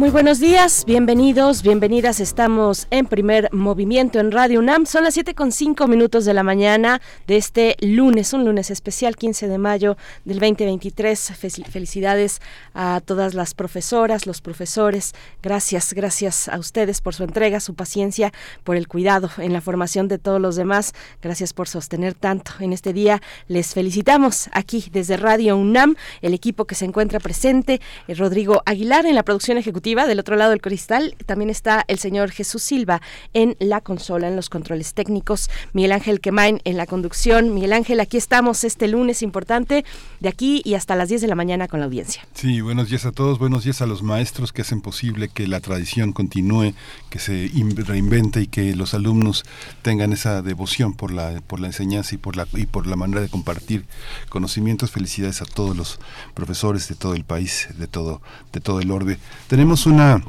Muy buenos días, bienvenidos, bienvenidas. Estamos en primer movimiento en Radio UNAM. Son las 7 con 5 minutos de la mañana de este lunes, un lunes especial, 15 de mayo del 2023. Felicidades a todas las profesoras, los profesores. Gracias, gracias a ustedes por su entrega, su paciencia, por el cuidado en la formación de todos los demás. Gracias por sostener tanto en este día. Les felicitamos aquí desde Radio UNAM, el equipo que se encuentra presente, eh, Rodrigo Aguilar en la producción ejecutiva del otro lado del cristal también está el señor Jesús Silva en la consola, en los controles técnicos, Miguel Ángel Quemain en la conducción. Miguel Ángel, aquí estamos este lunes importante, de aquí y hasta las 10 de la mañana con la audiencia. Sí, buenos días a todos, buenos días a los maestros que hacen posible que la tradición continúe, que se reinvente y que los alumnos tengan esa devoción por la, por la enseñanza y por la, y por la manera de compartir conocimientos. Felicidades a todos los profesores de todo el país, de todo, de todo el orbe. Tenemos una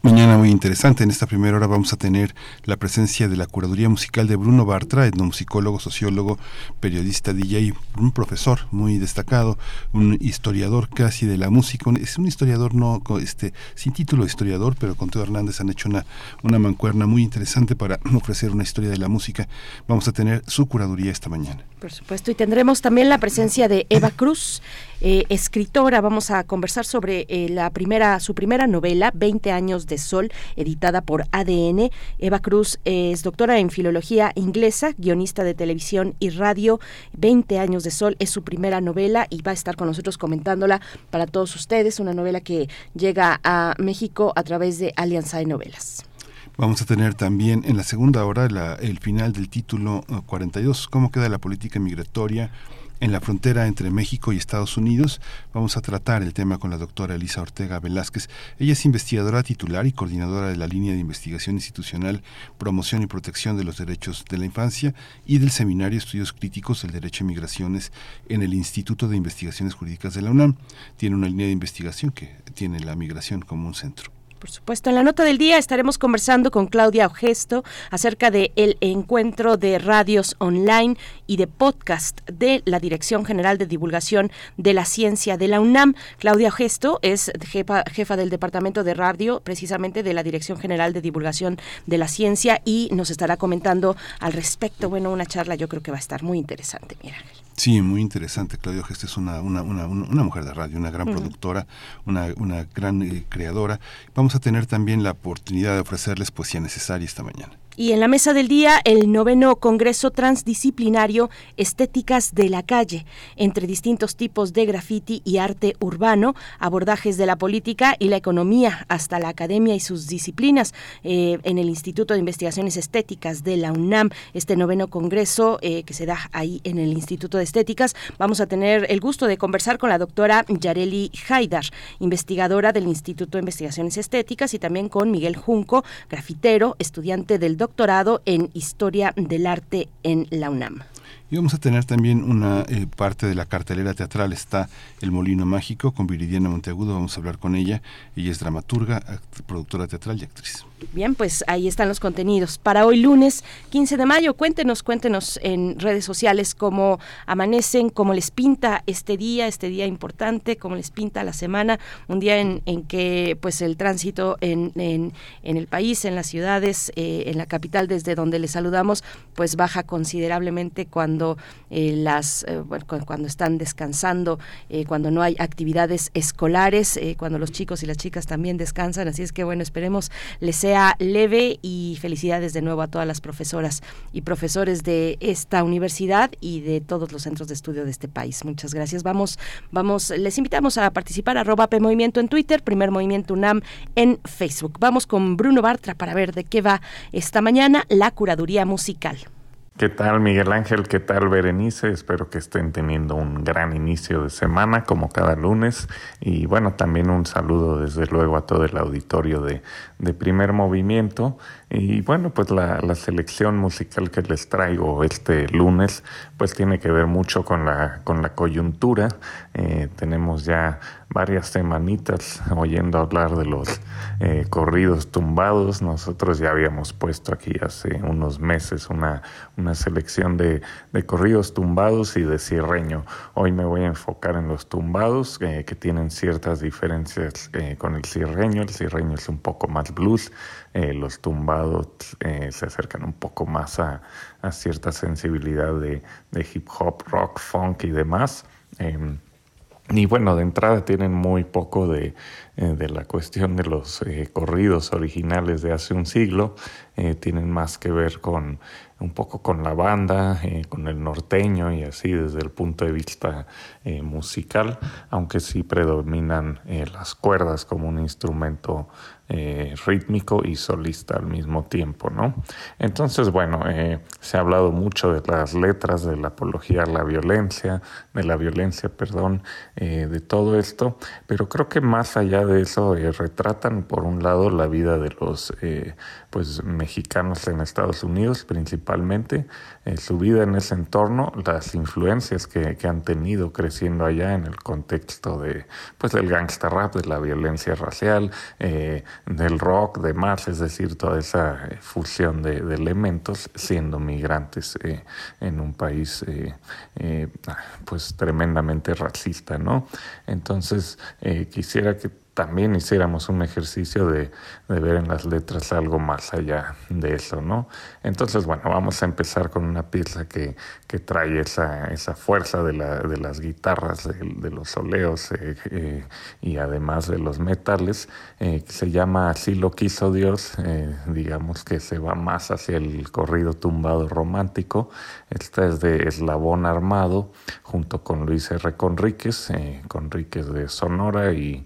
Mañana muy interesante. En esta primera hora vamos a tener la presencia de la curaduría musical de Bruno Bartra, etnomusicólogo, sociólogo, periodista, DJ, un profesor muy destacado, un historiador casi de la música. Es un historiador no este sin título de historiador, pero con Teo Hernández han hecho una, una mancuerna muy interesante para ofrecer una historia de la música. Vamos a tener su curaduría esta mañana. Por supuesto, y tendremos también la presencia de Eva Cruz, eh, escritora. Vamos a conversar sobre eh, la primera, su primera novela, 20 años de sol, editada por ADN. Eva Cruz es doctora en filología inglesa, guionista de televisión y radio. 20 años de sol es su primera novela y va a estar con nosotros comentándola para todos ustedes. Una novela que llega a México a través de Alianza de Novelas. Vamos a tener también en la segunda hora el final del título 42, cómo queda la política migratoria en la frontera entre México y Estados Unidos. Vamos a tratar el tema con la doctora Elisa Ortega Velázquez. Ella es investigadora titular y coordinadora de la línea de investigación institucional, promoción y protección de los derechos de la infancia y del Seminario Estudios Críticos del Derecho a Migraciones en el Instituto de Investigaciones Jurídicas de la UNAM. Tiene una línea de investigación que tiene la migración como un centro. Por supuesto, en la nota del día estaremos conversando con Claudia Ogesto acerca del el encuentro de radios online y de podcast de la Dirección General de Divulgación de la Ciencia de la UNAM. Claudia Ogesto es jefa, jefa del Departamento de Radio, precisamente de la Dirección General de Divulgación de la Ciencia, y nos estará comentando al respecto. Bueno, una charla yo creo que va a estar muy interesante, mira. Sí, muy interesante. Claudio Geste es una, una, una, una, mujer de radio, una gran productora, una, una gran eh, creadora. Vamos a tener también la oportunidad de ofrecerles poesía necesaria esta mañana. Y en la mesa del día, el noveno Congreso Transdisciplinario Estéticas de la Calle, entre distintos tipos de grafiti y arte urbano, abordajes de la política y la economía, hasta la academia y sus disciplinas, eh, en el Instituto de Investigaciones Estéticas de la UNAM, este noveno Congreso eh, que se da ahí en el Instituto de Estéticas. Vamos a tener el gusto de conversar con la doctora Yareli Haidar, investigadora del Instituto de Investigaciones Estéticas, y también con Miguel Junco, grafitero, estudiante del doctorado en Historia del Arte en la UNAM. Y vamos a tener también una eh, parte de la cartelera teatral. Está El Molino Mágico con Viridiana Monteagudo. Vamos a hablar con ella. Ella es dramaturga, productora teatral y actriz. Bien, pues ahí están los contenidos. Para hoy lunes 15 de mayo, cuéntenos, cuéntenos en redes sociales cómo amanecen, cómo les pinta este día, este día importante, cómo les pinta la semana, un día en, en que pues el tránsito en, en, en, el país, en las ciudades, eh, en la capital desde donde les saludamos, pues baja considerablemente cuando eh, las eh, cuando están descansando, cuando no hay actividades escolares, cuando los chicos y las chicas también descansan. Así es que bueno, esperemos les sea leve y felicidades de nuevo a todas las profesoras y profesores de esta universidad y de todos los centros de estudio de este país. Muchas gracias. Vamos, vamos, les invitamos a participar arroba P Movimiento en Twitter, Primer Movimiento UNAM en Facebook. Vamos con Bruno Bartra para ver de qué va esta mañana la curaduría musical. ¿Qué tal Miguel Ángel? ¿Qué tal Berenice? Espero que estén teniendo un gran inicio de semana como cada lunes y bueno, también un saludo desde luego a todo el auditorio de, de primer movimiento. Y bueno, pues la, la selección musical que les traigo este lunes, pues tiene que ver mucho con la, con la coyuntura. Eh, tenemos ya varias semanitas oyendo hablar de los eh, corridos tumbados. Nosotros ya habíamos puesto aquí hace unos meses una, una selección de, de corridos tumbados y de cierreño. Hoy me voy a enfocar en los tumbados eh, que tienen ciertas diferencias eh, con el cierreño. El cierreño es un poco más blues, los tumbados se acercan un poco más a, a cierta sensibilidad de, de, hip hop, rock, funk y demás. Y bueno, de entrada tienen muy poco de, eh, de la cuestión de los eh, corridos originales de hace un siglo. Eh, tienen más que ver con un poco con la banda, con el norteño y así desde el punto de vista musical, aunque sí predominan las cuerdas como un instrumento eh, rítmico y solista al mismo tiempo, ¿no? Entonces, bueno, eh, se ha hablado mucho de las letras, de la apología a la violencia, de la violencia, perdón, eh, de todo esto, pero creo que más allá de eso retratan, por un lado, la vida de los pues mexicanos en Estados Unidos principalmente, su vida en ese entorno, las influencias que, que, han tenido creciendo allá en el contexto de pues del gangsta rap, de la violencia racial, eh, del rock, de más, es decir, toda esa eh, fusión de, elementos siendo migrantes eh, en un país eh, pues tremendamente racista, ¿no? Entonces quisiera que también hiciéramos un ejercicio de, de, ver en las letras algo más allá de eso, ¿no? Entonces, bueno, vamos a empezar con una pieza que, que trae esa, esa fuerza de, la, de las guitarras, de, los soleos eh, eh, y además de los metales, eh, se llama Así lo quiso Dios, digamos que se va más hacia el corrido tumbado romántico. Esta es de Eslabón Armado, junto con Luis R. Conríquez, Conríquez de Sonora y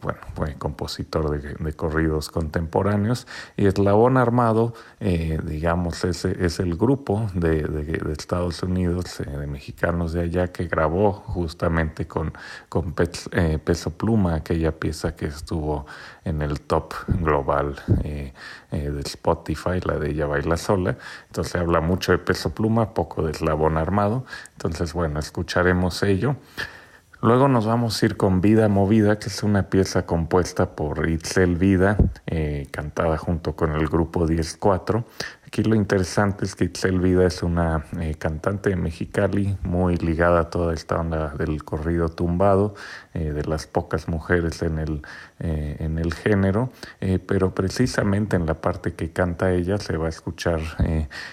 bueno, fue compositor de, corridos contemporáneos. Y Eslabón Armado, eh, digamos, es, es el grupo de, Estados Unidos, eh, de mexicanos de allá, que grabó justamente con, con eh, Peso Pluma, aquella pieza que estuvo en el top global de Spotify, la de Ella Baila Sola. Entonces habla mucho de Peso Pluma, poco de Eslabón Armado. Entonces, bueno, escucharemos ello. Luego nos vamos a ir con Vida Movida, que es una pieza compuesta por Itzel Vida, eh, cantada junto con el grupo 10-4. Aquí lo interesante es que Itzel Vida es una eh, cantante de Mexicali muy ligada a toda esta onda del corrido tumbado, eh, de las pocas mujeres en el, eh, en el género, pero precisamente en la parte que canta ella se va a escuchar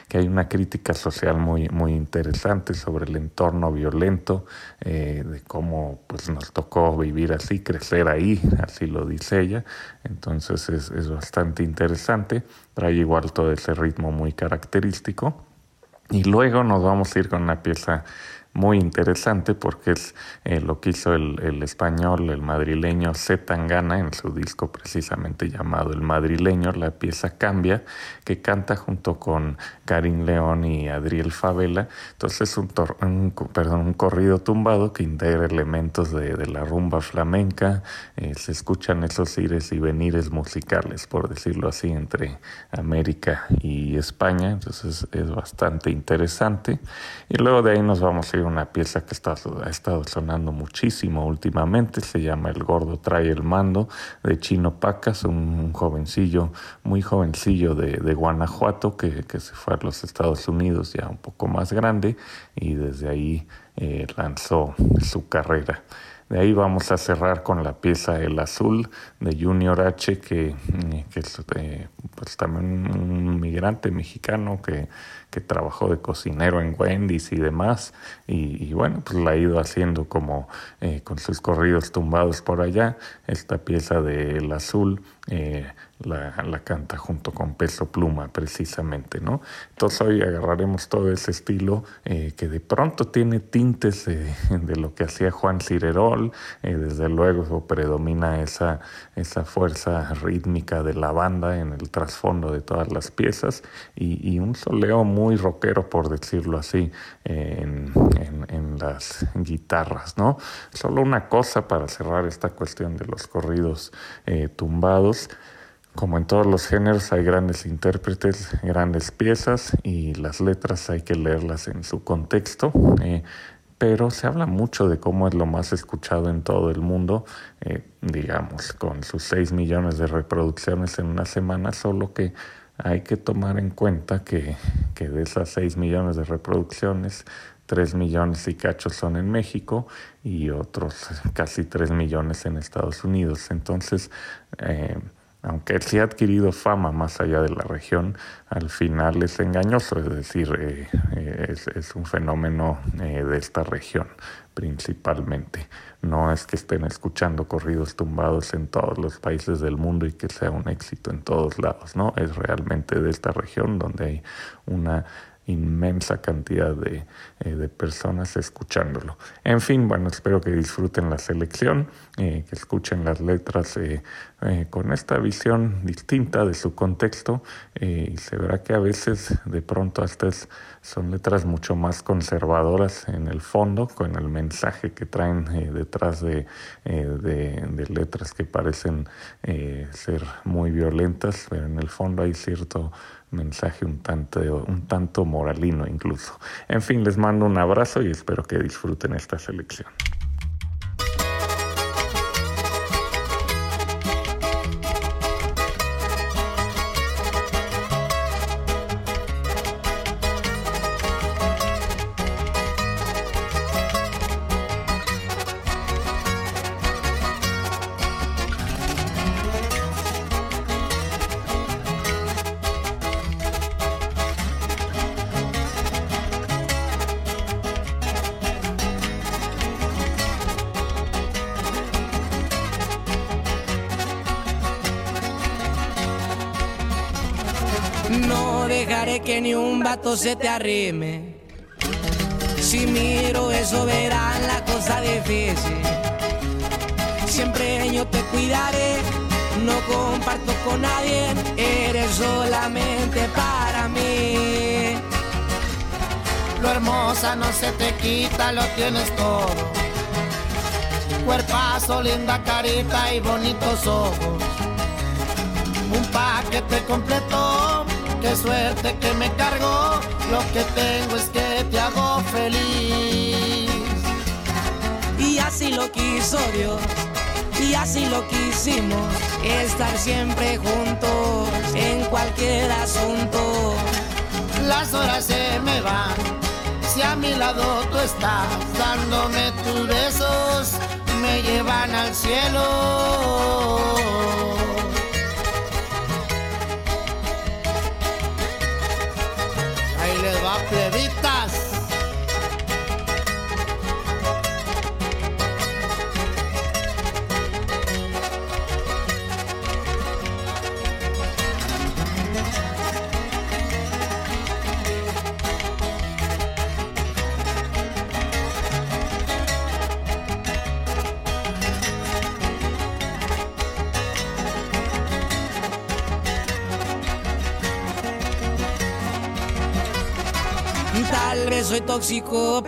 que hay una crítica social muy, muy interesante sobre el entorno violento, de cómo pues, nos tocó vivir así, crecer ahí, así lo dice ella, entonces es, es bastante interesante trae igual todo ese ritmo muy característico. Y luego nos vamos a ir con una pieza muy interesante porque es eh, lo que hizo el, el, español, el madrileño Z Tangana en su disco precisamente llamado El Madrileño, la pieza Cambia, que canta junto con Karim León y Adriel Favela. Entonces es un, perdón, un corrido tumbado que integra elementos de, de la rumba flamenca, eh, se escuchan esos ires y venires musicales, por decirlo así, entre América y España, entonces es bastante interesante. Y luego de ahí nos vamos a ir una pieza que está, ha estado sonando muchísimo últimamente, se llama El Gordo Trae el Mando, de Chino Pacas, un, jovencillo, muy jovencillo de, Guanajuato, que, que, se fue a los Estados Unidos ya un poco más grande y desde ahí eh, lanzó su carrera. De ahí vamos a cerrar con la pieza El Azul de Junior H, que, que es eh, pues también un migrante mexicano que que trabajó de cocinero en Wendy's y demás, y, bueno, pues la ha ido haciendo como eh, con sus corridos tumbados por allá, esta pieza del azul eh, la, canta junto con Peso Pluma precisamente, ¿no? Entonces hoy agarraremos todo ese estilo eh, que de pronto tiene tintes de lo que hacía Juan Cirerol, desde luego predomina esa, esa fuerza rítmica de la banda en el trasfondo de todas las piezas y, un soleo muy rockero, por decirlo así, en, en, las guitarras, ¿no? Solo una cosa para cerrar esta cuestión de los corridos eh, tumbados. Como en todos los géneros hay grandes intérpretes, grandes piezas y las letras hay que leerlas en su contexto. Eh, pero se habla mucho de cómo es lo más escuchado en todo el mundo, eh, digamos, con sus 6 millones de reproducciones en una semana, solo que hay que tomar en cuenta que, que de esas 6 millones de reproducciones, 3 millones y cachos son en México y otros casi 3 millones en Estados Unidos. Entonces, eh, aunque sí ha adquirido fama más allá de la región, al final es engañoso, es decir, eh, eh, es, un fenómeno eh, de esta región principalmente. No es que estén escuchando corridos tumbados en todos los países del mundo y que sea un éxito en todos lados, ¿no? Es realmente de esta región donde hay una inmensa cantidad de, eh, de, personas escuchándolo. En fin, bueno, espero que disfruten la selección, eh, que escuchen las letras eh, con esta visión distinta de su contexto y se verá que a veces de pronto hasta son letras mucho más conservadoras en el fondo, con el mensaje que traen detrás de, de, de, letras que parecen ser muy violentas, pero en el fondo hay cierto mensaje un tanto, un tanto moralino incluso. En fin, les mando un abrazo y espero que disfruten esta selección. Si miro eso verán la cosa difícil. Siempre yo te cuidaré, no comparto con nadie, eres solamente para mí. Lo hermosa no se te quita, lo tienes todo. Cuerpazo, linda carita y bonitos ojos. Un paquete completo qué suerte que me cargo, lo que tengo es que te hago feliz. Y así lo quiso Dios, y así lo quisimos, estar siempre juntos en cualquier asunto. Las horas se me van, si a mi lado tú estás, dándome tus besos, me llevan al cielo.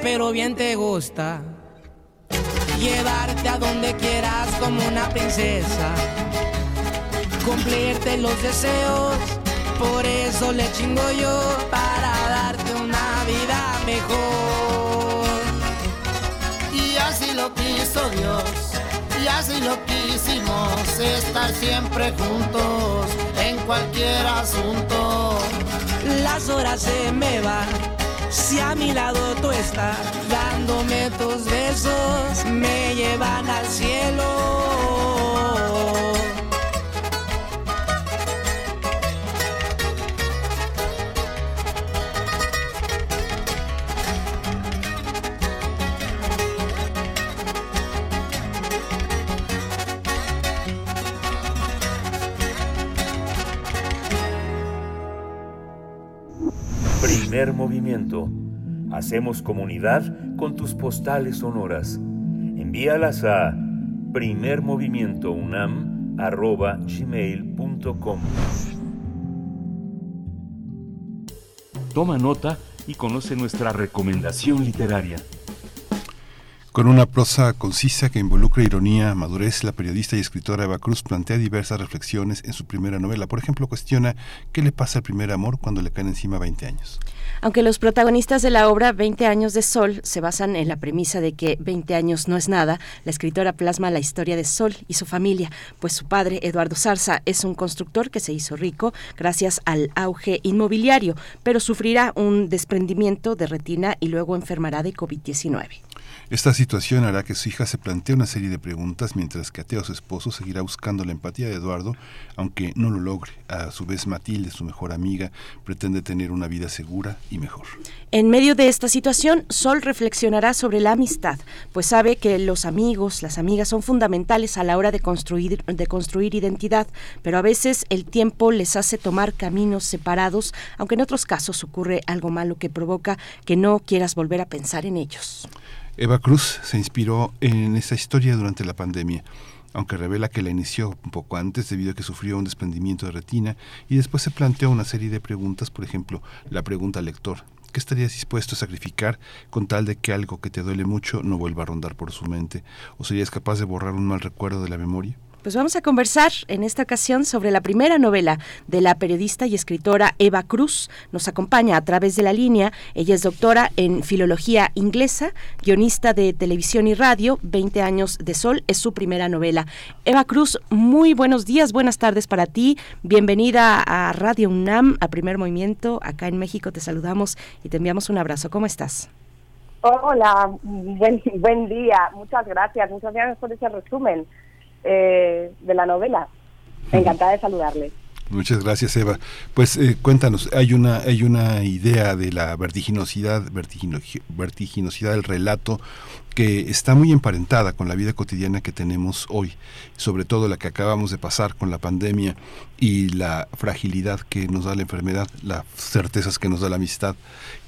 Pero bien te gusta. Llevarte a donde quieras como una princesa. Cumplirte los deseos, por eso le chingo yo para darte una vida mejor. Y así lo quiso Dios, y así lo quisimos, estar siempre juntos en cualquier asunto. Las horas se me van si a mi lado tú estás, dándome tus besos, me llevan al cielo. Hacemos comunidad con tus postales sonoras. Envíalas a primermovimientounam.gmail.com Toma nota y conoce nuestra recomendación literaria. Con una prosa concisa que involucra ironía, madurez, la periodista y escritora Eva Cruz plantea diversas reflexiones en su primera novela. Por ejemplo, cuestiona qué le pasa al primer amor cuando le caen encima 20 años. Aunque los protagonistas de la obra 20 años de Sol se basan en la premisa de que 20 años no es nada, la escritora plasma la historia de Sol y su familia, pues su padre, Eduardo Zarza, es un constructor que se hizo rico gracias al auge inmobiliario, pero sufrirá un desprendimiento de retina y luego enfermará de COVID-19. Esta situación hará que su hija se plantee una serie de preguntas mientras que Ateo, su esposo, seguirá buscando la empatía de Eduardo, aunque no lo logre. A su vez, Matilde, su mejor amiga, pretende tener una vida segura y mejor. En medio de esta situación, Sol reflexionará sobre la amistad, pues sabe que los amigos, las amigas son fundamentales a la hora de construir, de construir identidad, pero a veces el tiempo les hace tomar caminos separados, aunque en otros casos ocurre algo malo que provoca que no quieras volver a pensar en ellos. Eva Cruz se inspiró en esa historia durante la pandemia, aunque revela que la inició un poco antes debido a que sufrió un desprendimiento de retina y después se planteó una serie de preguntas, por ejemplo, la pregunta al lector, ¿qué estarías dispuesto a sacrificar con tal de que algo que te duele mucho no vuelva a rondar por su mente? ¿O serías capaz de borrar un mal recuerdo de la memoria? Pues vamos a conversar en esta ocasión sobre la primera novela de la periodista y escritora Eva Cruz. Nos acompaña a través de la línea. Ella es doctora en filología inglesa, guionista de televisión y radio. 20 años de sol es su primera novela. Eva Cruz, muy buenos días, buenas tardes para ti. Bienvenida a Radio UNAM, a Primer Movimiento. Acá en México te saludamos y te enviamos un abrazo. ¿Cómo estás? Hola, buen, buen día. Muchas gracias. Muchas gracias por ese resumen. Eh, de la novela. Encantada de saludarles. Muchas gracias, Eva. Pues eh, cuéntanos, hay una hay una idea de la vertiginosidad, vertiginosidad del relato que está muy emparentada con la vida cotidiana que tenemos hoy, sobre todo la que acabamos de pasar con la pandemia y la fragilidad que nos da la enfermedad, las certezas que nos da la amistad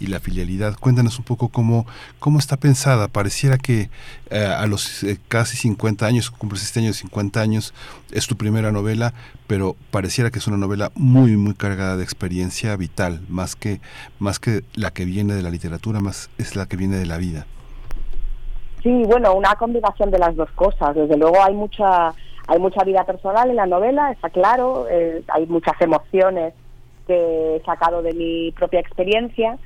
y la filialidad. Cuéntanos un poco cómo, cómo está pensada. Pareciera que eh, a los eh, casi 50 años, cumples este año de 50 años, es tu primera novela, pero pareciera que es una novela muy, muy cargada de experiencia vital, más que, más que la que viene de la literatura, más es la que viene de la vida. Sí, bueno, una combinación de las dos cosas. Desde luego hay mucha hay mucha vida personal en la novela, está claro. Eh, hay muchas emociones que he sacado de mi propia experiencia,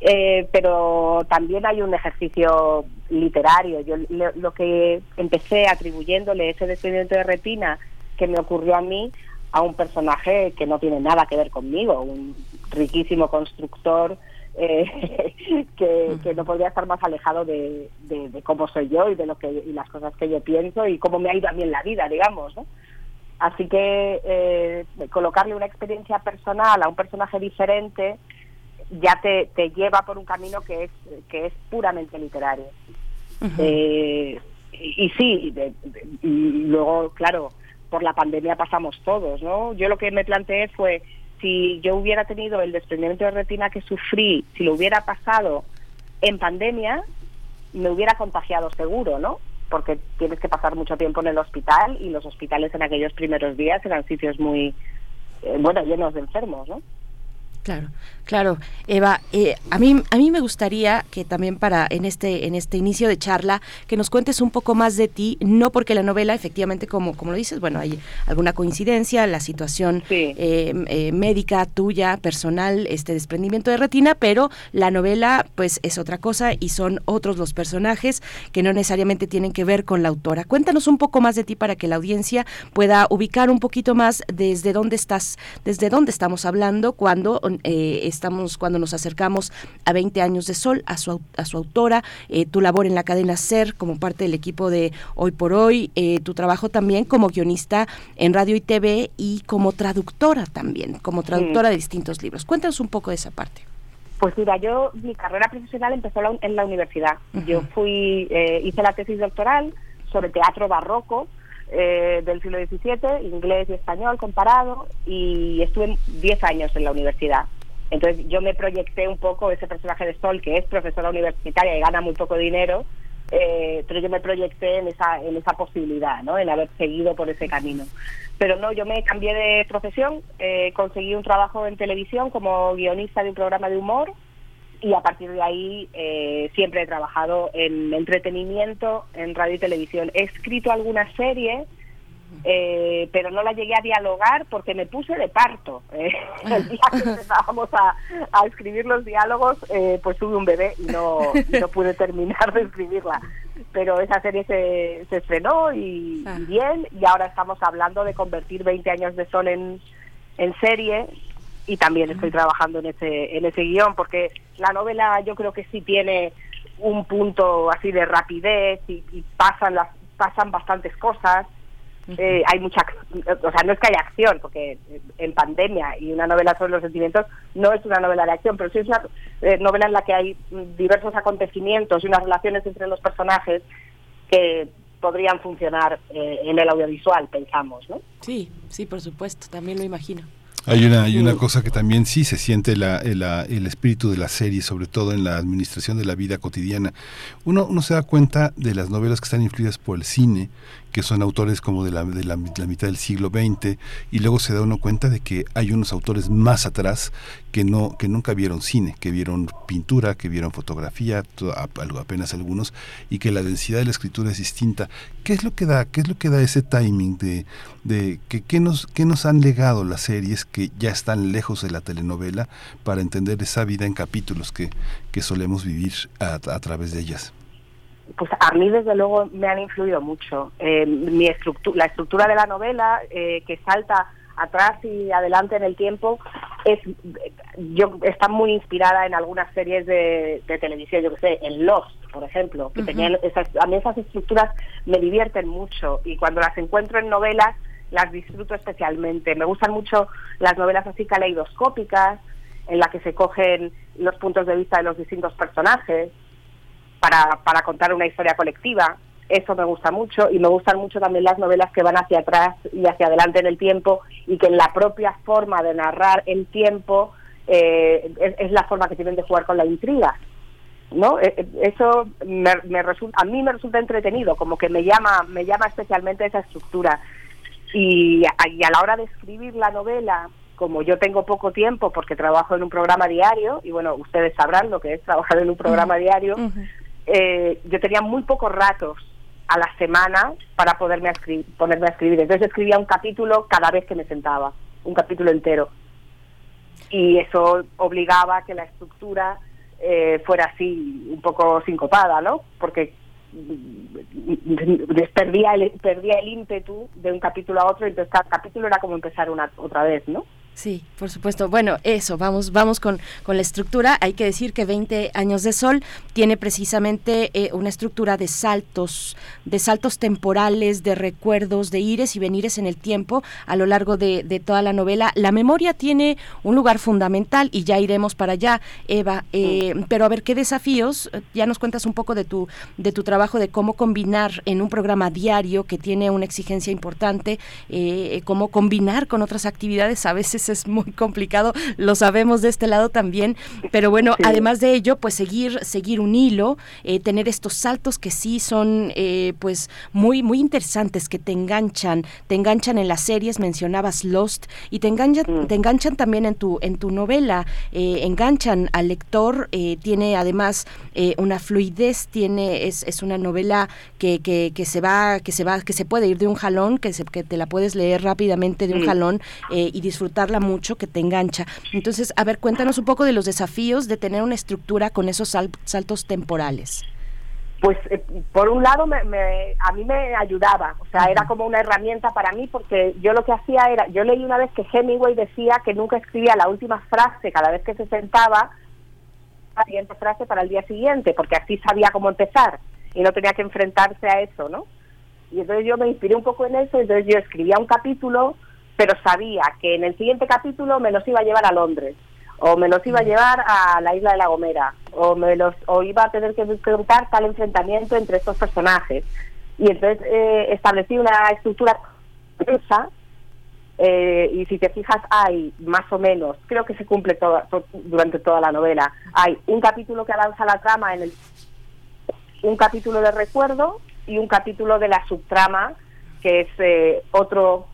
eh, pero también hay un ejercicio literario. Yo lo que empecé atribuyéndole ese desprendimiento de retina que me ocurrió a mí a un personaje que no tiene nada que ver conmigo, un riquísimo constructor eh, que, no podría estar más alejado de, cómo soy yo y de lo que y las cosas que yo pienso y cómo me ha ido a mí en la vida, digamos, Así que eh, colocarle una experiencia personal a un personaje diferente ya te, te lleva por un camino que es que es puramente literario. Eh, y, sí, y luego, claro, por la pandemia pasamos todos, ¿no? Yo lo que me planteé fue si yo hubiera tenido el desprendimiento de retina que sufrí, si lo hubiera pasado en pandemia, me hubiera contagiado seguro, ¿no? Porque tienes que pasar mucho tiempo en el hospital y los hospitales en aquellos primeros días eran sitios muy, eh, bueno, llenos de enfermos, ¿no? Claro, claro. Eva, eh, a, mí, a mí me gustaría que también para en este, en este inicio de charla que nos cuentes un poco más de ti, no porque la novela, efectivamente, como, como lo dices, bueno, hay alguna coincidencia, la situación eh, eh, médica tuya, personal, este desprendimiento de retina, pero la novela pues es otra cosa y son otros los personajes que no necesariamente tienen que ver con la autora. Cuéntanos un poco más de ti para que la audiencia pueda ubicar un poquito más desde dónde estás, desde dónde estamos hablando cuando eh, estamos cuando nos acercamos a 20 años de Sol, a su, a su autora, eh, tu labor en la cadena SER como parte del equipo de Hoy por Hoy, eh, tu trabajo también como guionista en radio y TV y como traductora también, como traductora de distintos libros. Cuéntanos un poco de esa parte. Pues mira, yo mi carrera profesional empezó en la universidad. Yo fui hice la tesis doctoral sobre teatro barroco eh, del siglo XVII, inglés y español comparado, y estuve 10 años en la universidad. Entonces yo me proyecté un poco ese personaje de Sol, que es profesora universitaria y gana muy poco dinero, eh, pero yo me proyecté en esa, en esa posibilidad, ¿no? en haber seguido por ese camino. Pero no, yo me cambié de profesión, eh, conseguí un trabajo en televisión como guionista de un programa de humor y a partir de ahí eh, siempre he trabajado en entretenimiento, en radio y televisión. He escrito algunas series, eh, pero no la llegué a dialogar porque me puse de parto. Eh, el día que empezábamos a, escribir los diálogos, pues tuve un bebé y no, no pude terminar de escribirla. Pero esa serie se, se estrenó y, ah. bien, y ahora estamos hablando de convertir 20 años de sol en, en serie y también estoy trabajando en ese, en ese guion, porque la novela yo creo que sí tiene un punto así de rapidez y, pasan las pasan bastantes cosas. Eh, hay mucha o sea no es que haya acción porque en pandemia y una novela sobre los sentimientos no es una novela de acción pero sí es una eh, novela en la que hay diversos acontecimientos y unas relaciones entre los personajes que podrían funcionar eh, en el audiovisual pensamos no sí sí por supuesto también lo imagino hay una, hay una cosa que también sí se siente la, el, espíritu de la serie, sobre todo en la administración de la vida cotidiana. Uno, uno se da cuenta de las novelas que están influidas por el cine, que son autores como de la, de la, mitad del siglo XX, y luego se da uno cuenta de que hay unos autores más atrás que no que nunca vieron cine, que vieron pintura, que vieron fotografía, apenas algunos, y que la densidad de la escritura es distinta. ¿Qué es lo que da, qué es lo que da ese timing de, de que qué nos, qué nos han legado las series que ya están lejos de la telenovela para entender esa vida en capítulos que, que solemos vivir a través de ellas? Pues a mí desde luego me han influido mucho. Eh, mi estructura, la estructura de la novela, eh, que salta atrás y adelante en el tiempo, es yo está muy inspirada en algunas series de, televisión, yo que sé, en Lost, por ejemplo, que tenían esas, a mí esas estructuras me divierten mucho y cuando las encuentro en novelas las disfruto especialmente. Me gustan mucho las novelas así caleidoscópicas, en las que se cogen los puntos de vista de los distintos personajes para, para contar una historia colectiva. Eso me gusta mucho y me gustan mucho también las novelas que van hacia atrás y hacia adelante en el tiempo y que en la propia forma de narrar el tiempo eh, es, la forma que tienen de jugar con la intriga. ¿no? Eh, eh, eso me, resulta, a mí me resulta entretenido, como que me llama, me llama especialmente esa estructura. Y y a la hora de escribir la novela, como yo tengo poco tiempo porque trabajo en un programa diario, y bueno, ustedes sabrán lo que es trabajar en un programa diario, eh, yo tenía muy pocos ratos a la semana para poderme ponerme a escribir. Entonces escribía un capítulo cada vez que me sentaba, un capítulo entero. Y eso obligaba a que la estructura eh, fuera así, un poco sincopada, ¿no? Porque mm, perdía el, perdía el ímpetu de un capítulo a otro, entonces cada capítulo era como empezar una otra vez, ¿no? Sí, por supuesto. Bueno, eso, vamos, vamos con, con la estructura. Hay que decir que 20 años de sol tiene precisamente eh, una estructura de saltos, de saltos temporales, de recuerdos, de ires y venires en el tiempo a lo largo de, toda la novela. La memoria tiene un lugar fundamental y ya iremos para allá, Eva. Eh, pero a ver, ¿qué desafíos? Ya nos cuentas un poco de tu, de tu trabajo, de cómo combinar en un programa diario que tiene una exigencia importante, eh, cómo combinar con otras actividades a veces es muy complicado, lo sabemos de este lado también, pero bueno, además de ello, pues seguir, seguir un hilo, eh, tener estos saltos que sí son eh, pues muy, muy interesantes, que te enganchan, te enganchan en las series, mencionabas Lost, y te enganchan, mm. te enganchan también en tu, en tu novela, eh, enganchan al lector, tiene además una fluidez, tiene, es, es una novela que, que, que, se va, que se va, que se puede ir de un jalón, que, se, que te la puedes leer rápidamente de un jalón y disfrutarla mucho, que te engancha. Entonces, a ver, cuéntanos un poco de los desafíos de tener una estructura con esos saltos temporales. Pues eh, por un lado me, a mí me ayudaba, o sea, era como una herramienta para mí porque yo lo que hacía era, yo leí una vez que Hemingway decía que nunca escribía la última frase cada vez que se sentaba, la siguiente frase para el día siguiente, porque así sabía cómo empezar y no tenía que enfrentarse a eso, ¿no? Y entonces yo me inspiré un poco en eso, entonces yo escribía un capítulo pero sabía que en el siguiente capítulo me los iba a llevar a Londres, o me los iba a mm. llevar a la isla de La Gomera, o, me los, o iba a tener que preguntar tal enfrentamiento entre estos personajes. Y entonces eh, establecí una estructura eh, y si te fijas hay más o menos, creo que se cumple durante toda la novela, hay un capítulo que avanza la trama en el un capítulo de recuerdo y un capítulo de la subtrama que es eh, otro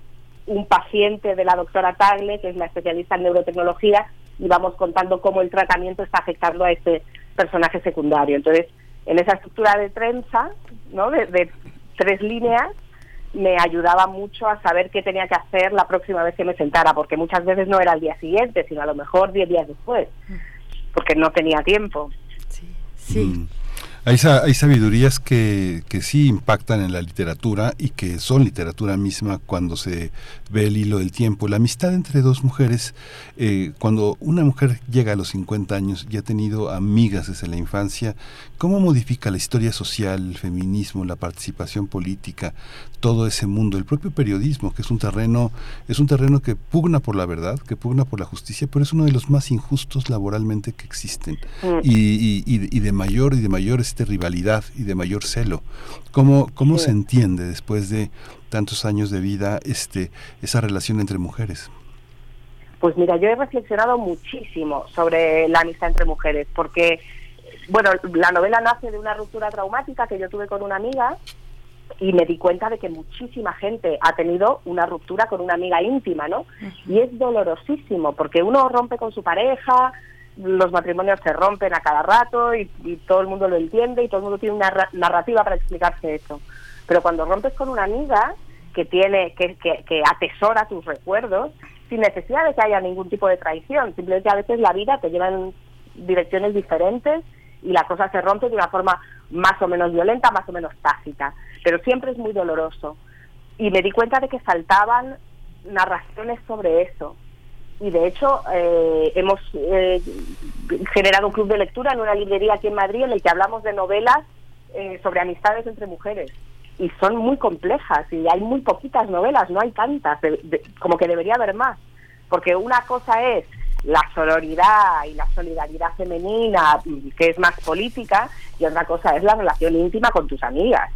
un paciente de la doctora Tagle, que es la especialista en neurotecnología, y vamos contando cómo el tratamiento está afectando a este personaje secundario. Entonces, en esa estructura de trenza, ¿no? de, tres líneas, me ayudaba mucho a saber qué tenía que hacer la próxima vez que me sentara, porque muchas veces no era el día siguiente, sino a lo mejor diez días después, porque no tenía tiempo. Sí, sí. Mm. Hay, sabidurías que, que, sí impactan en la literatura y que son literatura misma cuando se ve el hilo del tiempo. La amistad entre dos mujeres, eh, cuando una mujer llega a los 50 años y ha tenido amigas desde la infancia, ¿cómo modifica la historia social, el feminismo, la participación política, todo ese mundo, el propio periodismo, que es un terreno, es un terreno que pugna por la verdad, que pugna por la justicia, pero es uno de los más injustos laboralmente que existen mm. y, y, de mayor y de mayores de rivalidad y de mayor celo. ¿Cómo, cómo se entiende después de tantos años de vida este, esa relación entre mujeres? Pues mira, yo he reflexionado muchísimo sobre la amistad entre mujeres, porque, bueno, la novela nace de una ruptura traumática que yo tuve con una amiga y me di cuenta de que muchísima gente ha tenido una ruptura con una amiga íntima, ¿no? Y es dolorosísimo, porque uno rompe con su pareja, los matrimonios se rompen a cada rato y, todo el mundo lo entiende y todo el mundo tiene una narrativa para explicarse eso. Pero cuando rompes con una amiga que tiene que, que, atesora tus recuerdos, sin necesidad de que haya ningún tipo de traición, simplemente a veces la vida te lleva en direcciones diferentes y la cosa se rompe de una forma más o menos violenta, más o menos tácita, pero siempre es muy doloroso. Y me di cuenta de que faltaban narraciones sobre eso, y de hecho eh, hemos eh, generado un club de lectura en una librería aquí en Madrid en el que hablamos de novelas eh, sobre amistades entre mujeres. Y son muy complejas y hay muy poquitas novelas, no hay tantas, como que debería haber más, porque una cosa es la sororidad y la solidaridad femenina, que es más política, y otra cosa es la relación íntima con tus amigas,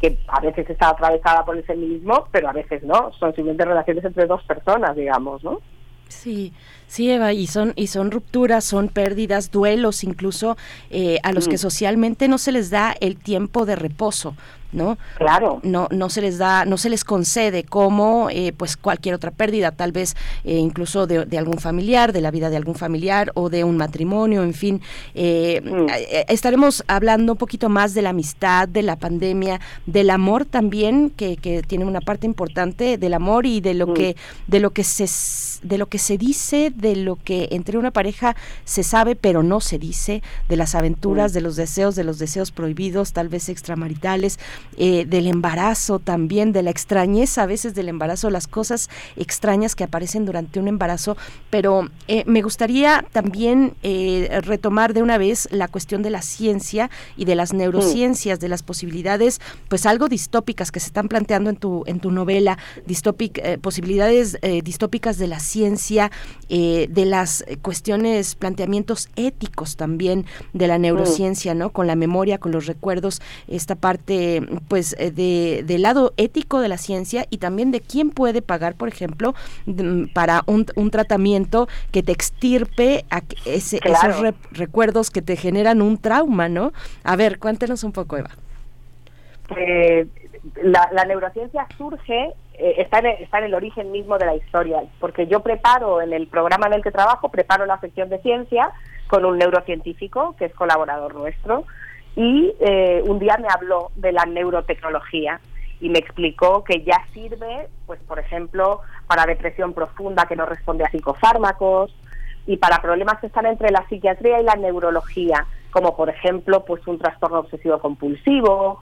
que a veces está atravesada por el feminismo, pero a veces no, son simplemente relaciones entre dos personas, digamos, ¿no? Sí, sí, Eva, y son, y son rupturas, son pérdidas, duelos incluso eh, a los que mm. socialmente no se les da el tiempo de reposo. ¿No? Claro. No, no se les da, no se les concede como eh, pues cualquier otra pérdida, tal vez eh, incluso de, algún familiar, de la vida de algún familiar o de un matrimonio, en fin. Eh, mm. estaremos hablando un poquito más de la amistad, de la pandemia, del amor también, que, que tiene una parte importante del amor y de lo mm. que, de lo que se de lo que se dice, de lo que entre una pareja se sabe pero no se dice, de las aventuras, mm. de los deseos, de los deseos prohibidos, tal vez extramaritales, eh, del embarazo también, de la extrañeza a veces del embarazo, las cosas extrañas que aparecen durante un embarazo, pero eh, me gustaría también eh, retomar de una vez la cuestión de la ciencia y de las neurociencias, de las posibilidades, pues algo distópicas que se están planteando en tu, en tu novela, posibilidades distópicas de la ciencia, de las cuestiones, planteamientos éticos también de la neurociencia, ¿no? Con la memoria, con los recuerdos, esta parte pues eh, de, del lado ético de la ciencia y también de quién puede pagar, por ejemplo, para un, un, tratamiento que te extirpe a ese, esos recuerdos que te generan un trauma, ¿no? A ver, cuéntenos un poco, Eva. Eh, la, neurociencia surge, eh, está, en, está en el origen mismo de la historia, porque yo preparo en el programa en el que trabajo, preparo la sección de ciencia con un neurocientífico que es colaborador nuestro, y eh, un día me habló de la neurotecnología y me explicó que ya sirve, pues por ejemplo, para depresión profunda que no responde a psicofármacos y para problemas que están entre la psiquiatría y la neurología, como por ejemplo, pues un trastorno obsesivo compulsivo,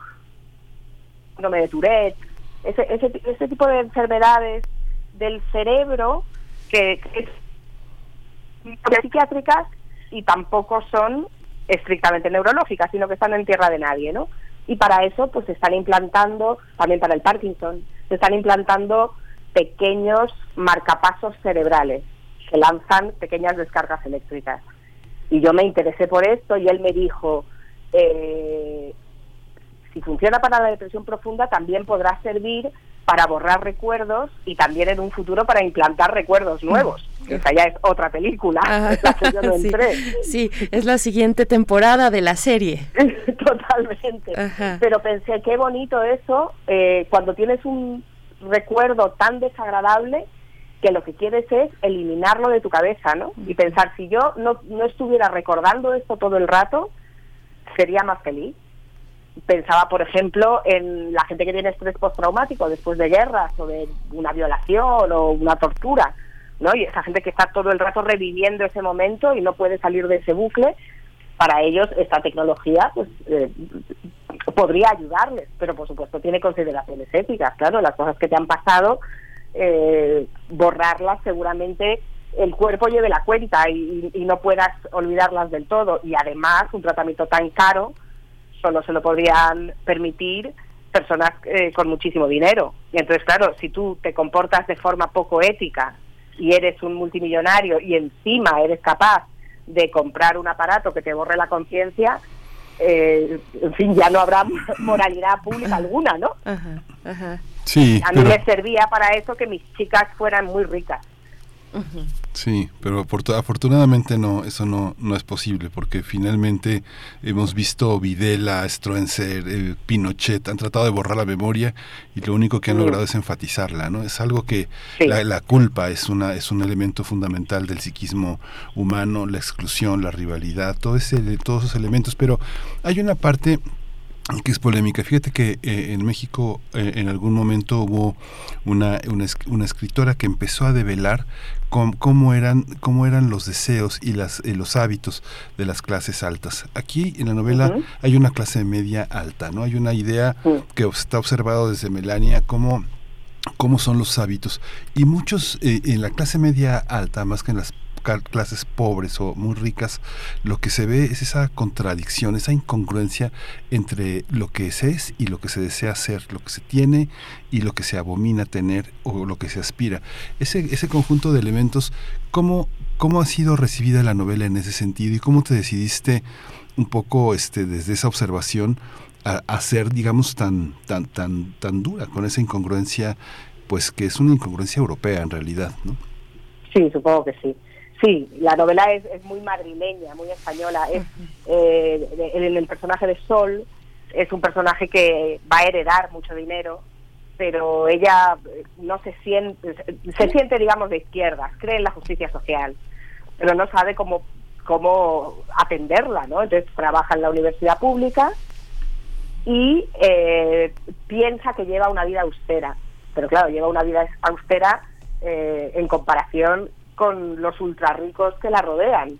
síndrome de Tourette, ese, ese, ese tipo de enfermedades del cerebro que, que psiquiátricas y tampoco son estrictamente neurológicas, sino que están en tierra de nadie, ¿no? Y para eso, pues se están implantando, también para el Parkinson, se están implantando pequeños marcapasos cerebrales que lanzan pequeñas descargas eléctricas. Y yo me interesé por esto y él me dijo, eh, si funciona para la depresión profunda, también podrá servir para borrar recuerdos y también en un futuro para implantar recuerdos nuevos. Esa ya es otra película, sí, es la siguiente temporada de la serie. Totalmente. Pero pensé, qué bonito eso, eh, cuando tienes un recuerdo tan desagradable, que lo que quieres es eliminarlo de tu cabeza, ¿no? Y pensar, si yo no, no estuviera recordando esto todo el rato, sería más feliz. Pensaba, por ejemplo, en la gente que tiene estrés postraumático después de guerras o de una violación o una tortura, ¿no? Y esa gente que está todo el rato reviviendo ese momento y no puede salir de ese bucle, para ellos esta tecnología pues eh, podría ayudarles, pero por supuesto tiene consideraciones éticas, claro, las cosas que te han pasado, eh, borrarlas seguramente el cuerpo lleve la cuenta y, no puedas olvidarlas del todo. Y además, un tratamiento tan caro solo se lo podrían permitir personas eh, con muchísimo dinero. Y entonces, claro, si tú te comportas de forma poco ética y eres un multimillonario y encima eres capaz de comprar un aparato que te borre la conciencia, eh, en fin, ya no habrá moralidad pública alguna, ¿no? Sí, a mí me servía para eso que mis chicas fueran muy ricas. Sí, pero afortunadamente no, eso no, no es posible, porque finalmente hemos visto Videla, Stroenser, eh, Pinochet, han tratado de borrar la memoria y lo único que han logrado es enfatizarla, ¿no? Es algo que la, culpa es una es un elemento fundamental del psiquismo humano, la exclusión, la rivalidad, todo ese, todos esos elementos, pero hay una parte que es polémica. Fíjate que eh, en México eh, en algún momento hubo una, una, escritora que empezó a develar cómo, eran, cómo eran los deseos y las, eh, los hábitos de las clases altas. Aquí en la novela hay una clase media alta, ¿no? Hay una idea que está observado desde Melania como cómo son los hábitos y muchos en la clase media alta más que en las clases pobres o muy ricas, lo que se ve es esa contradicción, esa incongruencia entre lo que se es y lo que se desea ser, lo que se tiene y lo que se abomina tener o lo que se aspira. Ese, ese conjunto de elementos, ¿cómo, ¿cómo ha sido recibida la novela en ese sentido y cómo te decidiste un poco este, desde esa observación a, ser, digamos, tan, tan, tan, tan dura con esa incongruencia, pues que es una incongruencia europea en realidad, ¿no? Sí, supongo que sí. Sí, la novela es, es muy madrileña, muy española. Es, eh, el, el, personaje de Sol es un personaje que va a heredar mucho dinero, pero ella eh, no se siente, se siente, digamos, de izquierda, cree en la justicia social, pero no sabe cómo, cómo atenderla, ¿no? Entonces trabaja en la universidad pública y eh, piensa que lleva una vida austera, pero claro, lleva una vida austera eh, en comparación con los ultra ricos que la rodean.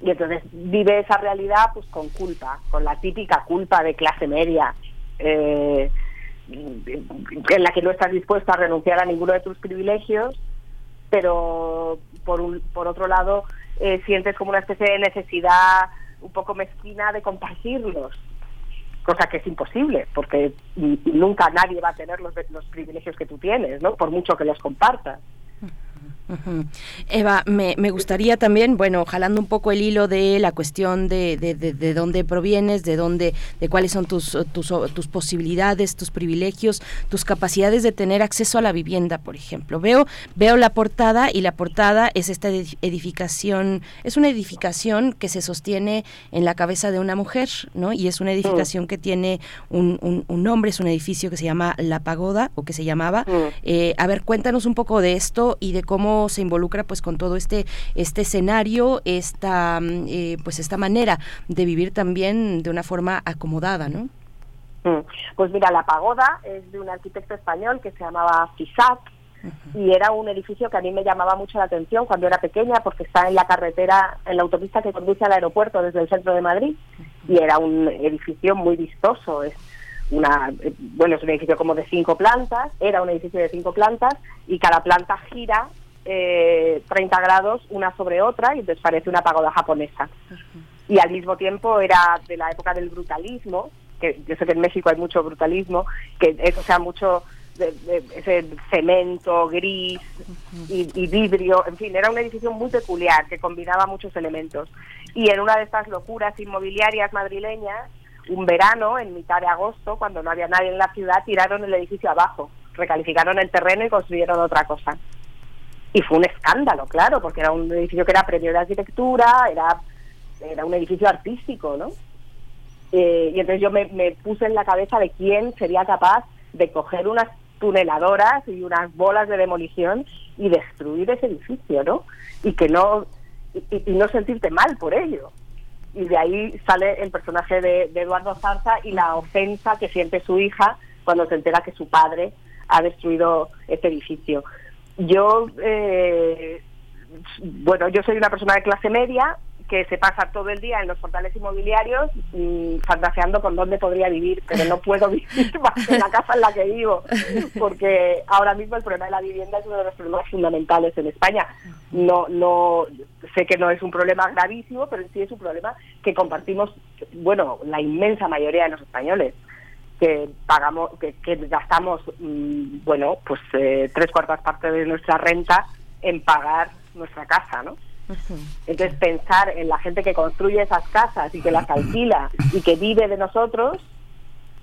Y entonces vive esa realidad pues con culpa, con la típica culpa de clase media, eh, en la que no estás dispuesto a renunciar a ninguno de tus privilegios, pero por, un, por otro lado eh, sientes como una especie de necesidad un poco mezquina de compartirlos, cosa que es imposible, porque nunca nadie va a tener los, los privilegios que tú tienes, ¿no? por mucho que los compartas. Eva, me, me, gustaría también, bueno, jalando un poco el hilo de la cuestión de, de, de, dónde provienes, de dónde, de cuáles son tus, tus, tus, posibilidades, tus privilegios, tus capacidades de tener acceso a la vivienda, por ejemplo. Veo, veo la portada y la portada es esta edificación, es una edificación que se sostiene en la cabeza de una mujer, ¿no? Y es una edificación que tiene un, un, nombre, es un edificio que se llama La Pagoda o que se llamaba. Eh, a ver, cuéntanos un poco de esto y de cómo se involucra pues con todo este este escenario, esta mm, eh, pues esta manera de vivir también de una forma acomodada, ¿no? Mm. Pues mira, la pagoda es de un arquitecto español que se llamaba Fisac y era un edificio que a mí me llamaba mucho la atención cuando era pequeña porque está en la carretera, en la autopista que conduce al aeropuerto desde el centro de Madrid y era un edificio muy vistoso, es una, eh, bueno, es un edificio como de cinco plantas, era un edificio de cinco plantas y cada planta gira eh, 30 grados una sobre otra y entonces parece una pagoda japonesa. Y al mismo tiempo era de la época del brutalismo, que yo sé que en México hay mucho brutalismo, que es, o sea, mucho de, ese cemento gris y, vidrio, en fin, era un edificio muy peculiar que combinaba muchos elementos. Y en una de estas locuras inmobiliarias madrileñas, un verano, en mitad de agosto, cuando no había nadie en la ciudad, tiraron el edificio abajo, recalificaron el terreno y construyeron otra cosa. Y fue un escándalo, claro, porque era un edificio que era premio de arquitectura, era, era un edificio artístico, ¿no? Eh, y entonces yo me, puse en la cabeza de quién sería capaz de coger unas tuneladoras y unas bolas de demolición y destruir ese edificio, ¿no? Y que no y, no sentirte mal por ello. Y de ahí sale el personaje de, Eduardo Zarza y la ofensa que siente su hija cuando se entera que su padre ha destruido este edificio. Yo, eh, bueno, yo soy una persona de clase media, que se pasa todo el día en los portales inmobiliarios y fantaseando con dónde podría vivir, pero no puedo vivir más en la casa en la que vivo, porque ahora mismo el problema de la vivienda es uno de los problemas fundamentales en España. No, no, sé que no es un problema gravísimo, pero sí es un problema que compartimos, bueno, la inmensa mayoría de los españoles que pagamos, que, gastamos, mm, bueno, pues eh, tres cuartas partes de nuestra renta en pagar nuestra casa, ¿no? Entonces pensar en la gente que construye esas casas y que las alquila y que vive de nosotros,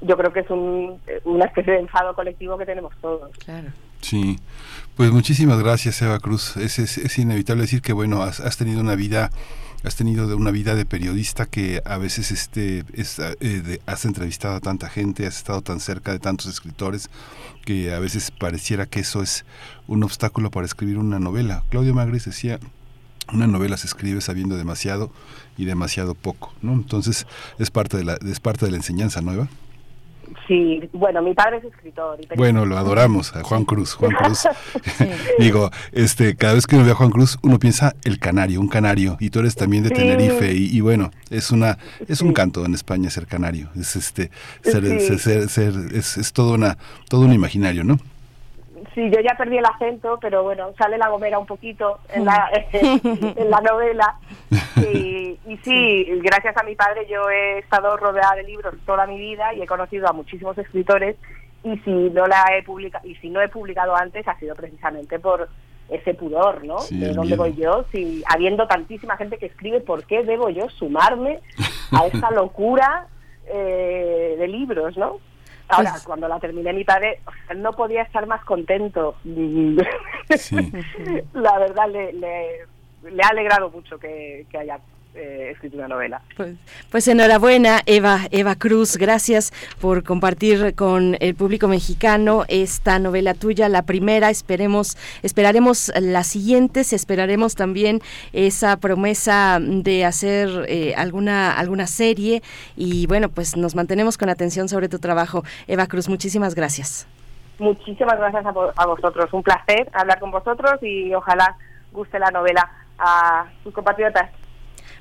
yo creo que es un, una especie de enfado colectivo que tenemos todos. Claro. Sí, pues muchísimas gracias Eva Cruz. Es, es, inevitable decir que bueno, has, has, tenido una vida, has tenido una vida de periodista que a veces este, es, eh, has entrevistado a tanta gente, has estado tan cerca de tantos escritores que a veces pareciera que eso es un obstáculo para escribir una novela. Claudio Magris decía una novela se escribe sabiendo demasiado y demasiado poco, ¿no? Entonces es parte de la es parte de la enseñanza nueva. Sí, bueno, mi padre es escritor. bueno, lo adoramos a Juan Cruz. Juan Cruz. Digo, este, cada vez que uno ve a Juan Cruz, uno piensa el canario, un canario, y tú eres también de Tenerife, y, bueno, es una, es un canto en España ser canario, es este, ser, ser, ser, es, es todo una, todo un imaginario, ¿no? Sí, yo ya perdí el acento, pero bueno, sale la gomera un poquito en la, en la novela. Y, y, sí, gracias a mi padre yo he estado rodeada de libros toda mi vida y he conocido a muchísimos escritores y si no la he publicado y si no he publicado antes ha sido precisamente por ese pudor, ¿no? de dónde voy yo, si habiendo tantísima gente que escribe, ¿por qué debo yo sumarme a esta locura eh, de libros, no? Ahora, pues cuando la terminé mi padre, no podía estar más contento. la verdad, le, le, ha alegrado mucho que, que haya eh, escrito una novela. Pues, pues, enhorabuena, Eva, Eva Cruz, gracias por compartir con el público mexicano esta novela tuya, la primera, esperemos, esperaremos las siguientes, esperaremos también esa promesa de hacer eh, alguna, alguna serie y bueno, pues nos mantenemos con atención sobre tu trabajo. Eva Cruz, muchísimas gracias. Muchísimas gracias a, a vosotros, un placer hablar con vosotros y ojalá guste la novela a sus compatriotas.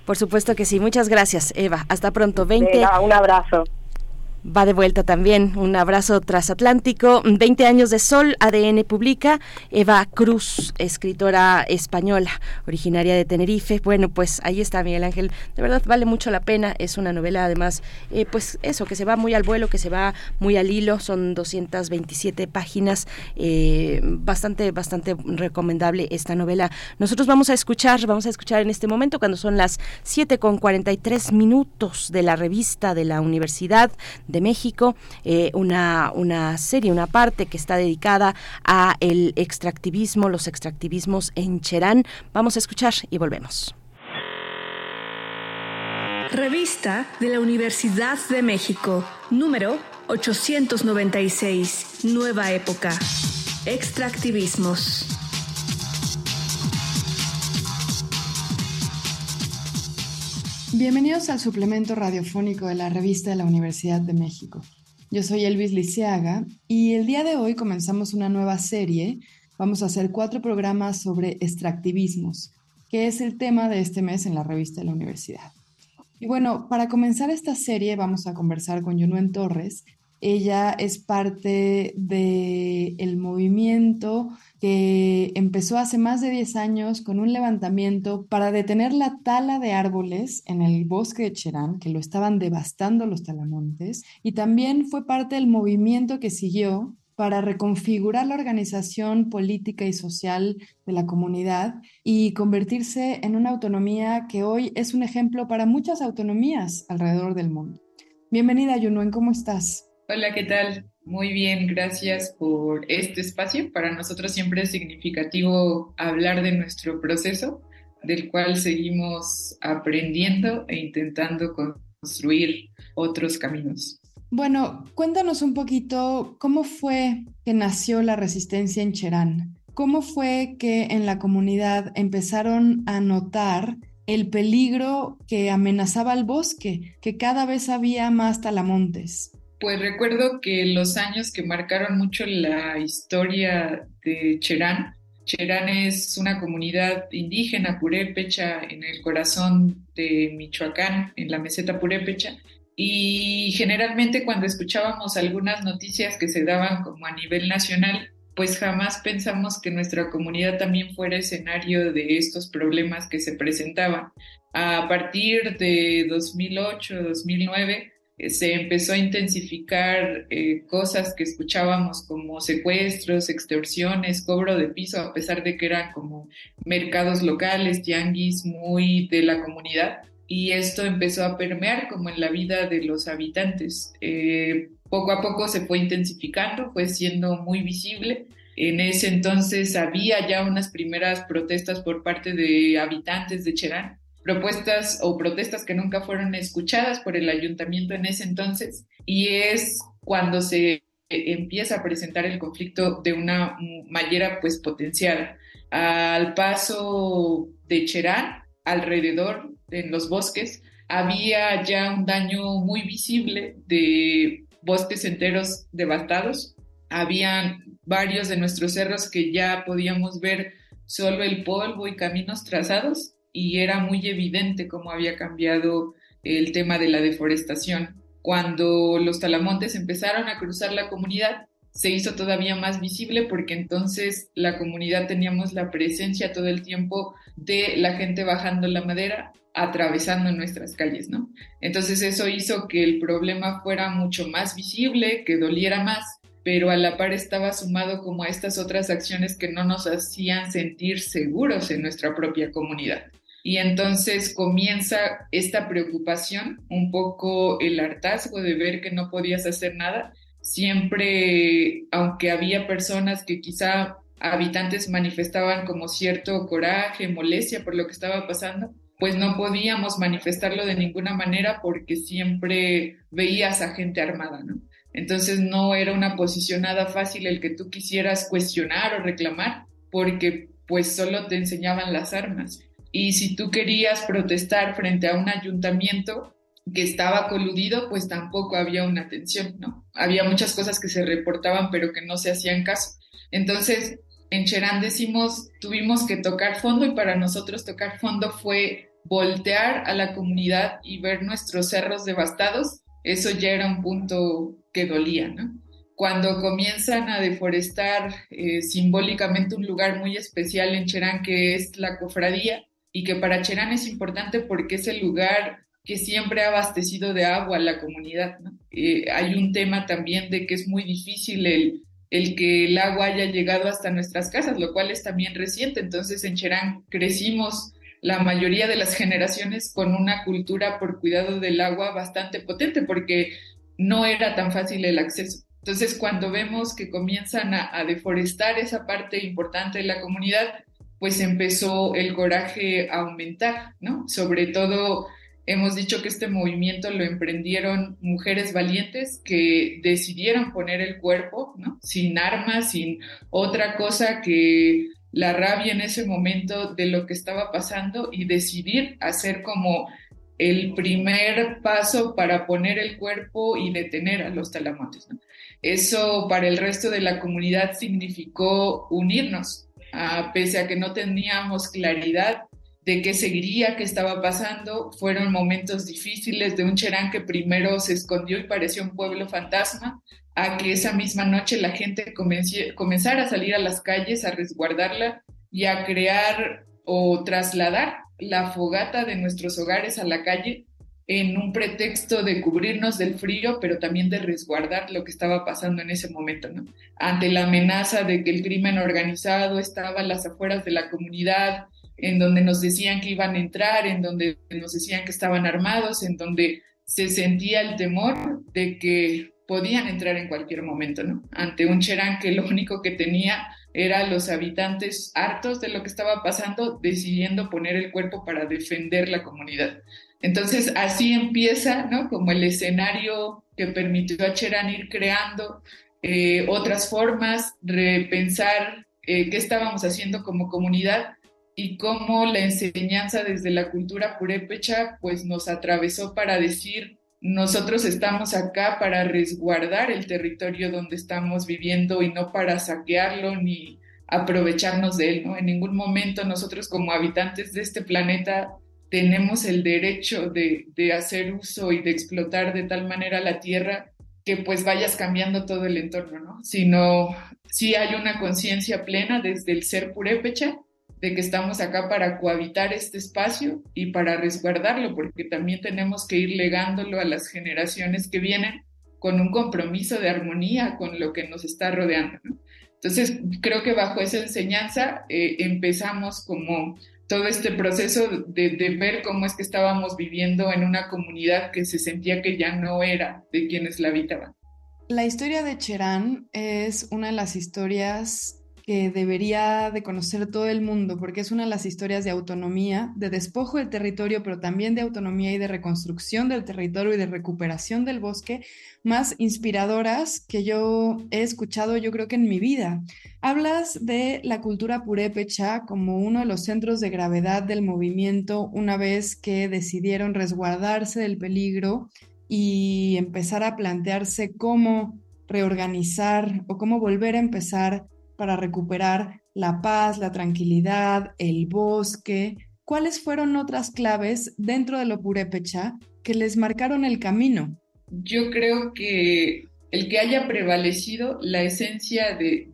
Por supuesto que sí. Muchas gracias, Eva. Hasta pronto. 20. un abrazo va de vuelta también. Un abrazo transatlántico. 20 años de sol, ADN publica. Eva Cruz, escritora española, originaria de Tenerife. Bueno, pues ahí está Miguel Ángel. De verdad vale mucho la pena. Es una novela además, eh, pues eso, que se va muy al vuelo, que se va muy al hilo. Son 227 páginas. Eh, bastante, bastante recomendable esta novela. Nosotros vamos a escuchar, vamos a escuchar en este momento cuando son las 7 con 43 minutos de la revista de la Universidad de México, eh, una, una serie, una parte que está dedicada a el extractivismo, los extractivismos en Cherán. Vamos a escuchar y volvemos. Revista de la Universidad de México, número 896, Nueva Época. Extractivismos. Bienvenidos al suplemento radiofónico de la revista de la Universidad de México. Yo soy Elvis Liceaga y el día de hoy comenzamos una nueva serie. Vamos a hacer cuatro programas sobre extractivismos, que es el tema de este mes en la revista de la universidad. Y bueno, para comenzar esta serie vamos a conversar con Yunuen Torres. Ella es parte del movimiento que empezó hace más de 10 años con un levantamiento para detener la tala de árboles en el bosque de Cherán, que lo estaban devastando los talamontes, y también fue parte del movimiento que siguió para reconfigurar la organización política y social de la comunidad y convertirse en una autonomía que hoy es un ejemplo para muchas autonomías alrededor del mundo. Bienvenida, Yunuen, ¿cómo estás? Hola, ¿qué tal? Muy bien, gracias por este espacio. Para nosotros siempre es significativo hablar de nuestro proceso, del cual seguimos aprendiendo e intentando construir otros caminos. Bueno, cuéntanos un poquito cómo fue que nació la resistencia en Cherán. ¿Cómo fue que en la comunidad empezaron a notar el peligro que amenazaba al bosque, que cada vez había más talamontes? Pues recuerdo que los años que marcaron mucho la historia de Cherán, Cherán es una comunidad indígena purépecha en el corazón de Michoacán, en la meseta purépecha, y generalmente cuando escuchábamos algunas noticias que se daban como a nivel nacional, pues jamás pensamos que nuestra comunidad también fuera escenario de estos problemas que se presentaban. A partir de 2008, 2009, eh, se empezó a intensificar eh, cosas que escuchábamos como secuestros, extorsiones, cobro de piso, a pesar de que eran como mercados locales, tianguis muy de la comunidad. Y esto empezó a permear como en la vida de los habitantes. Eh, poco a poco se fue intensificando, fue siendo muy visible. En ese entonces había ya unas primeras protestas por parte de habitantes de Cherán, propuestas o protestas que nunca fueron escuchadas por el ayuntamiento en ese entonces, y es cuando se empieza a presentar el conflicto de una manera pues potencial. Al paso de Cherán, alrededor, en los bosques, había ya un daño muy visible de bosques enteros devastados. Habían varios de nuestros cerros que ya podíamos ver solo el polvo y caminos trazados y era muy evidente cómo había cambiado el tema de la deforestación. Cuando los talamontes empezaron a cruzar la comunidad, se hizo todavía más visible porque entonces la comunidad teníamos la presencia todo el tiempo de la gente bajando la madera atravesando nuestras calles, ¿no? Entonces eso hizo que el problema fuera mucho más visible, que doliera más, pero a la par estaba sumado como a estas otras acciones que no nos hacían sentir seguros en nuestra propia comunidad. Y entonces comienza esta preocupación, un poco el hartazgo de ver que no podías hacer nada. Siempre, aunque había personas que quizá habitantes manifestaban como cierto coraje, molestia por lo que estaba pasando, pues no podíamos manifestarlo de ninguna manera porque siempre veías a gente armada, ¿no? Entonces no era una posición nada fácil el que tú quisieras cuestionar o reclamar porque pues solo te enseñaban las armas. Y si tú querías protestar frente a un ayuntamiento que estaba coludido, pues tampoco había una atención, ¿no? Había muchas cosas que se reportaban pero que no se hacían caso. Entonces, en Cherán decimos, tuvimos que tocar fondo y para nosotros tocar fondo fue voltear a la comunidad y ver nuestros cerros devastados, eso ya era un punto que dolía, ¿no? Cuando comienzan a deforestar eh, simbólicamente un lugar muy especial en Cherán, que es la cofradía, y que para Cherán es importante porque es el lugar que siempre ha abastecido de agua a la comunidad. ¿no? Eh, hay un tema también de que es muy difícil el, el que el agua haya llegado hasta nuestras casas, lo cual es también reciente. Entonces en Cherán crecimos la mayoría de las generaciones con una cultura por cuidado del agua bastante potente porque no era tan fácil el acceso. Entonces, cuando vemos que comienzan a, deforestar esa parte importante de la comunidad, pues empezó el coraje a aumentar, ¿no? Sobre todo, hemos dicho que este movimiento lo emprendieron mujeres valientes que decidieron poner el cuerpo, ¿no? Sin armas, sin otra cosa que la rabia en ese momento de lo que estaba pasando y decidir hacer como el primer paso para poner el cuerpo y detener a los talamontes. Eso para el resto de la comunidad significó unirnos, a, pese a que no teníamos claridad de qué seguiría, qué estaba pasando. Fueron momentos difíciles de un Cherán que primero se escondió y pareció un pueblo fantasma, a que esa misma noche la gente comenzara a salir a las calles a resguardarla y a crear o trasladar la fogata de nuestros hogares a la calle en un pretexto de cubrirnos del frío, pero también de resguardar lo que estaba pasando en ese momento, ¿no? Ante la amenaza de que el crimen organizado estaba a las afueras de la comunidad, en donde nos decían que iban a entrar, en donde nos decían que estaban armados, en donde se sentía el temor de que podían entrar en cualquier momento, ¿no? Ante un Cherán que lo único que tenía era los habitantes hartos de lo que estaba pasando, decidiendo poner el cuerpo para defender la comunidad. Entonces, así empieza, ¿no? Como el escenario que permitió a Cherán ir creando eh, otras formas, repensar eh, qué estábamos haciendo como comunidad y cómo la enseñanza desde la cultura purépecha pues nos atravesó para decir nosotros estamos acá para resguardar el territorio donde estamos viviendo y no para saquearlo ni aprovecharnos de él, ¿no? En ningún momento nosotros como habitantes de este planeta tenemos el derecho de, de hacer uso y de explotar de tal manera la tierra que pues vayas cambiando todo el entorno, ¿no? Sino si hay una conciencia plena desde el ser purépecha de que estamos acá para cohabitar este espacio y para resguardarlo, porque también tenemos que ir legándolo a las generaciones que vienen con un compromiso de armonía con lo que nos está rodeando. ¿no? Entonces, creo que bajo esa enseñanza eh, empezamos como todo este proceso de, de, ver cómo es que estábamos viviendo en una comunidad que se sentía que ya no era de quienes la habitaban. La historia de Cherán es una de las historias que debería de conocer todo el mundo, porque es una de las historias de autonomía, de despojo del territorio, pero también de autonomía y de reconstrucción del territorio y de recuperación del bosque más inspiradoras que yo he escuchado yo creo que en mi vida. Hablas de la cultura purépecha como uno de los centros de gravedad del movimiento una vez que decidieron resguardarse del peligro y empezar a plantearse cómo reorganizar o cómo volver a empezar para recuperar la paz, la tranquilidad, el bosque? ¿Cuáles fueron otras claves dentro de lo purépecha que les marcaron el camino? Yo creo que el que haya prevalecido la esencia de,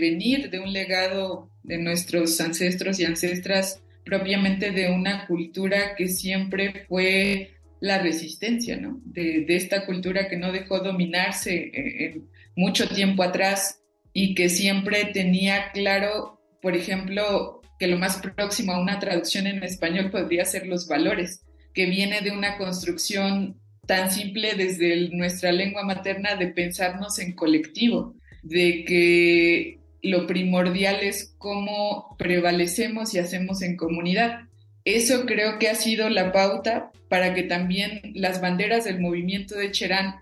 venir de un legado de nuestros ancestros y ancestras, propiamente de una cultura que siempre fue la resistencia, ¿no? De, esta cultura que no dejó dominarse en mucho tiempo atrás y que siempre tenía claro, por ejemplo, que lo más próximo a una traducción en español podría ser los valores, que viene de una construcción tan simple desde nuestra lengua materna de pensarnos en colectivo, de que lo primordial es cómo prevalecemos y hacemos en comunidad. Eso creo que ha sido la pauta para que también las banderas del movimiento de Cherán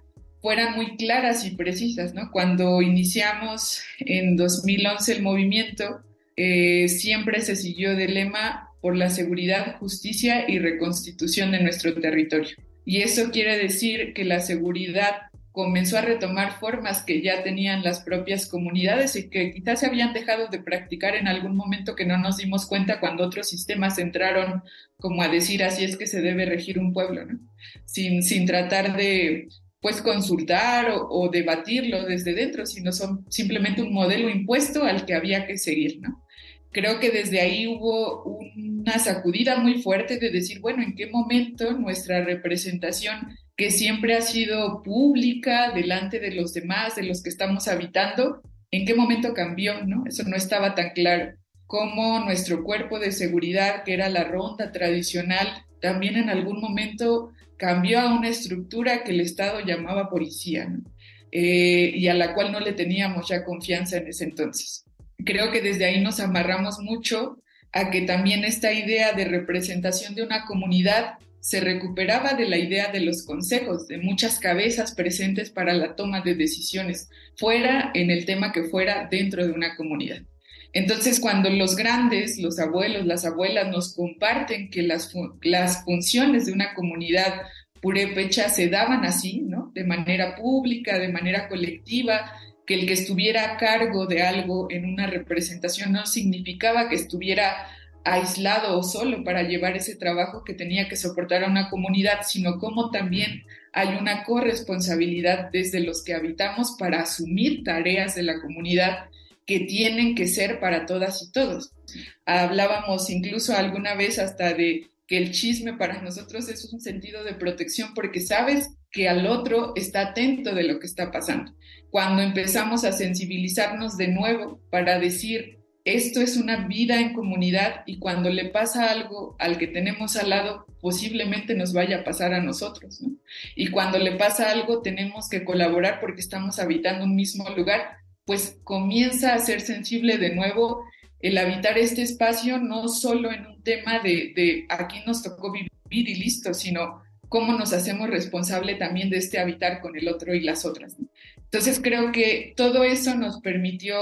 fueran muy claras y precisas, ¿no? Cuando iniciamos en 2011 el movimiento, eh, siempre se siguió del lema por la seguridad, justicia y reconstitución de nuestro territorio. Y eso quiere decir que la seguridad comenzó a retomar formas que ya tenían las propias comunidades y que quizás se habían dejado de practicar en algún momento que no nos dimos cuenta cuando otros sistemas entraron como a decir así es que se debe regir un pueblo, ¿no? sin, sin tratar de pues consultar o, debatirlo desde dentro, sino son simplemente un modelo impuesto al que había que seguir, ¿no? Creo que desde ahí hubo una sacudida muy fuerte de decir, bueno, ¿en qué momento nuestra representación, que siempre ha sido pública delante de los demás, de los que estamos habitando, en qué momento cambió, ¿no? Eso no estaba tan claro. Cómo nuestro cuerpo de seguridad, que era la ronda tradicional, también en algún momento cambió a una estructura que el Estado llamaba policía eh, y a la cual no le teníamos ya confianza en ese entonces. Creo que desde ahí nos amarramos mucho a que también esta idea de representación de una comunidad se recuperaba de la idea de los consejos, de muchas cabezas presentes para la toma de decisiones, fuera en el tema que fuera dentro de una comunidad. Entonces, cuando los grandes, los abuelos, las abuelas nos comparten que las, funciones de una comunidad purépecha se daban así, ¿no? De manera pública, de manera colectiva, que el que estuviera a cargo de algo en una representación no significaba que estuviera aislado o solo para llevar ese trabajo que tenía que soportar a una comunidad, sino como también hay una corresponsabilidad desde los que habitamos para asumir tareas de la comunidad que tienen que ser para todas y todos. Hablábamos incluso alguna vez hasta de que el chisme para nosotros es un sentido de protección porque sabes que al otro está atento de lo que está pasando. Cuando empezamos a sensibilizarnos de nuevo para decir, esto es una vida en comunidad y cuando le pasa algo al que tenemos al lado, posiblemente nos vaya a pasar a nosotros. Y cuando le pasa algo, tenemos que colaborar porque estamos habitando un mismo lugar pues comienza a ser sensible de nuevo el habitar este espacio, no solo en un tema de, aquí nos tocó vivir y listo, sino cómo nos hacemos responsable también de este habitar con el otro y las otras. Entonces creo que todo eso nos permitió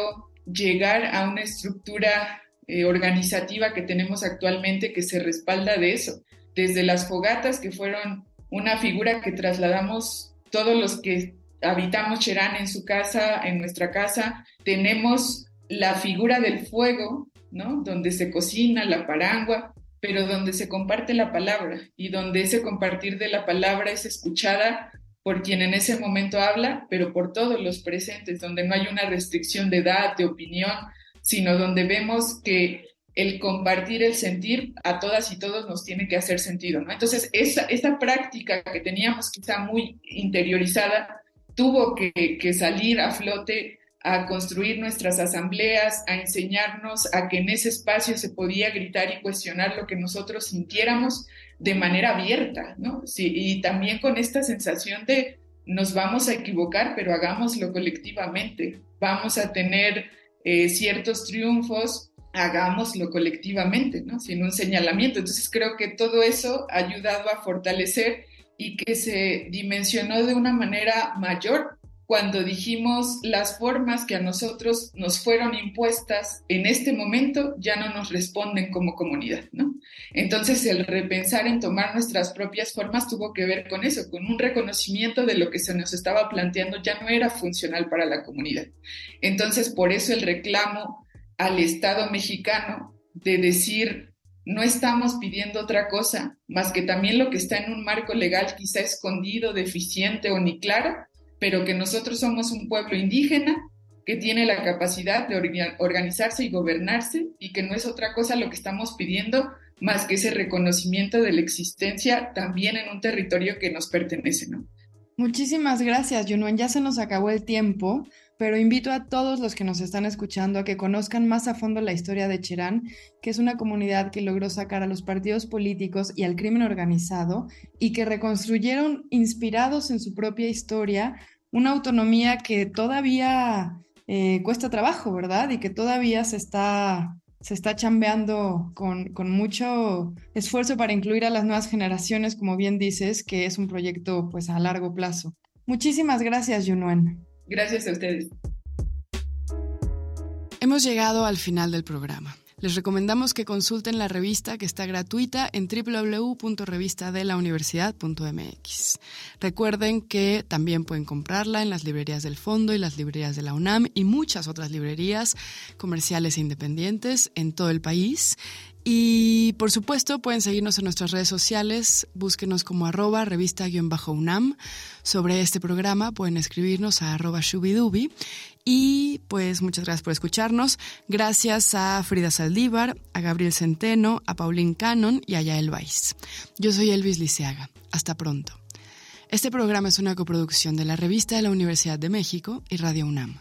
llegar a una estructura eh, organizativa que tenemos actualmente que se respalda de eso, desde las fogatas que fueron una figura que trasladamos todos los que habitamos Cherán en su casa, en nuestra casa, tenemos la figura del fuego, ¿no? Donde se cocina la parangua, pero donde se comparte la palabra y donde ese compartir de la palabra es escuchada por quien en ese momento habla, pero por todos los presentes, donde no hay una restricción de edad, de opinión, sino donde vemos que el compartir el sentir a todas y todos nos tiene que hacer sentido, ¿no? Entonces, esa práctica que teníamos quizá muy interiorizada tuvo que, salir a flote a construir nuestras asambleas, a enseñarnos a que en ese espacio se podía gritar y cuestionar lo que nosotros sintiéramos de manera abierta, ¿no? Y también con esta sensación de nos vamos a equivocar, pero hagámoslo colectivamente. Vamos a tener eh, ciertos triunfos, hagámoslo colectivamente, ¿no? Sin un señalamiento. Entonces creo que todo eso ha ayudado a fortalecer y que se dimensionó de una manera mayor cuando dijimos las formas que a nosotros nos fueron impuestas en este momento ya no nos responden como comunidad, ¿no? Entonces el repensar en tomar nuestras propias formas tuvo que ver con eso, con un reconocimiento de lo que se nos estaba planteando ya no era funcional para la comunidad. Entonces por eso el reclamo al Estado mexicano de decir no estamos pidiendo otra cosa, más que también lo que está en un marco legal quizá escondido, deficiente o ni claro, pero que nosotros somos un pueblo indígena que tiene la capacidad de organizarse y gobernarse y que no es otra cosa lo que estamos pidiendo más que ese reconocimiento de la existencia también en un territorio que nos pertenece, ¿no? Muchísimas gracias, Junuen. Ya se nos acabó el tiempo, pero invito a todos los que nos están escuchando a que conozcan más a fondo la historia de Cherán, que es una comunidad que logró sacar a los partidos políticos y al crimen organizado y que reconstruyeron, inspirados en su propia historia, una autonomía que todavía eh, cuesta trabajo, ¿verdad? Y que todavía se está, se está chambeando con, con, mucho esfuerzo para incluir a las nuevas generaciones, como bien dices, que es un proyecto pues a largo plazo. Muchísimas gracias, Yunuen. Gracias a ustedes. Hemos llegado al final del programa. Les recomendamos que consulten la revista que está gratuita en www.revistadelauniversidad.mx. Recuerden que también pueden comprarla en las librerías del Fondo y las librerías de la UNAM y muchas otras librerías comerciales e independientes en todo el país. Y por supuesto pueden seguirnos en nuestras redes sociales, búsquenos como arroba revista-unam. Sobre este programa pueden escribirnos a arroba shubidubi. Y pues muchas gracias por escucharnos. Gracias a Frida Saldívar, a Gabriel Centeno, a Paulín Cannon y a Yael Weiss. Yo soy Elvis Liceaga. Hasta pronto. Este programa es una coproducción de la revista de la Universidad de México y Radio UNAM.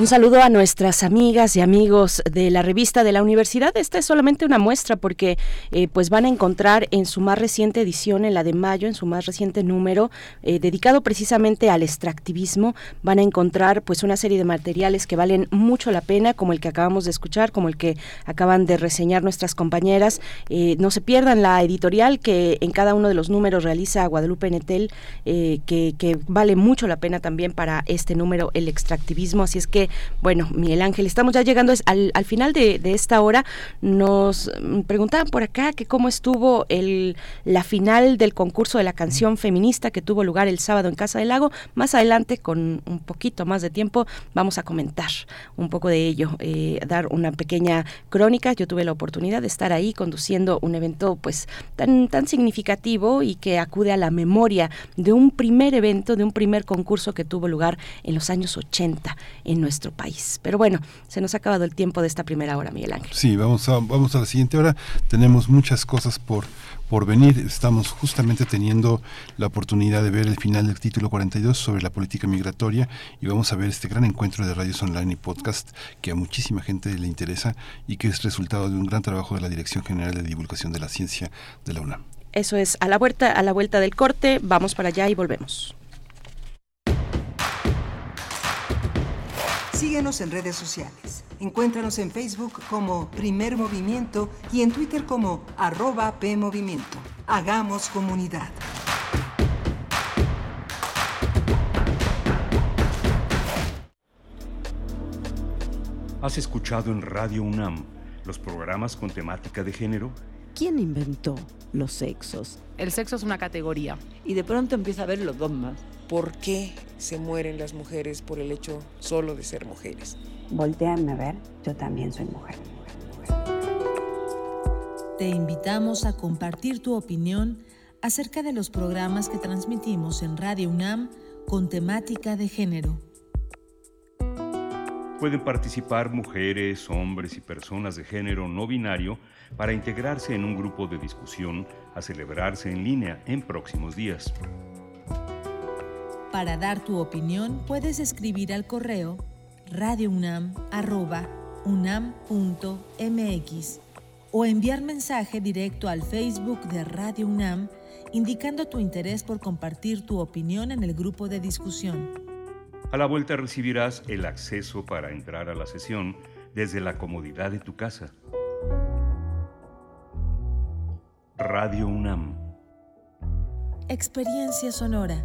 Un saludo a nuestras amigas y amigos de la revista de la universidad. Esta es solamente una muestra porque eh, pues van a encontrar en su más reciente edición, en la de mayo, en su más reciente número, eh, dedicado precisamente al extractivismo, van a encontrar pues una serie de materiales que valen mucho la pena, como el que acabamos de escuchar, como el que acaban de reseñar nuestras compañeras. Eh, no se pierdan la editorial que en cada uno de los números realiza Guadalupe Netel, que, que vale mucho la pena también para este número, el extractivismo. Así es que bueno, Miguel Ángel, estamos ya llegando al, final de, esta hora. Nos preguntaban por acá que cómo estuvo el, la final del concurso de la canción feminista que tuvo lugar el sábado en Casa del Lago. Más adelante, con un poquito más de tiempo, vamos a comentar un poco de ello, eh, dar una pequeña crónica. Yo tuve la oportunidad de estar ahí conduciendo un evento pues tan, tan significativo y que acude a la memoria de un primer evento, de un primer concurso que tuvo lugar en los años 80 en nuestro país. Pero bueno, se nos ha acabado el tiempo de esta primera hora, Miguel Ángel. Sí, vamos a, vamos a la siguiente hora. Tenemos muchas cosas por, por venir. Estamos justamente teniendo la oportunidad de ver el final del título 42 sobre la política migratoria y vamos a ver este gran encuentro de radios online y podcast que a muchísima gente le interesa y que es resultado de un gran trabajo de la Dirección General de Divulgación de la Ciencia de la UNAM. Eso es, a la vuelta, a la vuelta del corte, vamos para allá y volvemos. Síguenos en redes sociales. Encuéntranos en Facebook como Primer Movimiento y en Twitter como arroba PMovimiento. Hagamos comunidad. ¿Has escuchado en Radio UNAM los programas con temática de género? ¿Quién inventó los sexos? El sexo es una categoría. Y de pronto empieza a ver los dogmas. ¿Por qué se mueren las mujeres por el hecho solo de ser mujeres? Volteame a ver, yo también soy mujer. Te invitamos a compartir tu opinión acerca de los programas que transmitimos en Radio UNAM con temática de género. Pueden participar mujeres, hombres y personas de género no binario para integrarse en un grupo de discusión a celebrarse en línea en próximos días. Para dar tu opinión puedes escribir al correo radiounam@unam.mx o enviar mensaje directo al Facebook de Radio UNAM indicando tu interés por compartir tu opinión en el grupo de discusión. A la vuelta recibirás el acceso para entrar a la sesión desde la comodidad de tu casa. Radio UNAM. Experiencia sonora.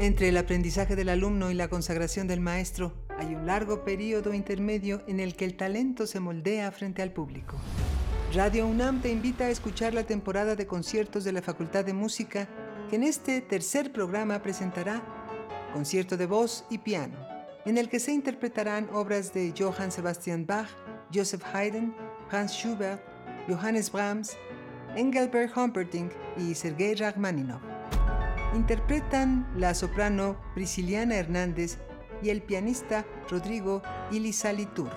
Entre el aprendizaje del alumno y la consagración del maestro, hay un largo periodo intermedio en el que el talento se moldea frente al público. Radio UNAM te invita a escuchar la temporada de conciertos de la Facultad de Música, que en este tercer programa presentará concierto de voz y piano, en el que se interpretarán obras de Johann Sebastian Bach, Joseph Haydn, Franz Schubert, Johannes Brahms, Engelbert Humperdinck y Sergei Rachmaninoff. Interpretan la soprano Prisciliana Hernández y el pianista Rodrigo Ilizaliturri.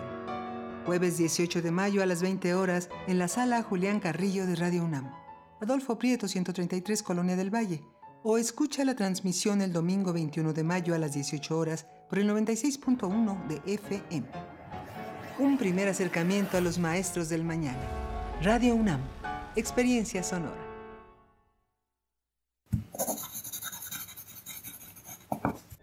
Jueves 18 de mayo a las 20 horas en la sala Julián Carrillo de Radio UNAM. Adolfo Prieto 133 Colonia del Valle. O escucha la transmisión el domingo 21 de mayo a las 18 horas por el 96.1 de FM. Un primer acercamiento a los maestros del mañana. Radio UNAM. Experiencia sonora.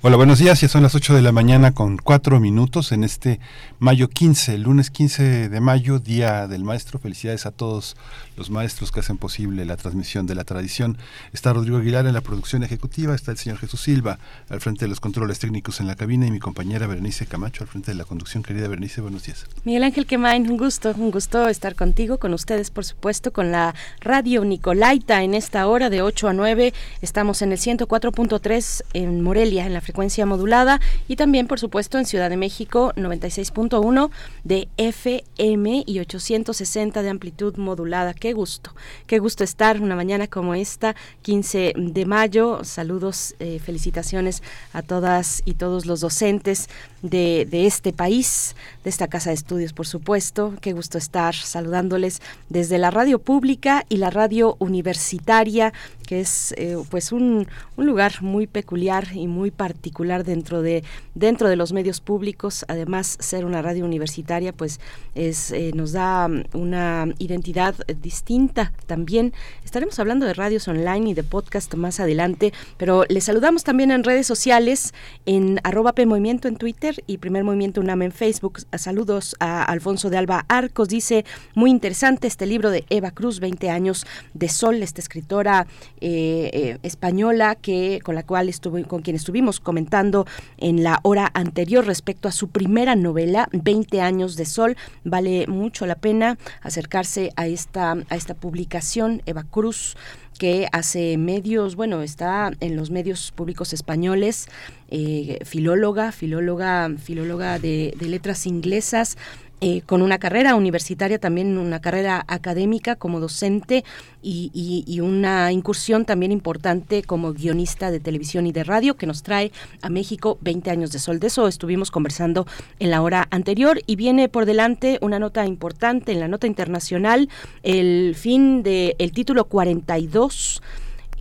Hola, buenos días. Ya son las 8 de la mañana con 4 minutos en este mayo 15, lunes 15 de mayo, Día del Maestro. Felicidades a todos los maestros que hacen posible la transmisión de la tradición. Está Rodrigo Aguilar en la producción ejecutiva, está el señor Jesús Silva al frente de los controles técnicos en la cabina y mi compañera Berenice Camacho al frente de la conducción. Querida Berenice, buenos días. Miguel Ángel Quemain, un gusto, un gusto estar contigo, con ustedes, por supuesto, con la radio Nicolaita en esta hora de 8 a 9. Estamos en el 104.3 en Morelia, en la frecuencia modulada y también, por supuesto, en Ciudad de México 96.1 de FM y 860 de amplitud modulada. Qué gusto, qué gusto estar una mañana como esta, 15 de mayo. Saludos, eh, felicitaciones a todas y todos los docentes de, de, este país, de esta casa de estudios, por supuesto. Qué gusto estar saludándoles desde la radio pública y la radio universitaria, que es eh, pues un, un, lugar muy peculiar y muy particular dentro de, dentro de los medios públicos. Además, ser una radio universitaria, pues es, eh, nos da una identidad distinta también. Estaremos hablando de radios online y de podcast más adelante, pero les saludamos también en redes sociales, en arroba Movimiento en Twitter y Primer Movimiento UNAM en Facebook. Saludos a Alfonso de Alba Arcos. Dice, muy interesante este libro de Eva Cruz, 20 años de sol, esta escritora eh, eh, española que con la cual estuve, con quien estuvimos comentando en la hora anterior respecto a su primera novela, 20 años de sol. Vale mucho la pena acercarse a esta, a esta publicación, Eva Cruz que hace medios, bueno, está en los medios públicos españoles, eh, filóloga, filóloga, filóloga de, de letras inglesas, eh, con una carrera universitaria, también una carrera académica como docente y, y, una incursión también importante como guionista de televisión y de radio que nos trae a México 20 años de sol. De eso estuvimos conversando en la hora anterior y viene por delante una nota importante en la nota internacional, el fin del el título 42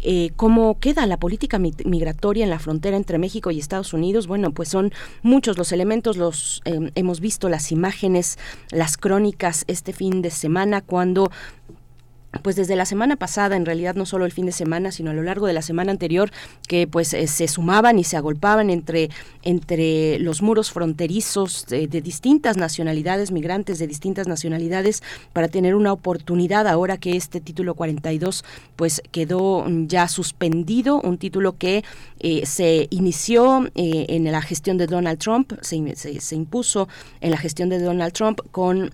eh, cómo queda la política migratoria en la frontera entre México y Estados Unidos. Bueno, pues son muchos los elementos, los eh, hemos visto las imágenes, las crónicas este fin de semana cuando pues desde la semana pasada, en realidad no solo el fin de semana, sino a lo largo de la semana anterior, que pues eh, se sumaban y se agolpaban entre, entre los muros fronterizos de, distintas nacionalidades, migrantes de distintas nacionalidades, para tener una oportunidad ahora que este título 42 pues quedó ya suspendido, un título que eh, se inició eh, en la gestión de Donald Trump, se, se, impuso en la gestión de Donald Trump con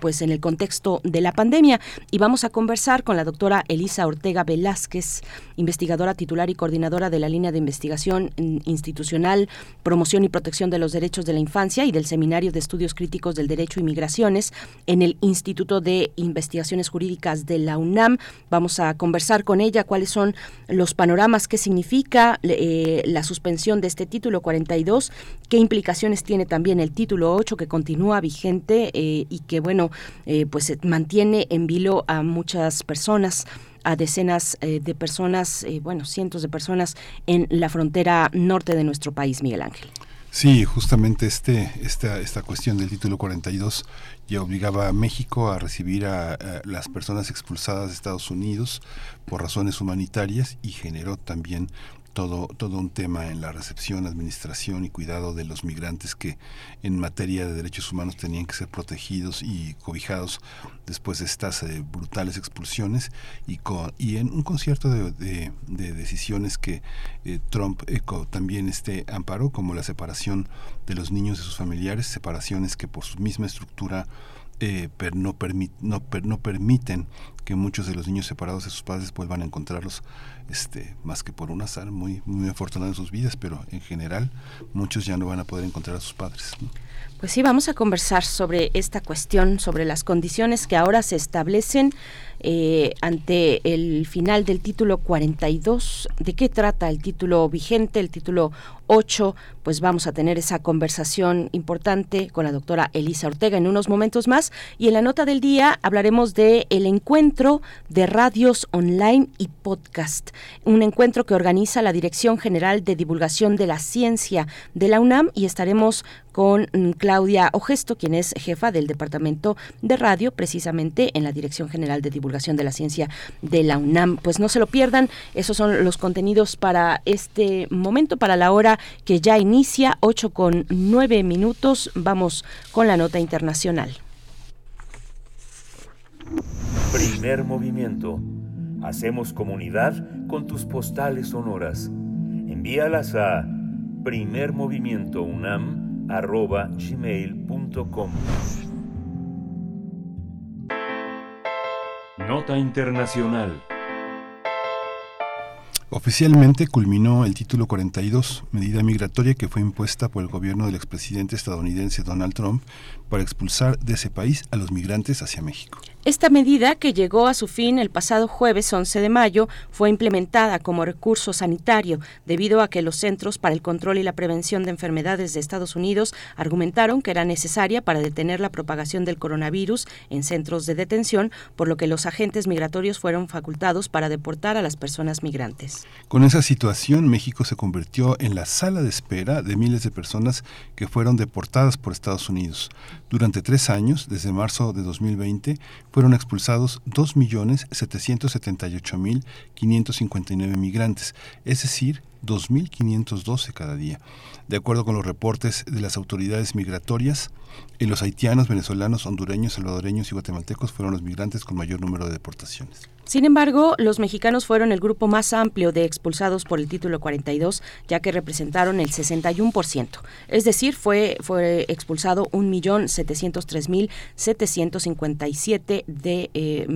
pues en el contexto de la pandemia. Y vamos a conversar con la doctora Elisa Ortega Velázquez, investigadora titular y coordinadora de la línea de investigación institucional, promoción y protección de los derechos de la infancia y del Seminario de Estudios Críticos del Derecho y Migraciones en el Instituto de Investigaciones Jurídicas de la UNAM. Vamos a conversar con ella cuáles son los panoramas, qué significa eh, la suspensión de este título 42, qué implicaciones tiene también el título 8 que continúa vigente eh, y que, bueno, eh, pues mantiene en vilo a muchas personas a decenas eh, de personas, eh, bueno, cientos de personas en la frontera norte de nuestro país, Miguel Ángel. Sí, justamente este, esta, esta cuestión del título 42 ya obligaba a México a recibir a, a, las personas expulsadas de Estados Unidos por razones humanitarias y generó también todo, todo un tema en la recepción, administración y cuidado de los migrantes que en materia de derechos humanos tenían que ser protegidos y cobijados después de estas eh, brutales expulsiones y, con, y en un concierto de, de, de decisiones que eh, Trump eh, también este, amparó, como la separación de los niños de sus familiares, separaciones que por su misma estructura no, no, permiten que muchos de los niños separados de sus padres vuelvan a encontrarlos este, más que por un azar muy, muy afortunado en sus vidas, pero en general muchos ya no van a poder encontrar a sus padres. Pues sí, vamos a conversar sobre esta cuestión, sobre las condiciones que ahora se establecen eh, ante el final del título 42. ¿De qué trata el título vigente, el título 8? Pues vamos a tener esa conversación importante con la doctora Elisa Ortega en unos momentos más. Y en la nota del día hablaremos de el encuentro de Radios Online y Podcast, un encuentro que organiza la Dirección General de Divulgación de la Ciencia de la UNAM y estaremos con Claudia Ogesto, quien es jefa del Departamento de Radio, precisamente en la Dirección General de Divulgación de la Ciencia de la UNAM. Pues no se lo pierdan, esos son los contenidos para este momento, para la hora que ya inicia, 8 con 9 minutos. Vamos con la nota internacional. Primer movimiento. Hacemos comunidad con tus postales sonoras. Envíalas a primermovimientounam.gmail.com Nota Internacional Oficialmente culminó el título 42, medida migratoria que fue impuesta por el gobierno del expresidente estadounidense Donald Trump para expulsar de ese país a los migrantes hacia México. Esta medida, que llegó a su fin el pasado jueves 11 de mayo, fue implementada como recurso sanitario debido a que los Centros para el Control y la Prevención de Enfermedades de Estados Unidos argumentaron que era necesaria para detener la propagación del coronavirus en centros de detención, por lo que los agentes migratorios fueron facultados para deportar a las personas migrantes. Con esa situación, México se convirtió en la sala de espera de miles de personas que fueron deportadas por Estados Unidos. Durante tres años, desde marzo de 2020, fueron expulsados 2.778.559 migrantes, es decir, 2.512 cada día. De acuerdo con los reportes de las autoridades migratorias, en los haitianos, venezolanos, hondureños, salvadoreños y guatemaltecos fueron los migrantes con mayor número de deportaciones. Sin embargo, los mexicanos fueron el grupo más amplio de expulsados por el título 42, ya que representaron el 61%. Es decir, fue, fue expulsado 1.703.757 de eh,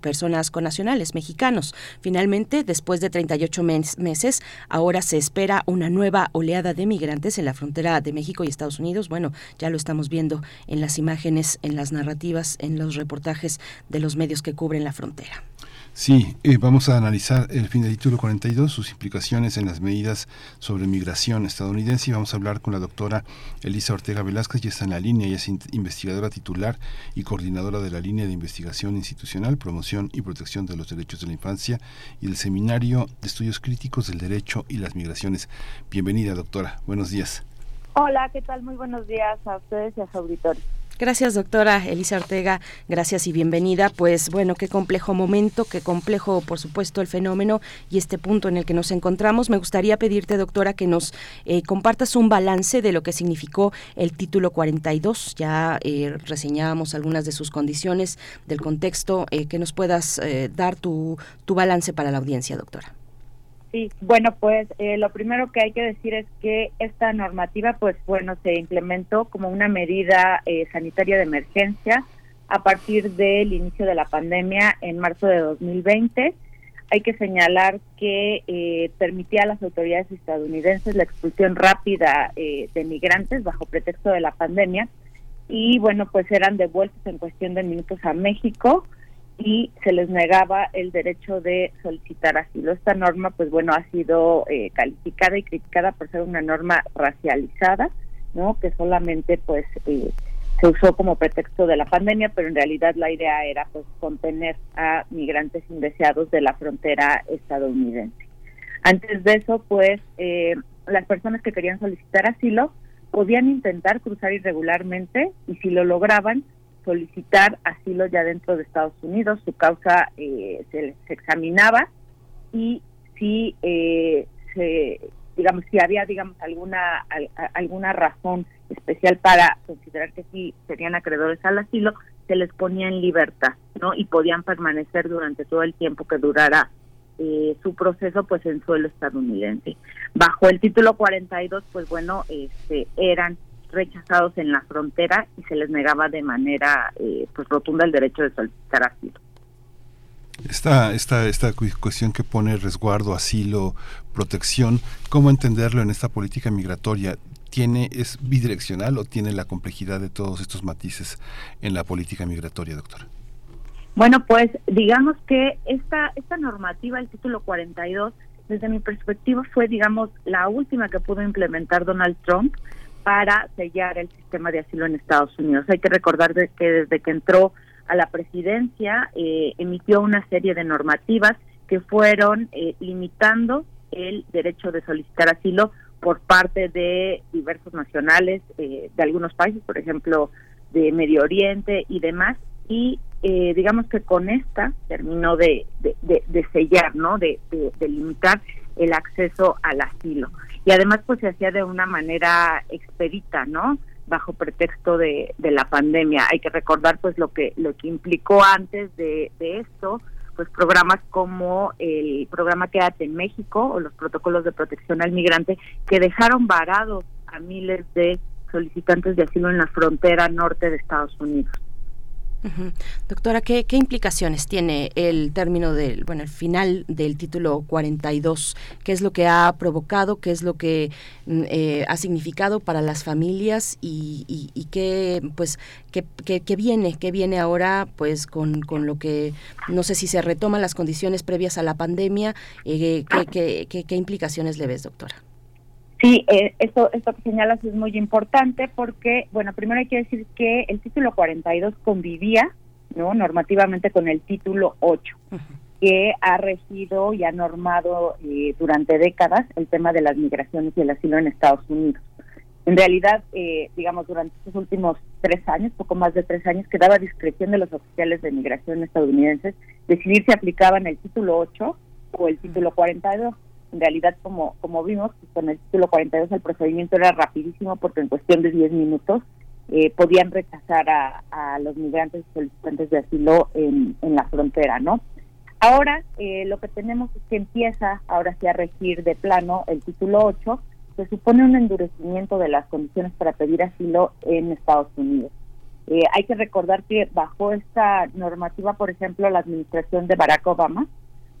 personas con nacionales mexicanos. Finalmente, después de 38 meses, ahora se espera una nueva oleada de migrantes en la frontera de México y Estados Unidos. Bueno, ya lo estamos viendo en las imágenes, en las narrativas, en los reportajes de los medios que cubren la frontera. Sí, eh, vamos a analizar el fin del título 42, sus implicaciones en las medidas sobre migración estadounidense y vamos a hablar con la doctora Elisa Ortega Velázquez, ya está en la línea, ella es investigadora titular y coordinadora de la línea de investigación institucional, promoción y protección de los derechos de la infancia y del Seminario de Estudios Críticos del Derecho y las Migraciones. Bienvenida, doctora. Buenos días. Hola, ¿qué tal? Muy buenos días a ustedes y a su auditorio. Gracias, doctora Elisa Ortega. Gracias y bienvenida. Pues bueno, qué complejo momento, qué complejo, por supuesto, el fenómeno y este punto en el que nos encontramos. Me gustaría pedirte, doctora, que nos eh, compartas un balance de lo que significó el título 42. Ya eh, reseñábamos algunas de sus condiciones, del contexto, eh, que nos puedas dar tu, tu balance para la audiencia, doctora. Sí, bueno, pues eh, lo primero que hay que decir es que esta normativa, pues bueno, se implementó como una medida eh, sanitaria de emergencia a partir del inicio de la pandemia en marzo de 2020. Hay que señalar que eh, permitía a las autoridades estadounidenses la expulsión rápida de migrantes bajo pretexto de la pandemia y bueno, pues eran devueltos en cuestión de minutos a México y se les negaba el derecho de solicitar asilo. Esta norma, pues bueno, ha sido eh, calificada y criticada por ser una norma racializada, ¿no? Que solamente, pues, eh, se usó como pretexto de la pandemia, pero en realidad la idea era, pues, contener a migrantes indeseados de la frontera estadounidense. Antes de eso, pues, eh, las personas que querían solicitar asilo podían intentar cruzar irregularmente y si lo lograban, solicitar asilo ya dentro de Estados Unidos, su causa eh, se les examinaba y si eh, se, digamos si había digamos alguna alguna razón especial para considerar que sí serían acreedores al asilo, se les ponía en libertad, ¿no? Y podían permanecer durante todo el tiempo que durara eh, su proceso pues en suelo estadounidense. Bajo el título 42, pues bueno, este eran rechazados en la frontera y se les negaba de manera eh, pues rotunda el derecho de solicitar asilo. Esta, esta, esta cuestión que pone resguardo, asilo, protección, ¿cómo entenderlo en esta política migratoria? ¿Tiene, ¿Es bidireccional o tiene la complejidad de todos estos matices en la política migratoria, doctora? Bueno, pues digamos que esta, esta normativa, el título 42, desde mi perspectiva fue, digamos, la última que pudo implementar Donald Trump para sellar el sistema de asilo en Estados Unidos. Hay que recordar que desde que entró a la presidencia eh, emitió una serie de normativas que fueron eh, limitando el derecho de solicitar asilo por parte de diversos nacionales de algunos países, por ejemplo, de Medio Oriente y demás, y digamos que con esta terminó de, de, sellar, ¿no? De, de, limitar el acceso al asilo. Y además pues se hacía de una manera expedita, ¿no? bajo pretexto de, de la pandemia. Hay que recordar pues lo que lo que implicó antes de, de esto, pues programas como el programa Quédate en México o los protocolos de protección al migrante que dejaron varados a miles de solicitantes de asilo en la frontera norte de Estados Unidos. Doctora, ¿qué, implicaciones tiene el término del, bueno, el final del título 42? ¿Qué es lo que ha provocado? ¿Qué es lo que mm, eh, ha significado para las familias? ¿Y, y, qué, pues, qué, qué, viene? ¿Qué viene ahora, pues, con, con, lo que, no sé si se retoman las condiciones previas a la pandemia? Eh, ¿qué, qué implicaciones le ves, doctora? Sí, eh, esto, esto que señalas es muy importante porque, bueno, primero hay que decir que el título 42 convivía no normativamente con el título 8, que ha regido y ha normado eh, durante décadas el tema de las migraciones y el asilo en Estados Unidos. En realidad, eh, digamos, durante estos últimos tres años, poco más de tres años, quedaba discreción de los oficiales de migración estadounidenses decidir si aplicaban el título 8 o el título 42 en realidad, como, como vimos, pues, con el título 42 el procedimiento era rapidísimo porque en cuestión de 10 minutos eh, podían rechazar a, los migrantes solicitantes de asilo en, en la frontera, ¿no? Ahora eh, lo que tenemos es que empieza ahora sí a regir de plano el título 8, se supone un endurecimiento de las condiciones para pedir asilo en Estados Unidos. Eh, hay que recordar que bajo esta normativa, por ejemplo, la administración de Barack Obama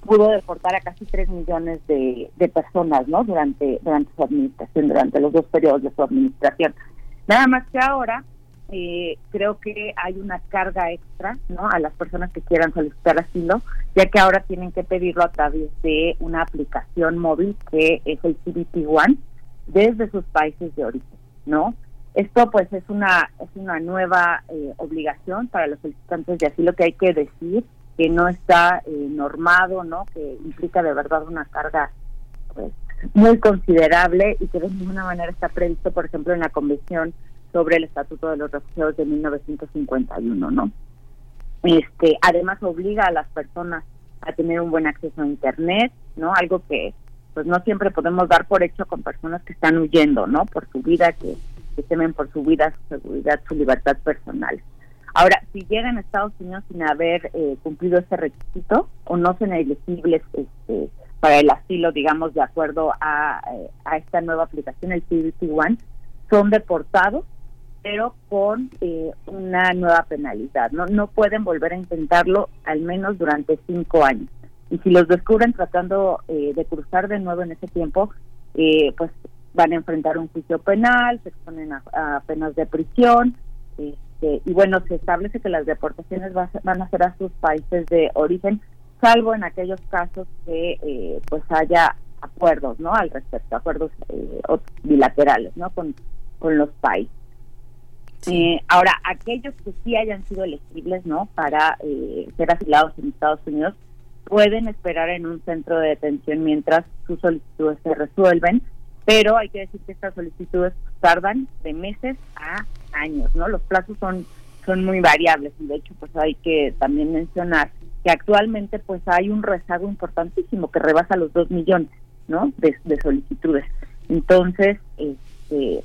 pudo deportar a casi 3 millones de, personas no durante durante su administración durante los dos periodos de su administración. Nada más que ahora eh, creo que hay una carga extra no a las personas que quieran solicitar asilo ya que ahora tienen que pedirlo a través de una aplicación móvil que es el CBP One desde sus países de origen no esto pues es una es una nueva eh, obligación para los solicitantes de asilo que hay que decir que no está eh, normado, ¿no? Que implica de verdad una carga pues, muy considerable y que de ninguna manera está previsto, por ejemplo, en la Convención sobre el Estatuto de los Refugiados de 1951, ¿no? Este, además obliga a las personas a tener un buen acceso a internet, ¿no? Algo que pues no siempre podemos dar por hecho con personas que están huyendo, ¿no? Por su vida, que, que temen por su vida, su seguridad, su libertad personal. Ahora, si llegan a Estados Unidos sin haber eh, cumplido ese requisito o no son elegibles este, para el asilo, digamos, de acuerdo a, eh, a esta nueva aplicación, el CBP One, son deportados, pero con eh, una nueva penalidad. No, no pueden volver a intentarlo al menos durante cinco años. Y si los descubren tratando de cruzar de nuevo en ese tiempo, pues van a enfrentar un juicio penal, se exponen a, a penas de prisión, este, y bueno, se establece que las deportaciones van a ser a sus países de origen, salvo en aquellos casos que eh, pues haya acuerdos, ¿no? Al respecto, acuerdos eh, bilaterales, ¿no? Con, con los países. Eh, ahora, aquellos que sí hayan sido elegibles, ¿no? Para ser asilados en Estados Unidos, pueden esperar en un centro de detención mientras sus solicitudes se resuelven, pero hay que decir que estas solicitudes tardan de meses a años, ¿no? Los plazos son son muy variables y de hecho pues hay que también mencionar que actualmente pues hay un rezago importantísimo que rebasa los dos millones, ¿no? De, solicitudes. Entonces, este,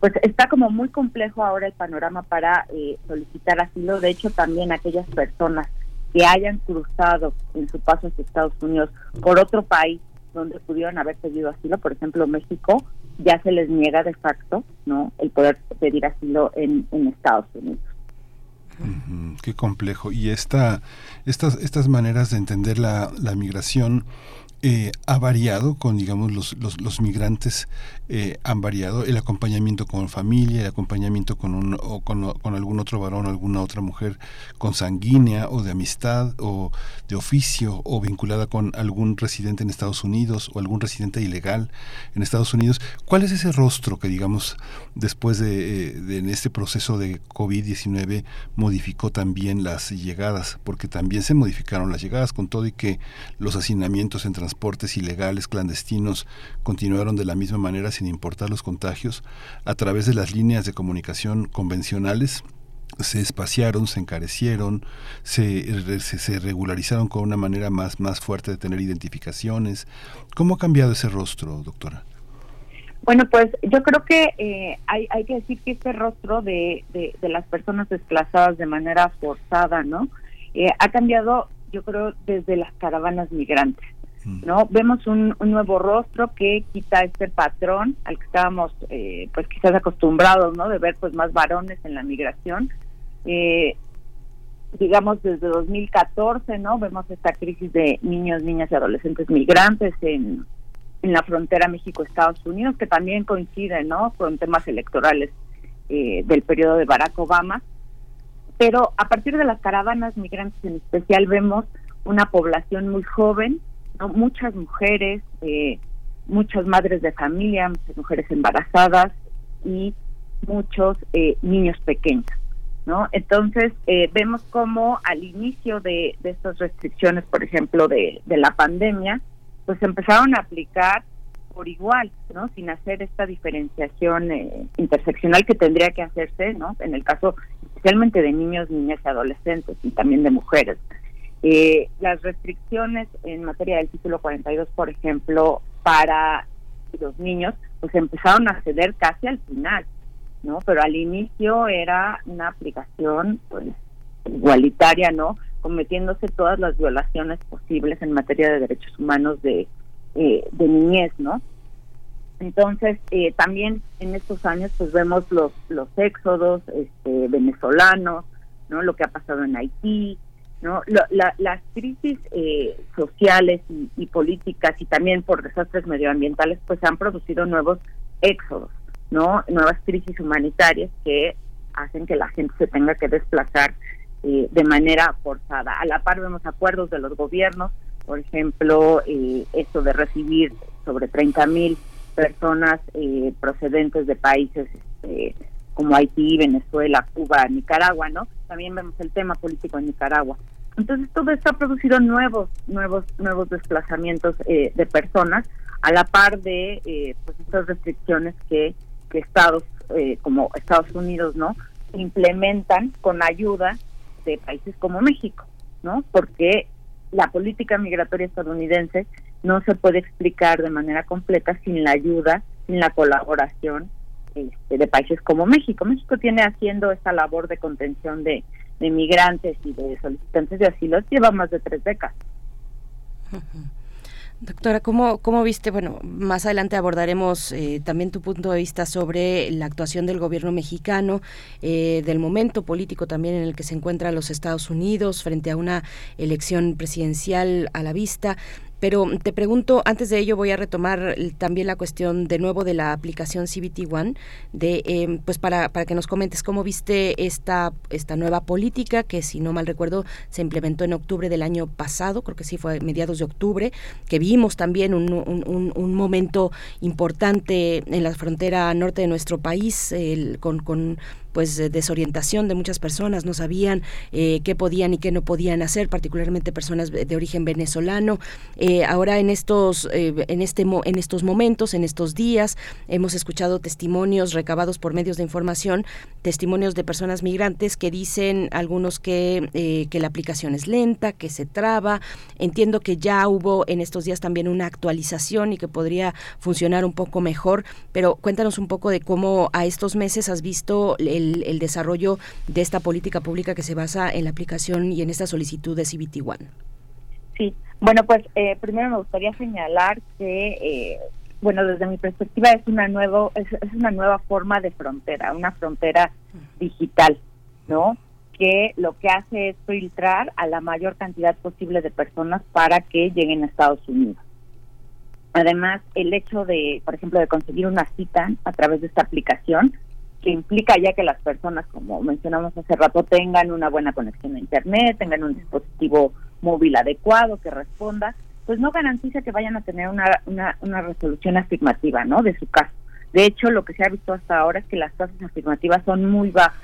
pues está como muy complejo ahora el panorama para eh, solicitar asilo. De hecho, también aquellas personas que hayan cruzado en su paso hacia Estados Unidos por otro país donde pudieron haber pedido asilo, por ejemplo México, ya se les niega de facto no el poder pedir asilo en, Estados Unidos. qué complejo. Y esta, estas, estas maneras de entender la, la migración eh, ha variado con, digamos, los, los, los migrantes eh, han variado, el acompañamiento con familia, el acompañamiento con, un, o con, algún otro varón, alguna otra mujer consanguínea o de amistad o de oficio o vinculada con algún residente en Estados Unidos o algún residente ilegal en Estados Unidos. ¿Cuál es ese rostro que, digamos, después de, eh, este proceso de COVID-19 modificó también las llegadas? Porque también se modificaron las llegadas con todo y que los hacinamientos en transporte transportes ilegales clandestinos continuaron de la misma manera sin importar los contagios a través de las líneas de comunicación convencionales se espaciaron, se encarecieron, se, se, regularizaron con una manera más, más fuerte de tener identificaciones. ¿Cómo ha cambiado ese rostro, doctora? Bueno, pues yo creo que eh, hay, hay que decir que este rostro de, de, las personas desplazadas de manera forzada, ¿no? Eh, ha cambiado, yo creo, desde las caravanas migrantes. ¿no? Vemos un, nuevo rostro que quita este patrón al que estábamos, eh, pues quizás acostumbrados, ¿no? De ver pues más varones en la migración. Eh, digamos desde 2014, ¿no? Vemos esta crisis de niños, niñas y adolescentes migrantes en, en la frontera México-Estados Unidos, que también coincide, ¿no? Con temas electorales eh, del periodo de Barack Obama. Pero a partir de las caravanas migrantes en especial vemos una población muy joven, muchas mujeres, eh, muchas madres de familia, muchas mujeres embarazadas y muchos eh, niños pequeños. ¿no? Entonces, eh, vemos cómo al inicio de, estas restricciones, por ejemplo, de, de, la pandemia, pues empezaron a aplicar por igual, ¿no? Sin hacer esta diferenciación interseccional que tendría que hacerse, ¿no? En el caso especialmente de niños, niñas y adolescentes y también de mujeres. Eh, las restricciones en materia del título 42, por ejemplo, para los niños, pues empezaron a ceder casi al final, ¿no? Pero al inicio era una aplicación pues, igualitaria, ¿no? Cometiéndose todas las violaciones posibles en materia de derechos humanos de, eh, de niñez, ¿no? Entonces, eh, también en estos años, pues vemos los, los éxodos este, venezolanos, ¿no? Lo que ha pasado en Haití, ¿no? las crisis eh, sociales y, políticas y también por desastres medioambientales pues han producido nuevos éxodos, ¿no? Nuevas crisis humanitarias que hacen que la gente se tenga que desplazar eh, de manera forzada. A la par vemos acuerdos de los gobiernos, por ejemplo, eh, esto de recibir sobre 30 mil personas eh, procedentes de países este, como Haití, Venezuela, Cuba, Nicaragua, ¿no? También vemos el tema político en Nicaragua. Entonces todo esto ha producido nuevos, nuevos, nuevos desplazamientos eh, de personas a la par de eh, pues estas restricciones que, que estados eh, como Estados Unidos, ¿no? Implementan con ayuda de países como México, ¿no? Porque la política migratoria estadounidense no se puede explicar de manera completa sin la ayuda, sin la colaboración este, de países como México. México tiene haciendo esta labor de contención de, de migrantes y de solicitantes de asilo lleva más de tres décadas. Doctora, ¿cómo, ¿cómo viste? Bueno, más adelante abordaremos eh, también tu punto de vista sobre la actuación del gobierno mexicano, eh, del momento político también en el que se encuentra los Estados Unidos frente a una elección presidencial a la vista. Pero te pregunto, antes de ello voy a retomar también la cuestión de nuevo de la aplicación CBT One, de, em, pues para, para que nos comentes cómo viste esta, esta nueva política que si no mal recuerdo se implementó en octubre del año pasado, creo que sí fue mediados de octubre, que vimos también un, un, un, momento importante en la frontera norte de nuestro país el, con, con pues desorientación de muchas personas, no sabían eh, qué podían y qué no podían hacer, particularmente personas de origen venezolano. Eh, ahora en estos, eh, en este, en estos momentos, en estos días, hemos escuchado testimonios recabados por medios de información, testimonios de personas migrantes que dicen algunos que, que la aplicación es lenta, que se traba. Entiendo que ya hubo en estos días también una actualización y que podría funcionar un poco mejor, pero cuéntanos un poco de cómo a estos meses has visto el el, desarrollo de esta política pública que se basa en la aplicación y en esta solicitud de CBT One. Sí, bueno, pues eh, primero me gustaría señalar que, eh, bueno, desde mi perspectiva es una nuevo es, una nueva forma de frontera, una frontera digital, ¿no? Que lo que hace es filtrar a la mayor cantidad posible de personas para que lleguen a Estados Unidos, Además, el hecho de, por ejemplo, de conseguir una cita a través de esta aplicación, que implica ya que las personas, como mencionamos hace rato, tengan una buena conexión a Internet, tengan un dispositivo móvil adecuado que responda, pues no garantiza que vayan a tener una, una, una resolución afirmativa, ¿no? De su caso. De hecho, lo que se ha visto hasta ahora es que las tasas afirmativas son muy bajas.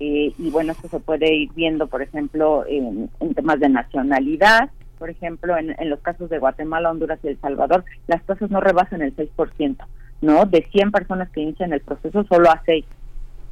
Eh, y bueno, esto se puede ir viendo, por ejemplo, en, en temas de nacionalidad, por ejemplo, en, los casos de Guatemala, Honduras y El Salvador, las tasas no rebasan el 6%, ¿no? De 100 personas que inician el proceso, solo a 6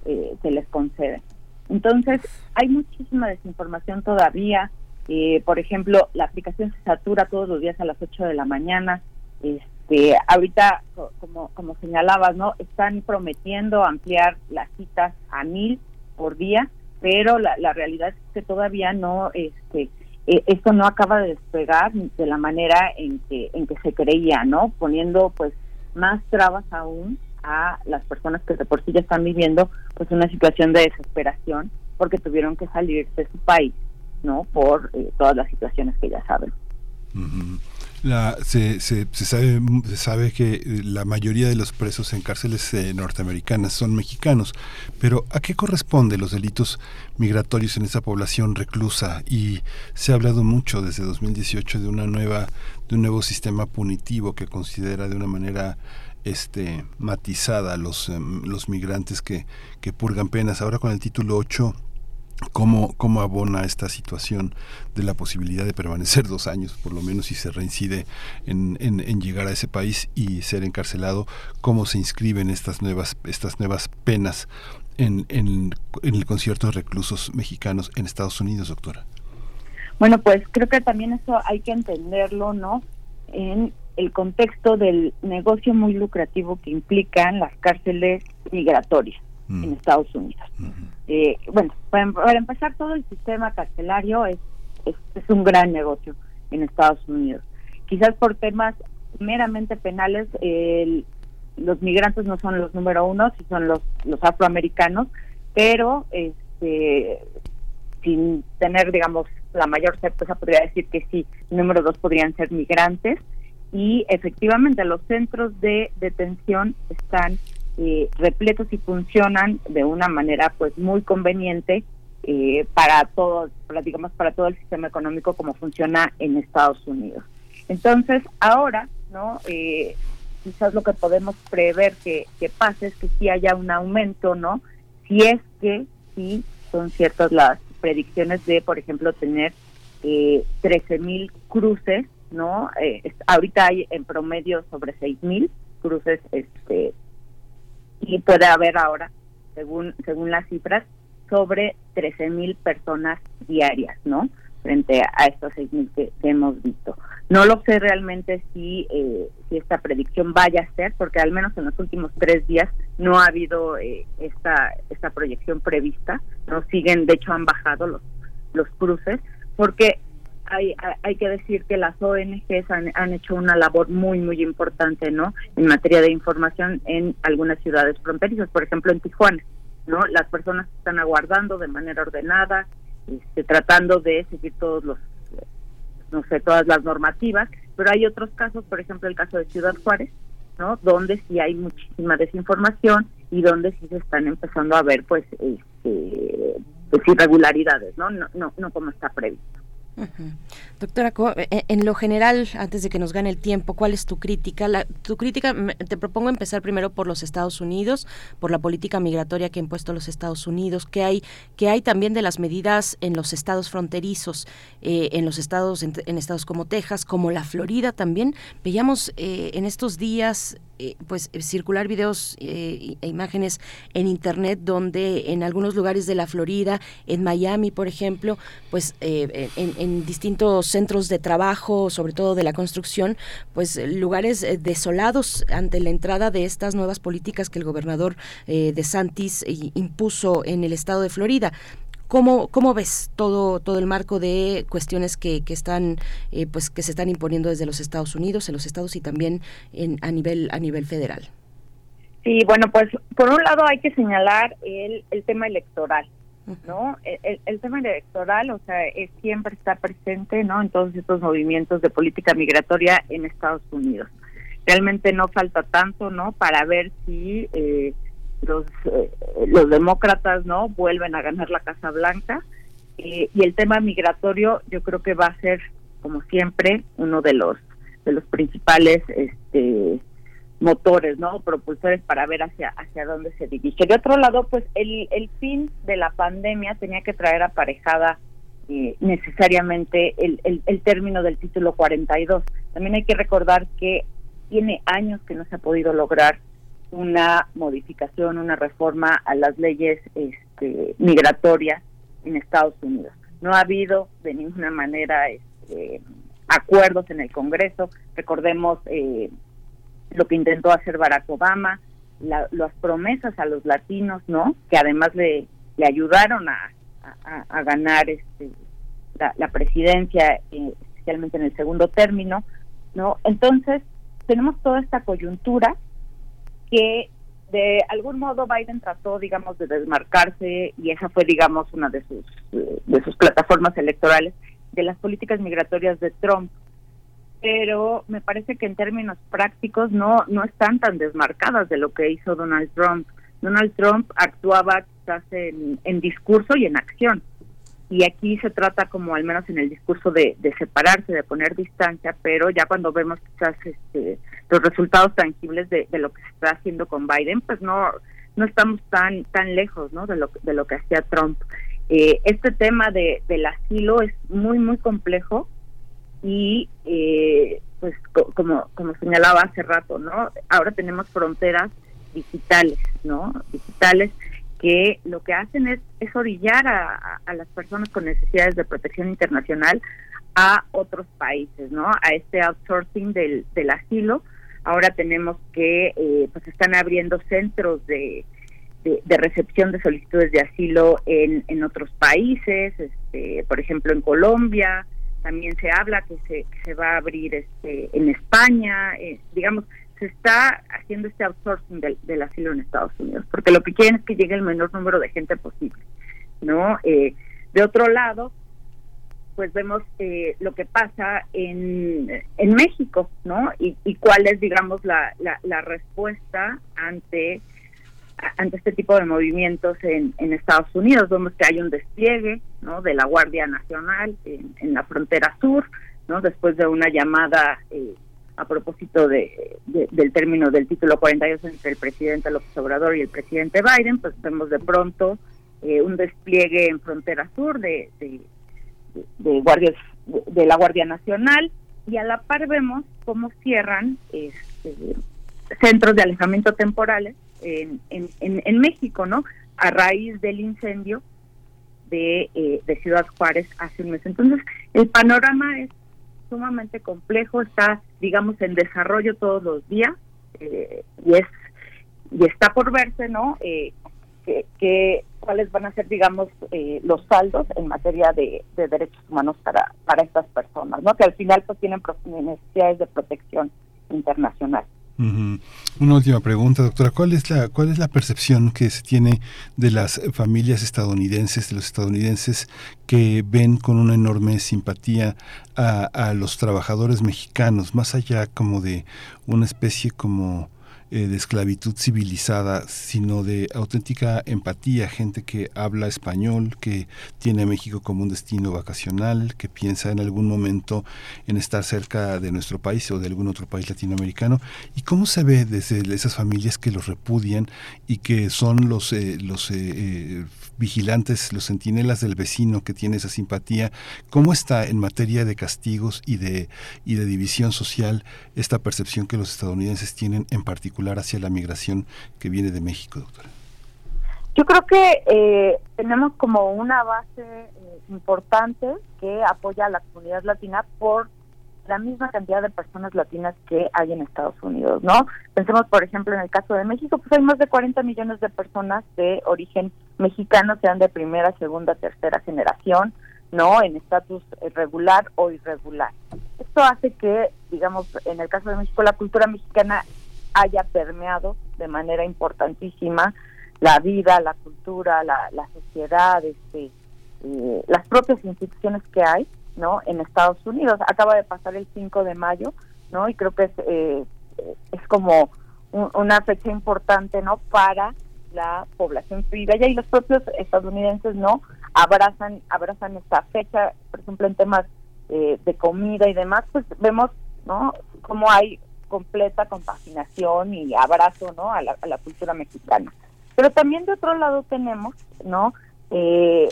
eh, se les concede. Entonces, hay muchísima desinformación todavía. Eh, por ejemplo, la aplicación se satura todos los días a las 8 de la mañana. Este, ahorita, como, como señalabas, ¿no? Están prometiendo ampliar las citas a mil por día, pero la, la realidad es que todavía no, este, eh, esto no acaba de despegar de la manera en que en que se creía, ¿no? Poniendo pues más trabas aún a las personas que de por sí ya están viviendo pues una situación de desesperación porque tuvieron que salir de su país, ¿no? Por eh, todas las situaciones que ya saben. La, se, se, sabe, se sabe que la mayoría de los presos en cárceles eh, norteamericanas son mexicanos, pero ¿a qué corresponden los delitos migratorios en esa población reclusa? Y se ha hablado mucho desde 2018 de una nueva, de un nuevo sistema punitivo que considera de una manera este matizada los, em, los migrantes que, que purgan penas. Ahora con el título 8 ¿Cómo, ¿Cómo abona esta situación de la posibilidad de permanecer dos años, por lo menos, si se reincide en, en, llegar a ese país y ser encarcelado? ¿Cómo se inscriben estas nuevas, estas nuevas penas en, en, en el concierto de reclusos mexicanos en Estados Unidos, doctora? Bueno, pues creo que también eso hay que entenderlo, ¿no? En el contexto del negocio muy lucrativo que implican las cárceles migratorias en. Estados Unidos. Eh, bueno, para, empezar, todo el sistema carcelario es, es, un gran negocio en Estados Unidos. Quizás por temas meramente penales, los migrantes no son los número uno, si son los, los afroamericanos, pero este sin tener, digamos, la mayor certeza, podría decir que sí, número dos podrían ser migrantes. Y efectivamente, los centros de detención están eh, repletos y funcionan de una manera pues muy conveniente eh, para todo, digamos para todo el sistema económico como funciona en Estados Unidos. Entonces ahora, no, eh, quizás lo que podemos prever que, que pase es que sí haya un aumento, no, si es que sí son ciertas las predicciones de, por ejemplo, tener eh, 13 mil cruces, no, eh, ahorita hay en promedio sobre 6 mil cruces este y puede haber ahora, según, según las cifras, sobre 13 mil personas diarias, ¿no? Frente a estos 6 mil que, hemos visto. No lo sé realmente si, eh, si esta predicción vaya a ser, porque al menos en los últimos tres días no ha habido eh, esta, esta proyección prevista, no siguen, de hecho han bajado los, los cruces, porque hay, hay que decir que las ONGs han, hecho una labor muy, muy importante, ¿no? En materia de información en algunas ciudades fronterizas, por ejemplo en Tijuana, ¿no? Las personas están aguardando de manera ordenada, este, tratando de seguir todos los, no sé, todas las normativas, pero hay otros casos, por ejemplo el caso de Ciudad Juárez, ¿no? Donde sí hay muchísima desinformación y donde sí se están empezando a ver, pues, este, pues irregularidades, ¿no? No, no, no como está previsto. Doctora, eh, en lo general, antes de que nos gane el tiempo, ¿cuál es tu crítica? La, tu crítica, te propongo empezar primero por los Estados Unidos, por la política migratoria que ha impuesto los Estados Unidos, que hay, que hay también de las medidas en los estados fronterizos, eh, en los estados, en, estados como Texas, como la Florida también. Veíamos eh, en estos días eh, pues eh, circular videos eh, e imágenes en internet donde en algunos lugares de la Florida, en Miami, por ejemplo, pues en, distintos centros de trabajo, sobre todo de la construcción, pues lugares desolados ante la entrada de estas nuevas políticas que el gobernador de Santis impuso en el estado de Florida. ¿Cómo, ¿Cómo ves todo, todo el marco de cuestiones que, que están, eh, pues, que se están imponiendo desde los Estados Unidos, en los estados y también en, a nivel, a nivel federal? Sí, bueno, pues por un lado hay que señalar el, el tema electoral, ¿no? El, el, tema electoral, o sea, es, siempre está presente, ¿no? En todos estos movimientos de política migratoria en Estados Unidos. realmente no falta tanto, ¿no? Para ver si eh, los, eh, los demócratas, ¿no? Vuelven a ganar la Casa Blanca. Y el tema migratorio yo creo que va a ser, como siempre, uno de los de los principales este motores, ¿no? Propulsores para ver hacia hacia dónde se dirige. De otro lado, pues el, el fin de la pandemia tenía que traer aparejada eh, necesariamente el, el, término del título 42. También hay que recordar que tiene años que no se ha podido lograr una modificación, una reforma a las leyes este, migratorias en Estados Unidos. No ha habido de ninguna manera este, acuerdos en el Congreso. Recordemos eh, lo que intentó hacer Barack Obama, las promesas a los latinos, ¿no? Que además le, ayudaron a, a, ganar este, la, presidencia, eh, especialmente en el segundo término, ¿no? Entonces, tenemos toda esta coyuntura que de algún modo Biden trató, digamos, de desmarcarse y esa fue, digamos, una de sus de sus plataformas electorales de las políticas migratorias de Trump. Pero me parece que en términos prácticos no no están tan desmarcadas de lo que hizo Donald Trump. Donald Trump actuaba quizás en, en discurso y en acción y aquí se trata como al menos en el discurso de, separarse, de poner distancia, pero ya cuando vemos quizás este, los resultados tangibles de, lo que se está haciendo con Biden, pues no no estamos tan tan lejos, ¿no? De lo de lo que hacía Trump. Eh, este tema de, del asilo es muy muy complejo y eh, pues como como señalaba hace rato, ¿no? Ahora tenemos fronteras digitales, ¿no? Digitales que lo que hacen es, es orillar a, a, las personas con necesidades de protección internacional a otros países, ¿no? A este outsourcing del, del asilo. Ahora tenemos que, eh, pues están abriendo centros de, de, recepción de solicitudes de asilo en, en otros países, este, por ejemplo en Colombia, también se habla que se, se va a abrir este, en España, eh, digamos, se está haciendo este outsourcing del, asilo en Estados Unidos, porque lo que quieren es que llegue el menor número de gente posible, ¿no? Eh, de otro lado, pues vemos eh, lo que pasa en, en México, ¿no? Y, cuál es, digamos, la, la, respuesta ante ante este tipo de movimientos en, en Estados Unidos. Vemos que hay un despliegue ¿no? de la Guardia Nacional en, en la frontera sur, ¿no? después de una llamada eh, a propósito de, del término del título 42 entre el presidente López Obrador y el presidente Biden, pues vemos de pronto eh, un despliegue en frontera sur de, guardias de, la Guardia Nacional y a la par vemos cómo cierran este, centros de alejamiento temporales en, en, en, México, ¿no? A raíz del incendio eh, de Ciudad Juárez hace un mes. Entonces, el panorama es sumamente complejo, está, digamos, en desarrollo todos los días eh, y es y está por verse, ¿no? Eh, que, cuáles van a ser, digamos, eh, los saldos en materia de, derechos humanos para para estas personas, ¿no? Que al final pues tienen necesidades de protección internacional. Una última pregunta, doctora. ¿Cuál es la cuál es la percepción que se tiene de las familias estadounidenses, de los estadounidenses que ven con una enorme simpatía a, a los trabajadores mexicanos, más allá como de una especie como eh, de esclavitud civilizada, sino de auténtica empatía, gente que habla español, que tiene a México como un destino vacacional, que piensa en algún momento en estar cerca de nuestro país o de algún otro país latinoamericano. ¿Y cómo se ve desde esas familias que los repudian y que son los, eh, los eh, vigilantes, los centinelas del vecino que tiene esa simpatía? ¿Cómo está en materia de castigos y de, y de división social esta percepción que los estadounidenses tienen en particular? Hacia la migración que viene de México, doctora? Yo creo que eh, tenemos como una base eh, importante que apoya a la comunidad latina por la misma cantidad de personas latinas que hay en Estados Unidos, ¿no? Pensemos, por ejemplo, en el caso de México, pues hay más de 40 millones de personas de origen mexicano, sean de primera, segunda, tercera generación, ¿no? En estatus regular o irregular. Esto hace que, digamos, en el caso de México, la cultura mexicana haya permeado de manera importantísima la vida, la cultura, la, la sociedad, este, eh, las propias instituciones que hay, ¿no? En Estados Unidos. Acaba de pasar el 5 de mayo, ¿no? Y creo que es, eh, es como una fecha importante, ¿no? Para la población criolla y los propios estadounidenses, ¿no? Abrazan, abrazan esta fecha, por ejemplo, en temas eh, de comida y demás, pues vemos, ¿no? Como hay completa compaginación y abrazo, ¿no? A la, a la cultura mexicana. Pero también de otro lado tenemos, ¿no? Eh,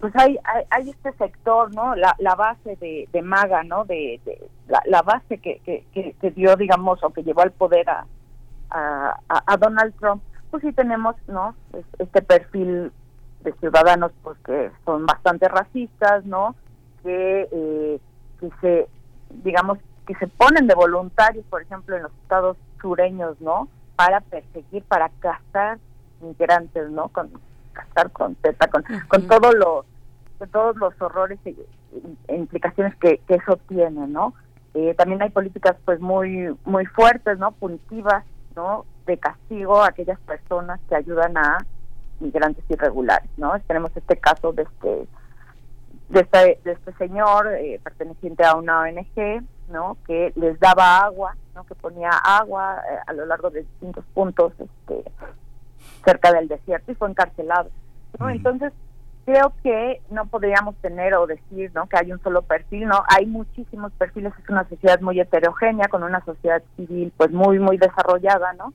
pues hay, hay, este sector, ¿no? La, la base de, de MAGA, ¿no? De, la, la, base que, que, que, dio, digamos, o que llevó al poder a, a, a, Donald Trump, pues sí tenemos, ¿no? Este perfil de ciudadanos, pues que son bastante racistas, ¿no? Que, eh, que se, digamos, que se ponen de voluntarios, por ejemplo, en los estados sureños, ¿no? Para perseguir, para cazar migrantes, ¿no? Con casar con teta, con, con todo lo, todos los horrores e, implicaciones que, eso tiene, ¿no? Eh, también hay políticas pues muy muy fuertes, ¿no? Punitivas, ¿no? De castigo a aquellas personas que ayudan a migrantes irregulares, ¿no? Tenemos este caso de este de este, de este señor eh, perteneciente a una ONG, ¿no? Que les daba agua, ¿no? Que ponía agua eh, a lo largo de distintos puntos, este, cerca del desierto y fue encarcelado. ¿no? Entonces, creo que no podríamos tener o decir ¿no? que hay un solo perfil, no, hay muchísimos perfiles, es una sociedad muy heterogénea, con una sociedad civil pues muy, muy desarrollada, ¿no?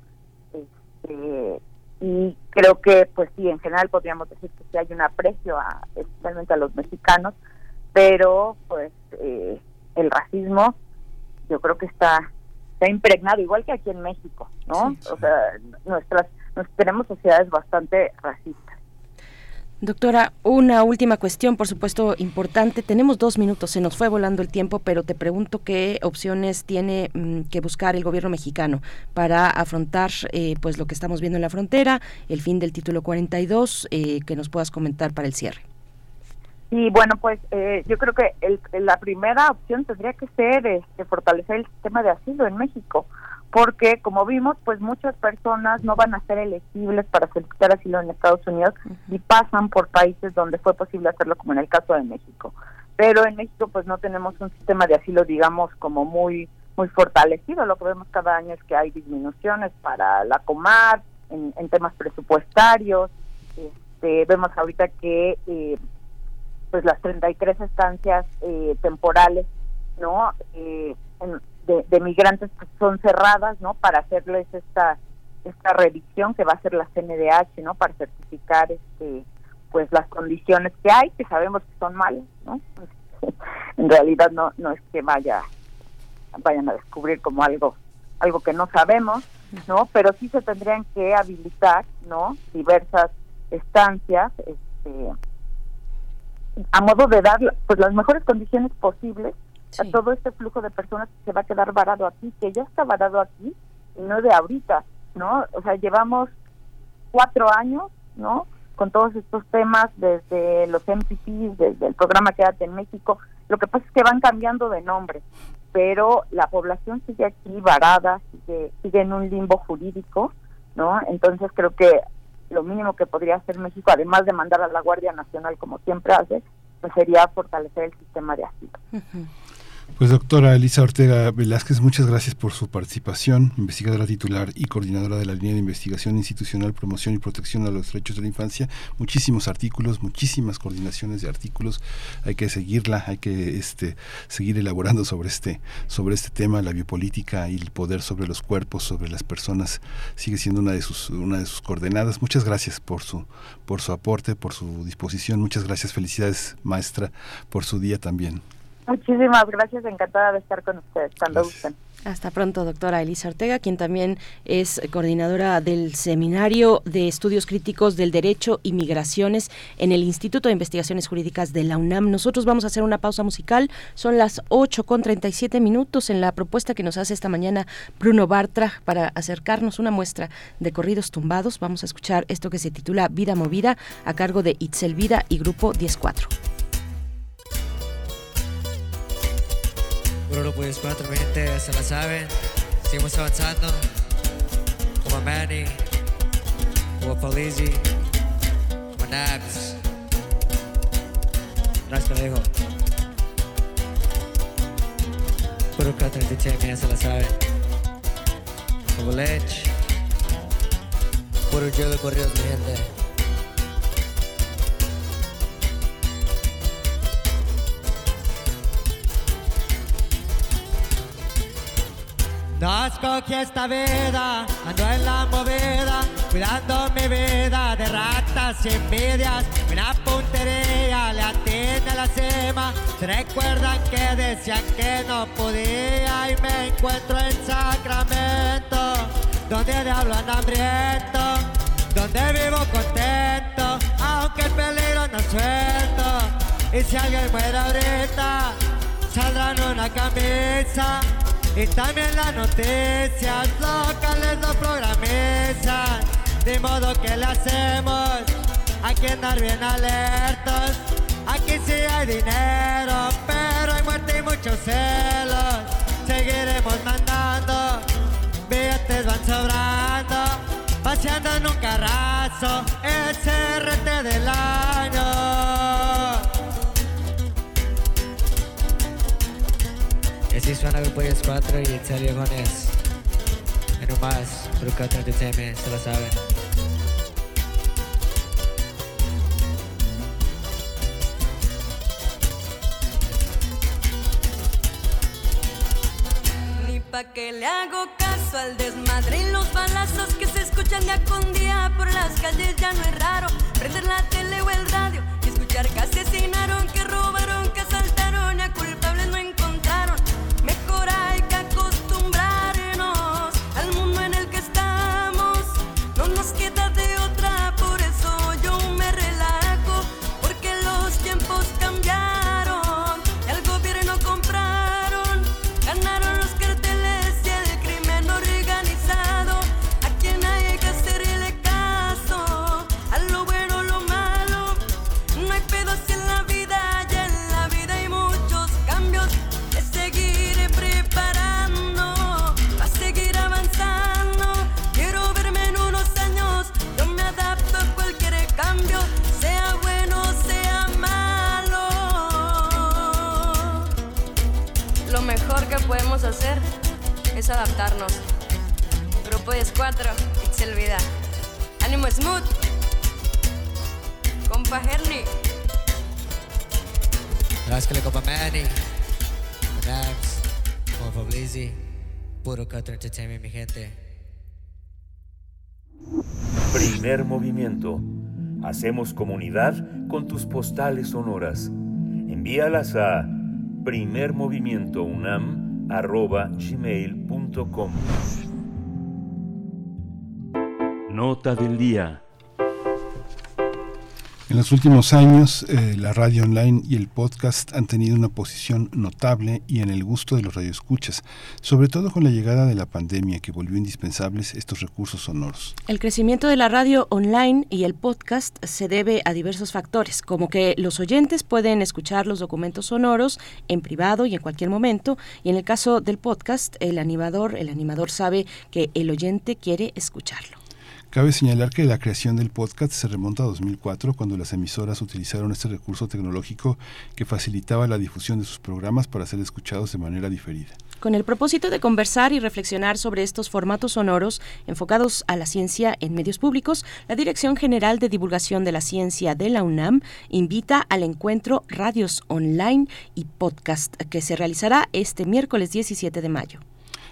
Este, y creo que pues sí, en general podríamos decir que sí hay un aprecio a, especialmente a los mexicanos, pero pues eh, el racismo yo creo que está está impregnado igual que aquí en México, ¿no? O sea, nuestras tenemos sociedades bastante racistas. Doctora, una última cuestión, por supuesto, importante. Tenemos dos minutos, se nos fue volando el tiempo, pero te pregunto qué opciones tiene mm, que buscar el gobierno mexicano para afrontar eh, pues lo que estamos viendo en la frontera, el fin del título 42, eh, que nos puedas comentar para el cierre. Y bueno, pues eh, yo creo que la primera opción tendría que ser este, fortalecer el sistema de asilo en México porque como vimos, pues muchas personas no van a ser elegibles para solicitar asilo en Estados Unidos y pasan por países donde fue posible hacerlo, como en el caso de México. Pero en México pues no tenemos un sistema de asilo, digamos, como muy muy fortalecido. Lo que vemos cada año es que hay disminuciones para la Comar, en, temas presupuestarios. Este, vemos ahorita que eh, pues las 33 estancias eh, temporales, ¿no? Eh, en, de, migrantes que son cerradas, ¿no? Para hacerles esta esta revisión que va a hacer la CNDH, ¿no? Para certificar este pues las condiciones que hay, que sabemos que son malas, ¿no? en realidad no no es que vaya vayan a descubrir como algo algo que no sabemos, ¿no? Pero sí se tendrían que habilitar, ¿no? Diversas estancias este a modo de dar pues las mejores condiciones posibles a todo este flujo de personas que se va a quedar varado aquí, que ya está varado aquí y no de ahorita, ¿no? O sea, llevamos cuatro años, ¿no? Con todos estos temas, desde los MPPs, desde el programa Quédate en México. Lo que pasa es que van cambiando de nombre, pero la población sigue aquí varada, sigue, sigue en un limbo jurídico, ¿no? Entonces creo que lo mínimo que podría hacer México, además de mandar a la Guardia Nacional como siempre hace, pues sería fortalecer el sistema de asilo. Pues doctora Elisa Ortega Velázquez, muchas gracias por su participación, investigadora titular y coordinadora de la línea de investigación institucional, promoción y protección a los derechos de la infancia. Muchísimos artículos, muchísimas coordinaciones de artículos. Hay que seguirla, hay que este, seguir elaborando sobre este, sobre este tema, la biopolítica y el poder sobre los cuerpos, sobre las personas, sigue siendo una de sus, una de sus coordenadas. Muchas gracias por su, por su aporte, por su disposición. Muchas gracias, felicidades maestra por su día también. Muchísimas gracias, encantada de estar con ustedes cuando gusten. Hasta pronto, doctora Elisa Ortega, quien también es coordinadora del Seminario de Estudios Críticos del Derecho y Migraciones en el Instituto de Investigaciones Jurídicas de la UNAM. Nosotros vamos a hacer una pausa musical. Son las 8 con 37 minutos en la propuesta que nos hace esta mañana Bruno Bartra para acercarnos una muestra de corridos tumbados. Vamos a escuchar esto que se titula Vida Movida a cargo de Itzel Vida y Grupo 104. Bruno pues cuatro, mi gente se la saben. Seguimos avanzando. Como Manny, como Polizzi, como Nabs. Me dijo. Puro 4 se la saben. como Lech. Puro yo de corridos, mi gente. No escogí esta vida, ando en la movida, cuidando mi vida de ratas y envidias. Una puntería le atiende a la cima. Se recuerdan que decían que no podía y me encuentro en Sacramento, donde diablo anda hambriento, donde vivo contento, aunque el peligro no suelto. Y si alguien muere ahorita, saldrán una camisa. Y también las noticias locales lo programizan. De modo que le hacemos aquí andar bien alertos. Aquí sí hay dinero, pero hay muerte y muchos celos. Seguiremos mandando, billetes van sobrando. Paseando en un carrazo, el CRT del año. Así suena Grupo 4 y Itzel Viejones. En un más, Bruca 30TM, se lo saben. Ni pa' que le hago caso al desmadre y los balazos que se escuchan día con día por las calles ya no es raro. Prender la tele o el radio y escuchar que asesinaron, que robaron, que adaptarnos. Grupo 10 4, Itzel Vida. Ánimo Smooth. Compa Herni. Rascale Copa Manny, Nax, como Fablizi, Puro 4 Entertainment, mi gente. Primer movimiento. Hacemos comunidad con tus postales sonoras. Envíalas a primermovimientounam.gmail.com Nota del día. En los últimos años, eh, la radio online y el podcast han tenido una posición notable y en el gusto de los radioescuchas, sobre todo con la llegada de la pandemia que volvió indispensables estos recursos sonoros. El crecimiento de la radio online y el podcast se debe a diversos factores, como que los oyentes pueden escuchar los documentos sonoros en privado y en cualquier momento, y en el caso del podcast, el animador, el animador sabe que el oyente quiere escucharlo. Cabe señalar que la creación del podcast se remonta a 2004, cuando las emisoras utilizaron este recurso tecnológico que facilitaba la difusión de sus programas para ser escuchados de manera diferida. Con el propósito de conversar y reflexionar sobre estos formatos sonoros enfocados a la ciencia en medios públicos, la Dirección General de Divulgación de la Ciencia de la UNAM invita al encuentro Radios Online y Podcast que se realizará este miércoles 17 de mayo.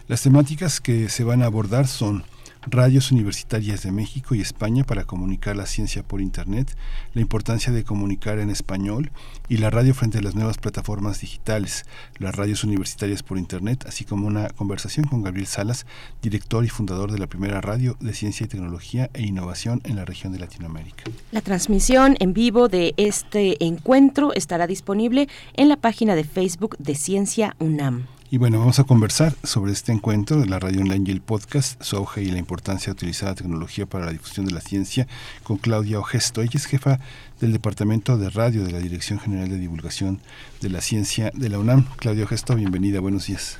Las temáticas que se van a abordar son radios universitarias de México y España para comunicar la ciencia por Internet, la importancia de comunicar en español y la radio frente a las nuevas plataformas digitales, las radios universitarias por Internet, así como una conversación con Gabriel Salas, director y fundador de la primera radio de ciencia y tecnología e innovación en la región de Latinoamérica. La transmisión en vivo de este encuentro estará disponible en la página de Facebook de Ciencia UNAM. Y bueno, vamos a conversar sobre este encuentro de la radio online y podcast, su auge y la importancia de utilizar la tecnología para la difusión de la ciencia con Claudia Ogesto. Ella es jefa del Departamento de Radio de la Dirección General de Divulgación de la Ciencia de la UNAM. Claudia Ogesto, bienvenida, buenos días.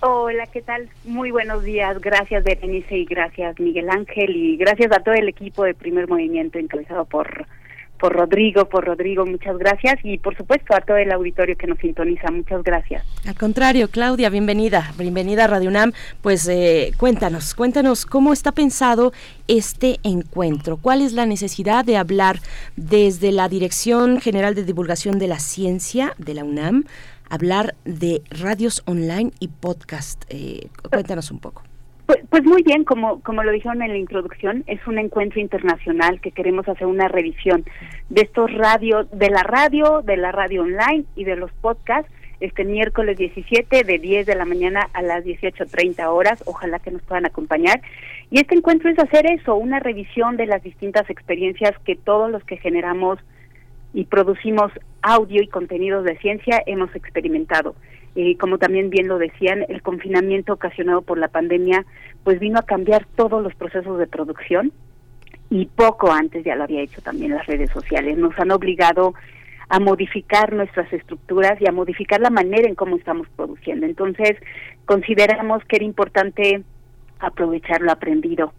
Hola, ¿qué tal? Muy buenos días. Gracias, Berenice, y gracias, Miguel Ángel, y gracias a todo el equipo de Primer Movimiento encabezado por por Rodrigo, por Rodrigo, muchas gracias y por supuesto a todo el auditorio que nos sintoniza, muchas gracias. Al contrario, Claudia, bienvenida, bienvenida a Radio UNAM. Pues eh, cuéntanos, cuéntanos cómo está pensado este encuentro, cuál es la necesidad de hablar desde la Dirección General de Divulgación de la Ciencia de la UNAM, hablar de radios online y podcast. Eh, cuéntanos un poco. Pues, pues, muy bien, como, como lo dijeron en la introducción, es un encuentro internacional que queremos hacer una revisión de estos radios, de la radio, de la radio online y de los podcasts este miércoles 17 de 10 de la mañana a las 18.30 horas. Ojalá que nos puedan acompañar. Y este encuentro es hacer eso, una revisión de las distintas experiencias que todos los que generamos y producimos audio y contenidos de ciencia hemos experimentado. Eh, como también bien lo decían, el confinamiento ocasionado por la pandemia pues vino a cambiar todos los procesos de producción y poco antes ya lo había hecho también las redes sociales. Nos han obligado a modificar nuestras estructuras y a modificar la manera en cómo estamos produciendo. Entonces, consideramos que era importante aprovechar lo aprendido.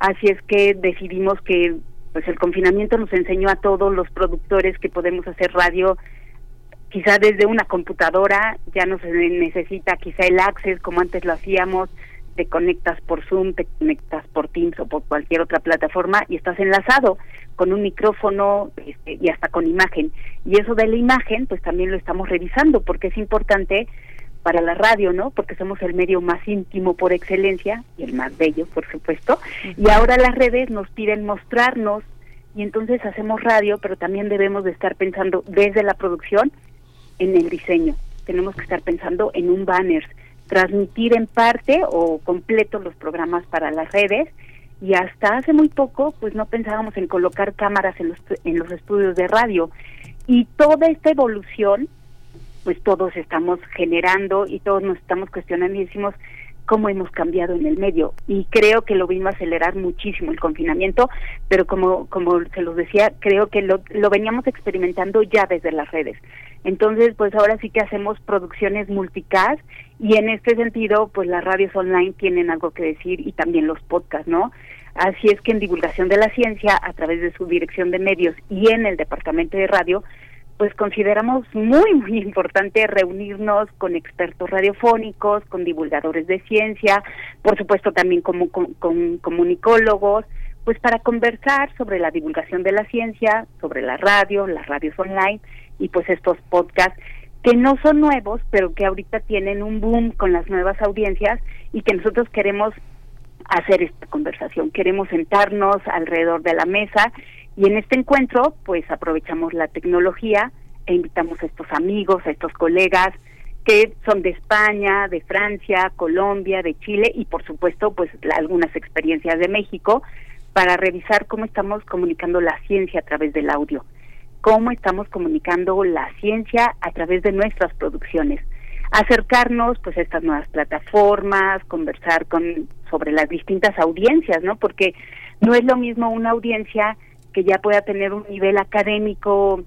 Así es que decidimos que pues el confinamiento nos enseñó a todos los productores que podemos hacer radio quizá desde una computadora ya no se necesita quizá el access como antes lo hacíamos, te conectas por Zoom, te conectas por Teams o por cualquier otra plataforma y estás enlazado con un micrófono este, y hasta con imagen. Y eso de la imagen, pues también lo estamos revisando porque es importante para la radio, ¿no? Porque somos el medio más íntimo por excelencia y el más bello, por supuesto. Y ahora las redes nos piden mostrarnos y entonces hacemos radio, pero también debemos de estar pensando desde la producción en el diseño. Tenemos que estar pensando en un banner, transmitir en parte o completo los programas para las redes y hasta hace muy poco pues no pensábamos en colocar cámaras en los, en los estudios de radio y toda esta evolución pues todos estamos generando y todos nos estamos cuestionando y decimos cómo hemos cambiado en el medio y creo que lo vino a acelerar muchísimo el confinamiento, pero como como se los decía, creo que lo, lo veníamos experimentando ya desde las redes. Entonces, pues ahora sí que hacemos producciones multicast y en este sentido, pues las radios online tienen algo que decir y también los podcasts, ¿no? Así es que en divulgación de la ciencia, a través de su dirección de medios y en el departamento de radio, pues consideramos muy, muy importante reunirnos con expertos radiofónicos, con divulgadores de ciencia, por supuesto también como, con, comunicólogos, pues para conversar sobre la divulgación de la ciencia, sobre la radio, las radios online y pues estos podcasts que no son nuevos, pero que ahorita tienen un boom con las nuevas audiencias y que nosotros queremos hacer esta conversación, queremos sentarnos alrededor de la mesa y en este encuentro pues aprovechamos la tecnología e invitamos a estos amigos, a estos colegas que son de España, de Francia, Colombia, de Chile y por supuesto pues algunas experiencias de México para revisar cómo estamos comunicando la ciencia a través del audio cómo estamos comunicando la ciencia a través de nuestras producciones. Acercarnos pues a estas nuevas plataformas, conversar con sobre las distintas audiencias, ¿no? Porque no es lo mismo una audiencia que ya pueda tener un nivel académico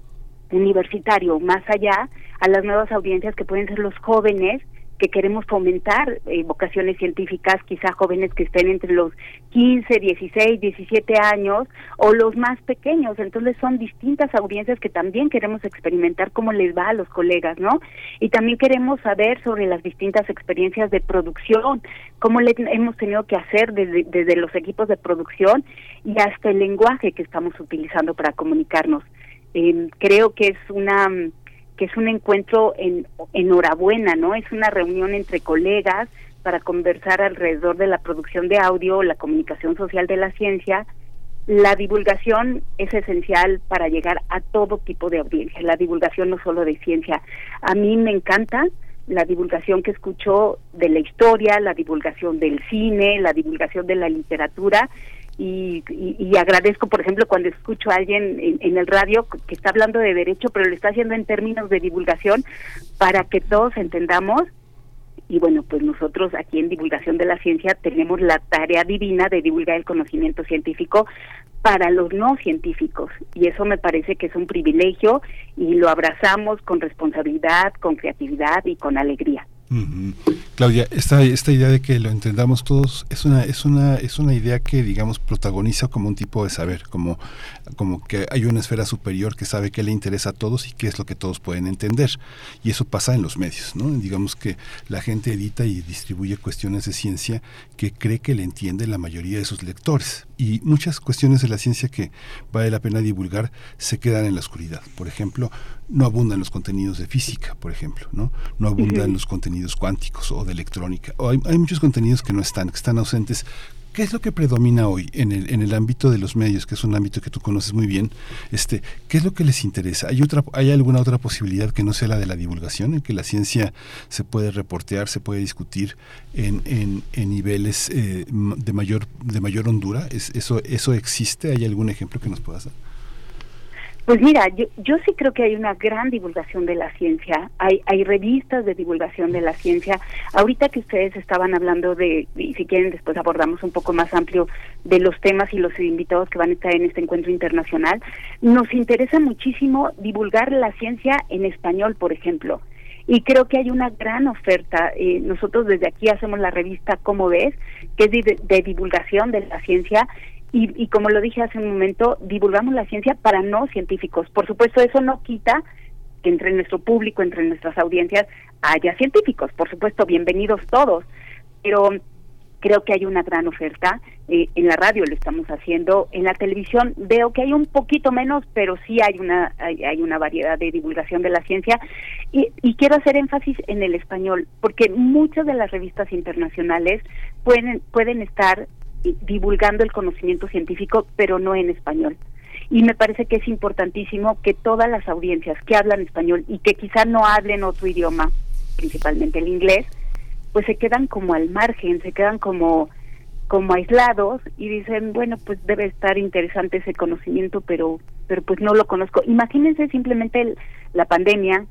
universitario más allá a las nuevas audiencias que pueden ser los jóvenes que queremos fomentar eh, vocaciones científicas, quizá jóvenes que estén entre los 15, 16, 17 años o los más pequeños. Entonces son distintas audiencias que también queremos experimentar cómo les va a los colegas, ¿no? Y también queremos saber sobre las distintas experiencias de producción, cómo le hemos tenido que hacer desde, desde los equipos de producción y hasta el lenguaje que estamos utilizando para comunicarnos. Eh, creo que es una que es un encuentro en enhorabuena, ¿no? Es una reunión entre colegas para conversar alrededor de la producción de audio, la comunicación social de la ciencia. La divulgación es esencial para llegar a todo tipo de audiencia, la divulgación no solo de ciencia. A mí me encanta la divulgación que escucho de la historia, la divulgación del cine, la divulgación de la literatura y, agradezco, por ejemplo, cuando escucho a alguien en, el radio que está hablando de derecho, pero lo está haciendo en términos de divulgación para que todos entendamos. Y bueno, pues nosotros aquí en Divulgación de la Ciencia tenemos la tarea divina de divulgar el conocimiento científico para los no científicos. Y eso me parece que es un privilegio y lo abrazamos con responsabilidad, con creatividad y con alegría. Claudia, esta, esta idea de que lo entendamos todos es una, es una, es una idea que digamos protagoniza como un tipo de saber, como, como que hay una esfera superior que sabe qué le interesa a todos y qué es lo que todos pueden entender. Y eso pasa en los medios, ¿no? Digamos que la gente edita y distribuye cuestiones de ciencia que cree que le entiende la mayoría de sus lectores. Y muchas cuestiones de la ciencia que vale la pena divulgar se quedan en la oscuridad. Por ejemplo, no abundan los contenidos de física, por ejemplo, ¿no? No abundan los contenidos cuánticos o de electrónica. O hay, hay, muchos contenidos que no están, que están ausentes. ¿Qué es lo que predomina hoy en el, en el ámbito de los medios, que es un ámbito que tú conoces muy bien? Este, ¿Qué es lo que les interesa? ¿Hay, otra, ¿Hay alguna otra posibilidad que no sea la de la divulgación, en que la ciencia se puede reportear, se puede discutir en, en, en niveles eh, de, mayor, de mayor hondura? ¿Es, eso, ¿Eso existe? ¿Hay algún ejemplo que nos puedas dar? Pues mira, yo, yo sí creo que hay una gran divulgación de la ciencia, hay, hay revistas de divulgación de la ciencia. Ahorita que ustedes estaban hablando de, y si quieren después abordamos un poco más amplio de los temas y los invitados que van a estar en este encuentro internacional, nos interesa muchísimo divulgar la ciencia en español, por ejemplo. Y creo que hay una gran oferta. Eh, nosotros desde aquí hacemos la revista Cómo ves, que es de, de divulgación de la ciencia y, y, como lo dije hace un momento, divulgamos la ciencia para no científicos. Por supuesto, eso no quita que entre nuestro público, entre nuestras audiencias, haya científicos. Por supuesto, bienvenidos todos. Pero creo que hay una gran oferta. Eh, en la radio lo estamos haciendo. En la televisión veo que hay un poquito menos, pero sí hay una, hay, hay una variedad de divulgación de la ciencia. Y, y quiero hacer énfasis en el español, porque muchas de las revistas internacionales pueden, pueden estar divulgando el conocimiento científico, pero no en español. Y me parece que es importantísimo que todas las audiencias que hablan español y que quizá no hablen otro idioma, principalmente el inglés, pues se quedan como al margen, se quedan como como aislados y dicen, bueno, pues debe estar interesante ese conocimiento, pero pero pues no lo conozco. Imagínense simplemente el, la pandemia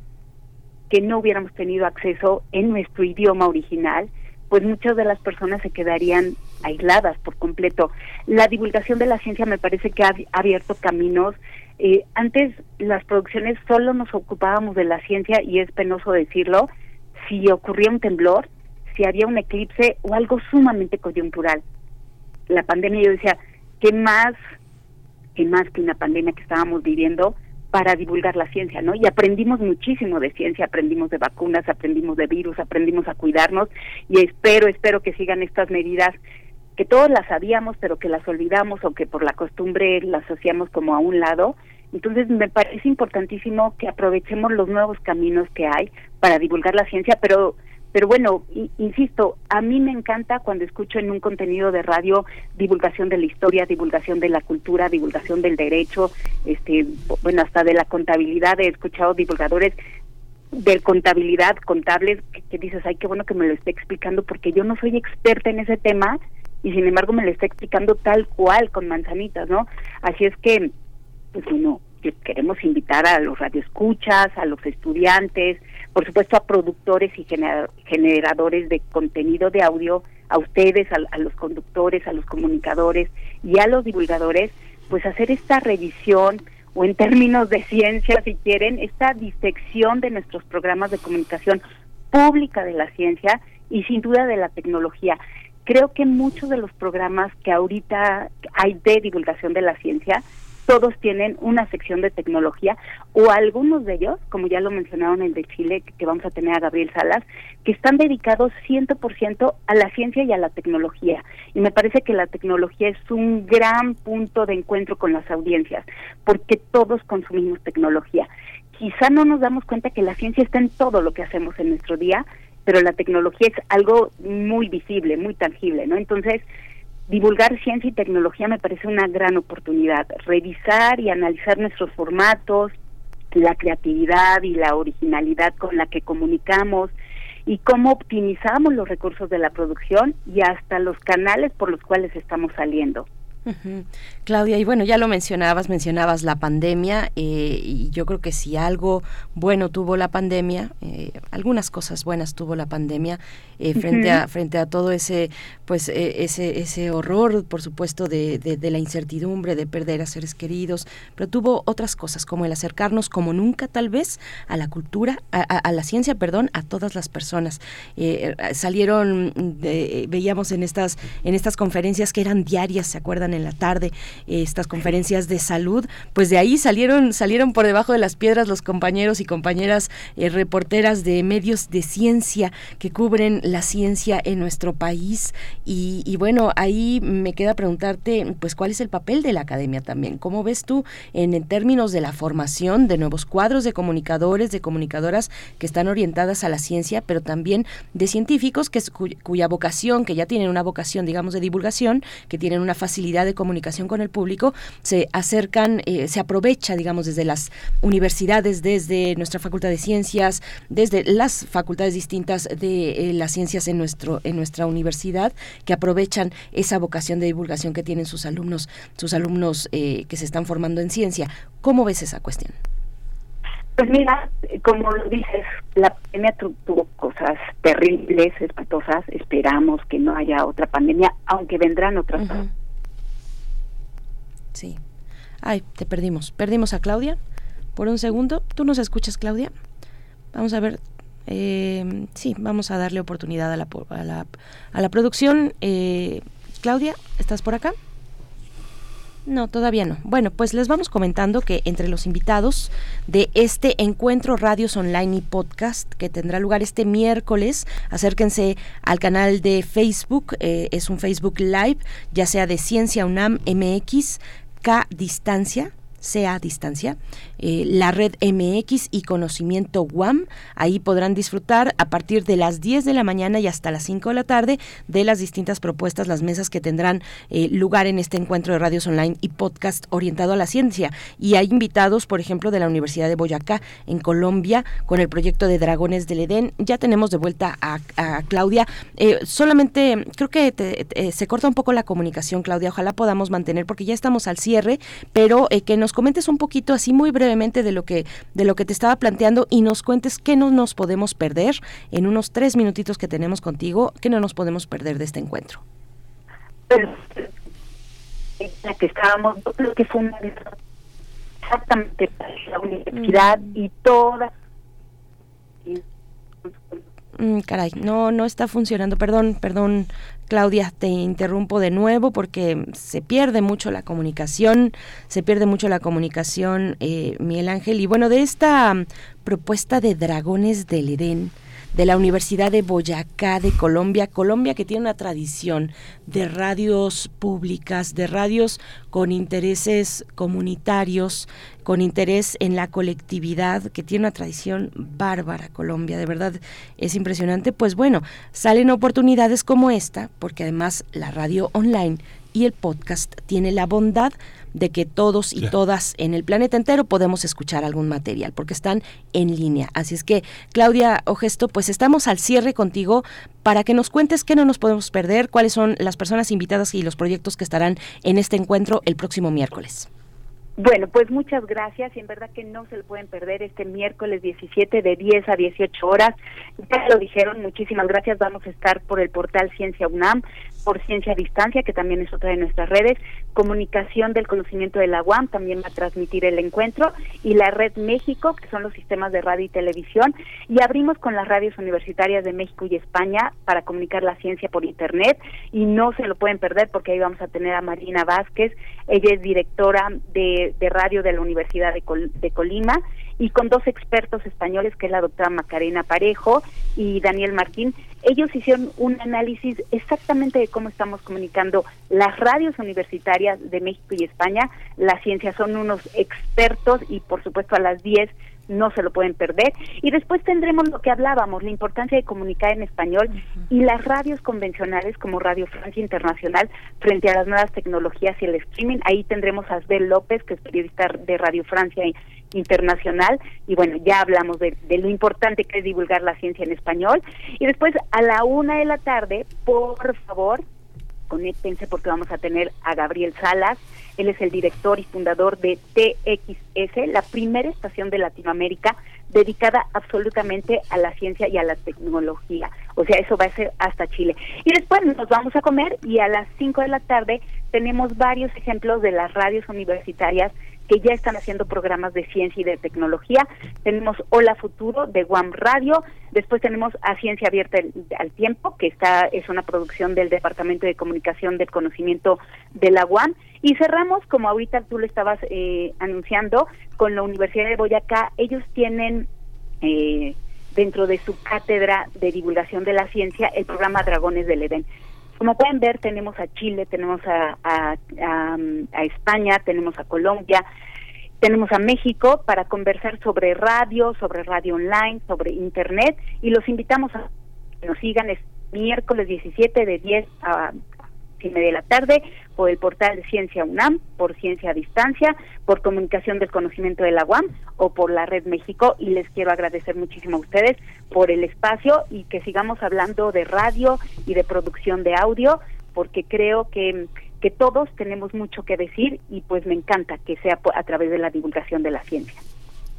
que no hubiéramos tenido acceso en nuestro idioma original pues muchas de las personas se quedarían aisladas por completo. La divulgación de la ciencia me parece que ha abierto caminos. Eh, antes las producciones solo nos ocupábamos de la ciencia y es penoso decirlo, si ocurría un temblor, si había un eclipse o algo sumamente coyuntural. La pandemia, yo decía, ¿qué más, qué más que una pandemia que estábamos viviendo? Para divulgar la ciencia, ¿no? Y aprendimos muchísimo de ciencia, aprendimos de vacunas, aprendimos de virus, aprendimos a cuidarnos y espero, espero que sigan estas medidas que todos las sabíamos, pero que las olvidamos o que por la costumbre las asociamos como a un lado. Entonces me parece importantísimo que aprovechemos los nuevos caminos que hay para divulgar la ciencia, pero pero bueno, insisto, a mí me encanta cuando escucho en un contenido de radio divulgación de la historia, divulgación de la cultura, divulgación del derecho, este, bueno, hasta de la contabilidad. He escuchado divulgadores de contabilidad, contables, que, dices, ay, qué bueno que me lo esté explicando porque yo no soy experta en ese tema y sin embargo me lo está explicando tal cual, con manzanitas, ¿no? Así es que, pues bueno, queremos invitar a los radioescuchas, a los estudiantes, por supuesto a productores y generadores de contenido de audio, a ustedes, a, los conductores, a los comunicadores y a los divulgadores, pues hacer esta revisión o en términos de ciencia, si quieren, esta disección de nuestros programas de comunicación pública de la ciencia y sin duda de la tecnología. Creo que muchos de los programas que ahorita hay de divulgación de la ciencia todos tienen una sección de tecnología o algunos de ellos, como ya lo mencionaron el de Chile, que vamos a tener a Gabriel Salas, que están dedicados 100% a la ciencia y a la tecnología. Y me parece que la tecnología es un gran punto de encuentro con las audiencias, porque todos consumimos tecnología. Quizá no nos damos cuenta que la ciencia está en todo lo que hacemos en nuestro día, pero la tecnología es algo muy visible, muy tangible, ¿no? Entonces, divulgar ciencia y tecnología me parece una gran oportunidad. Revisar y analizar nuestros formatos, la creatividad y la originalidad con la que comunicamos y cómo optimizamos los recursos de la producción y hasta los canales por los cuales estamos saliendo. Claudia, y bueno, ya lo mencionabas, mencionabas la pandemia, eh, y yo creo que si algo bueno tuvo la pandemia, eh, algunas cosas buenas tuvo la pandemia, eh, frente, a, frente a todo ese, pues, ese, ese horror, por supuesto, de, de, la incertidumbre, de perder a seres queridos, pero tuvo otras cosas, como el acercarnos como nunca tal vez a la cultura, a, a la ciencia, perdón, a todas las personas. salieron, veíamos en estas, en estas conferencias que eran diarias, ¿se acuerdan? En la tarde, estas conferencias de salud, pues de ahí salieron, salieron por debajo de las piedras los compañeros y compañeras eh, reporteras de medios de ciencia que cubren la ciencia en nuestro país. Y, bueno, ahí me queda preguntarte, pues, ¿cuál es el papel de la academia también? ¿Cómo ves tú en, términos de la formación de nuevos cuadros de comunicadores, de comunicadoras que están orientadas a la ciencia, pero también de científicos que cuya vocación, que ya tienen una vocación, digamos, de divulgación, que tienen una facilidad de comunicación con el público, se acercan, eh, se aprovecha, digamos, desde las universidades, desde nuestra Facultad de Ciencias, desde las facultades distintas de eh, las ciencias en, nuestro, en nuestra universidad, que aprovechan esa vocación de divulgación que tienen sus alumnos, sus alumnos eh, que se están formando en ciencia. ¿Cómo ves esa cuestión? Pues mira, como lo dices, la pandemia tuvo cosas terribles, espantosas. Esperamos que no haya otra pandemia, aunque vendrán otras. Sí. Ay, te perdimos. Perdimos a Claudia por un segundo. ¿Tú nos escuchas, Claudia? Vamos a ver. Eh, sí, vamos a darle oportunidad a la, a la, a la producción. Eh, Claudia, ¿estás por acá? No, todavía no. Bueno, pues les vamos comentando que entre los invitados de este encuentro Radios Online y Podcast que tendrá lugar este miércoles, acérquense al canal de Facebook, eh, es un Facebook Live, ya sea de Ciencia UNAM MX, K Distancia, sea distancia, eh, la red MX y conocimiento WAM. Ahí podrán disfrutar a partir de las 10 de la mañana y hasta las 5 de la tarde de las distintas propuestas, las mesas que tendrán eh, lugar en este encuentro de radios online y podcast orientado a la ciencia. Y hay invitados, por ejemplo, de la Universidad de Boyacá, en Colombia, con el proyecto de Dragones del Edén. Ya tenemos de vuelta a, Claudia. Eh, solamente creo que se corta un poco la comunicación, Claudia. Ojalá podamos mantener, porque ya estamos al cierre, pero que nos comentes un poquito así muy brevemente de lo que de lo que te estaba planteando y nos cuentes qué no nos podemos perder en unos tres minutitos que tenemos contigo, qué no nos podemos perder de este encuentro. la que estábamos, lo que fue una exactamente la universidad mm. y toda mm, caray, no, no está funcionando. Perdón, perdón, Claudia, te interrumpo de nuevo porque se pierde mucho la comunicación, se pierde mucho la comunicación, eh, Miguel Ángel. Y bueno, de esta mm, propuesta de Dragones del Edén, de la Universidad de Boyacá de Colombia, Colombia que tiene una tradición de radios públicas, de radios con intereses comunitarios, con interés en la colectividad, que tiene una tradición bárbara Colombia, de verdad es impresionante, pues bueno, salen oportunidades como esta, porque además la radio online y el podcast tiene la bondad de que todos y todas en el planeta entero podemos escuchar algún material, porque están en línea. Así es que, Claudia Ogesto, pues estamos al cierre contigo para que nos cuentes qué no nos podemos perder, cuáles son las personas invitadas y los proyectos que estarán en este encuentro el próximo miércoles. Bueno, pues muchas gracias y en verdad que no se lo pueden perder este miércoles 17 de 10 a 18 horas. Ya lo dijeron, muchísimas gracias. Vamos a estar por el portal Ciencia UNAM, por Ciencia a Distancia, que también es otra de nuestras redes, Comunicación del Conocimiento de la UAM, también va a transmitir el encuentro, y la Red México, que son los sistemas de radio y televisión, y abrimos con las radios universitarias de México y España para comunicar la ciencia por Internet, y no se lo pueden perder porque ahí vamos a tener a Marina Vázquez, ella es directora de, radio de la Universidad de, de Colima, y con dos expertos españoles, que es la doctora Macarena Parejo y Daniel Martín, ellos hicieron un análisis exactamente de cómo estamos comunicando las radios universitarias de México y España. La ciencia son unos expertos y por supuesto a las 10 no se lo pueden perder. Y después tendremos lo que hablábamos, la importancia de comunicar en español y las radios convencionales como Radio Francia Internacional frente a las nuevas tecnologías y el streaming. Ahí tendremos a Asbel López, que es periodista de Radio Francia internacional y bueno ya hablamos de, lo importante que es divulgar la ciencia en español y después a la una de la tarde por favor conéctense porque vamos a tener a Gabriel Salas, él es el director y fundador de TXS, la primera estación de Latinoamérica dedicada absolutamente a la ciencia y a la tecnología. O sea, eso va a ser hasta Chile. Y después nos vamos a comer y a las 5 de la tarde tenemos varios ejemplos de las radios universitarias que ya están haciendo programas de ciencia y de tecnología. Tenemos Hola Futuro de Guam Radio, después tenemos A Ciencia Abierta al Tiempo, que está es una producción del Departamento de Comunicación del Conocimiento de la UAM, y cerramos, como ahorita tú lo estabas eh, anunciando, con la Universidad de Boyacá. Ellos tienen eh, dentro de su cátedra de divulgación de la ciencia el programa Dragones del Edén. Como pueden ver, tenemos a Chile, tenemos a, a, España, tenemos a Colombia, tenemos a México para conversar sobre radio, sobre radio online, sobre internet y los invitamos a que nos sigan es miércoles 17 de 10 a y media de la tarde por el portal de Ciencia UNAM, por Ciencia a Distancia, por Comunicación del Conocimiento de la UAM o por la Red México y les quiero agradecer muchísimo a ustedes por el espacio y que sigamos hablando de radio y de producción de audio porque creo que que todos tenemos mucho que decir y pues me encanta que sea a través de la divulgación de la ciencia.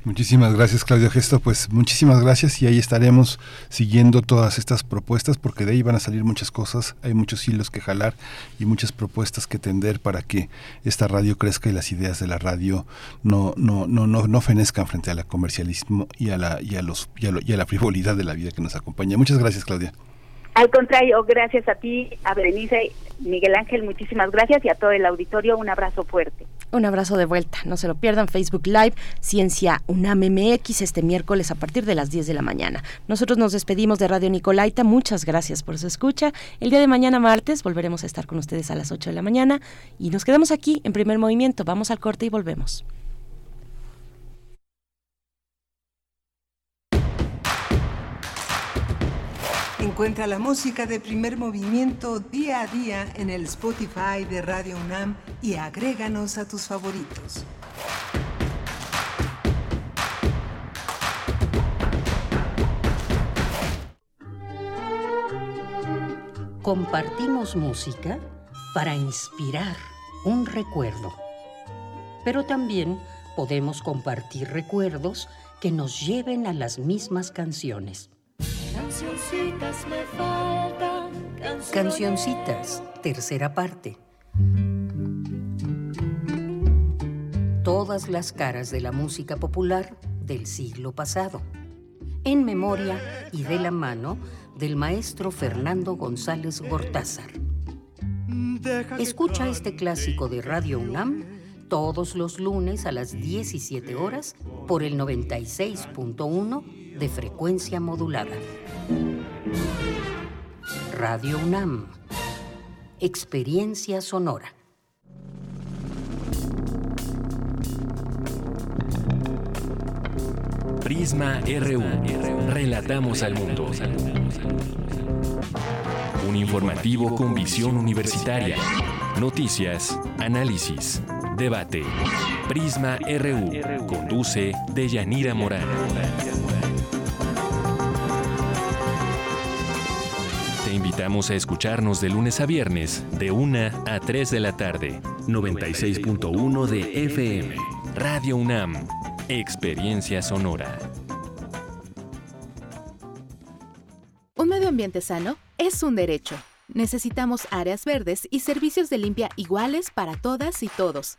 Muchísimas gracias, Claudio Gesto. Pues muchísimas gracias y ahí estaremos siguiendo todas estas propuestas porque de ahí van a salir muchas cosas. Hay muchos hilos que jalar y muchas propuestas que tender para que esta radio crezca y las ideas de la radio no no no no, no fenezcan frente al comercialismo y a la y a los y a, la frivolidad de la vida que nos acompaña. Muchas gracias, Claudia. Al contrario, gracias a ti, a Berenice, Miguel Ángel, muchísimas gracias y a todo el auditorio un abrazo fuerte. Un abrazo de vuelta, no se lo pierdan, Facebook Live, Ciencia UNAM MX, este miércoles a partir de las 10 de la mañana. Nosotros nos despedimos de Radio Nicolaita, muchas gracias por su escucha. El día de mañana martes volveremos a estar con ustedes a las 8 de la mañana y nos quedamos aquí en primer movimiento, vamos al corte y volvemos. Encuentra la música de primer movimiento día a día en el Spotify de Radio UNAM y agréganos a tus favoritos. Compartimos música para inspirar un recuerdo, pero también podemos compartir recuerdos que nos lleven a las mismas canciones. Cancioncitas me faltan. Cancioncitas, tercera parte. Todas las caras de la música popular del siglo pasado. En memoria y de la mano del maestro Fernando González Gortázar. Escucha este clásico de Radio UNAM todos los lunes a las 17 horas por el 96.1 de frecuencia modulada. Radio UNAM. Experiencia sonora. Prisma RU. Relatamos al mundo. Un informativo con visión universitaria. Noticias, análisis, debate. Prisma RU. Conduce Deyanira Morán. Invitamos a escucharnos de lunes a viernes, de 1 a 3 de la tarde. 96.1 de FM. Radio UNAM. Experiencia sonora. Un medio ambiente sano es un derecho. Necesitamos áreas verdes y servicios de limpia iguales para todas y todos.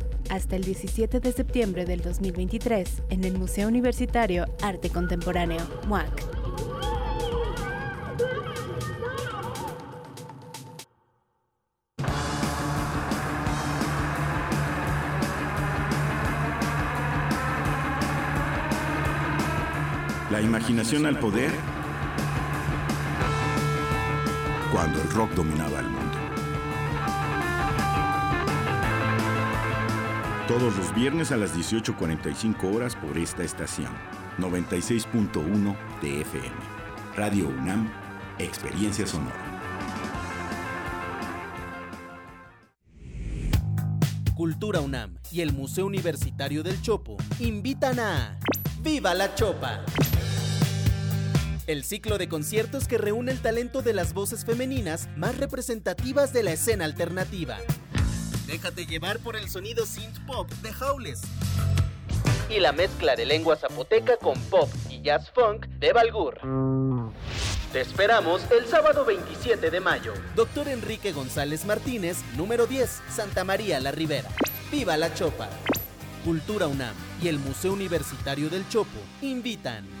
Hasta el 17 de septiembre del 2023 en el Museo Universitario Arte Contemporáneo, MUAC. La imaginación al poder cuando el rock dominaba el mundo. Todos los viernes a las 18.45 horas por esta estación. 96.1 de FM. Radio UNAM, Experiencia Sonora. Cultura UNAM y el Museo Universitario del Chopo invitan a ¡Viva la Chopa! El ciclo de conciertos que reúne el talento de las voces femeninas más representativas de la escena alternativa. Déjate llevar por el sonido synth pop de Howles. Y la mezcla de lengua zapoteca con pop y jazz funk de Balgur. Te esperamos el sábado 27 de mayo. Doctor Enrique González Martínez, número 10, Santa María la Ribera. ¡Viva la Chopa! Cultura UNAM y el Museo Universitario del Chopo invitan.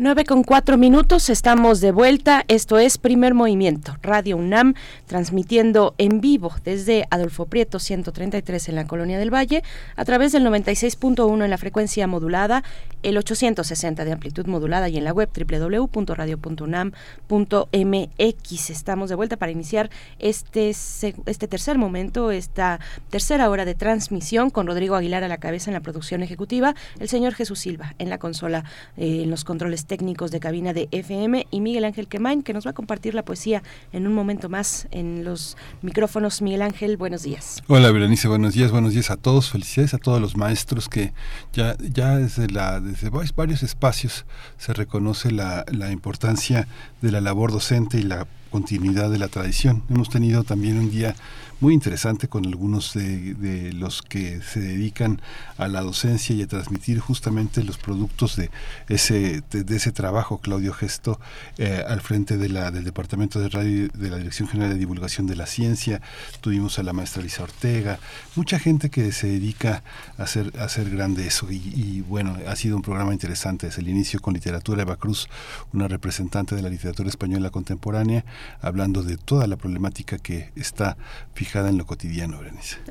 9 con 4 minutos, estamos de vuelta. Esto es Primer Movimiento, Radio UNAM, transmitiendo en vivo desde Adolfo Prieto 133 en la Colonia del Valle, a través del 96.1 en la frecuencia modulada, el 860 de amplitud modulada y en la web www.radio.unam.mx. Estamos de vuelta para iniciar este, este tercer momento, esta tercera hora de transmisión con Rodrigo Aguilar a la cabeza en la producción ejecutiva, el señor Jesús Silva en la consola, eh, en los controles técnicos de cabina de FM y Miguel Ángel Quemain, que nos va a compartir la poesía en un momento más en los micrófonos. Miguel Ángel, buenos días. Hola, Berenice, buenos días, buenos días a todos. Felicidades a todos los maestros que ya, ya desde, la, desde varios espacios se reconoce la, la importancia de la labor docente y la continuidad de la tradición. Hemos tenido también un día muy interesante con algunos de, los que se dedican a la docencia y a transmitir justamente los productos de ese, de, ese trabajo. Claudio Gesto eh, al frente de la, del Departamento de Radio de la Dirección General de Divulgación de la Ciencia. Tuvimos a la maestra Lisa Ortega. Mucha gente que se dedica a hacer, a hacer grande eso. Y, bueno, ha sido un programa interesante desde el inicio con literatura. Eva Cruz, una representante de la literatura española contemporánea, hablando de toda la problemática que está fijada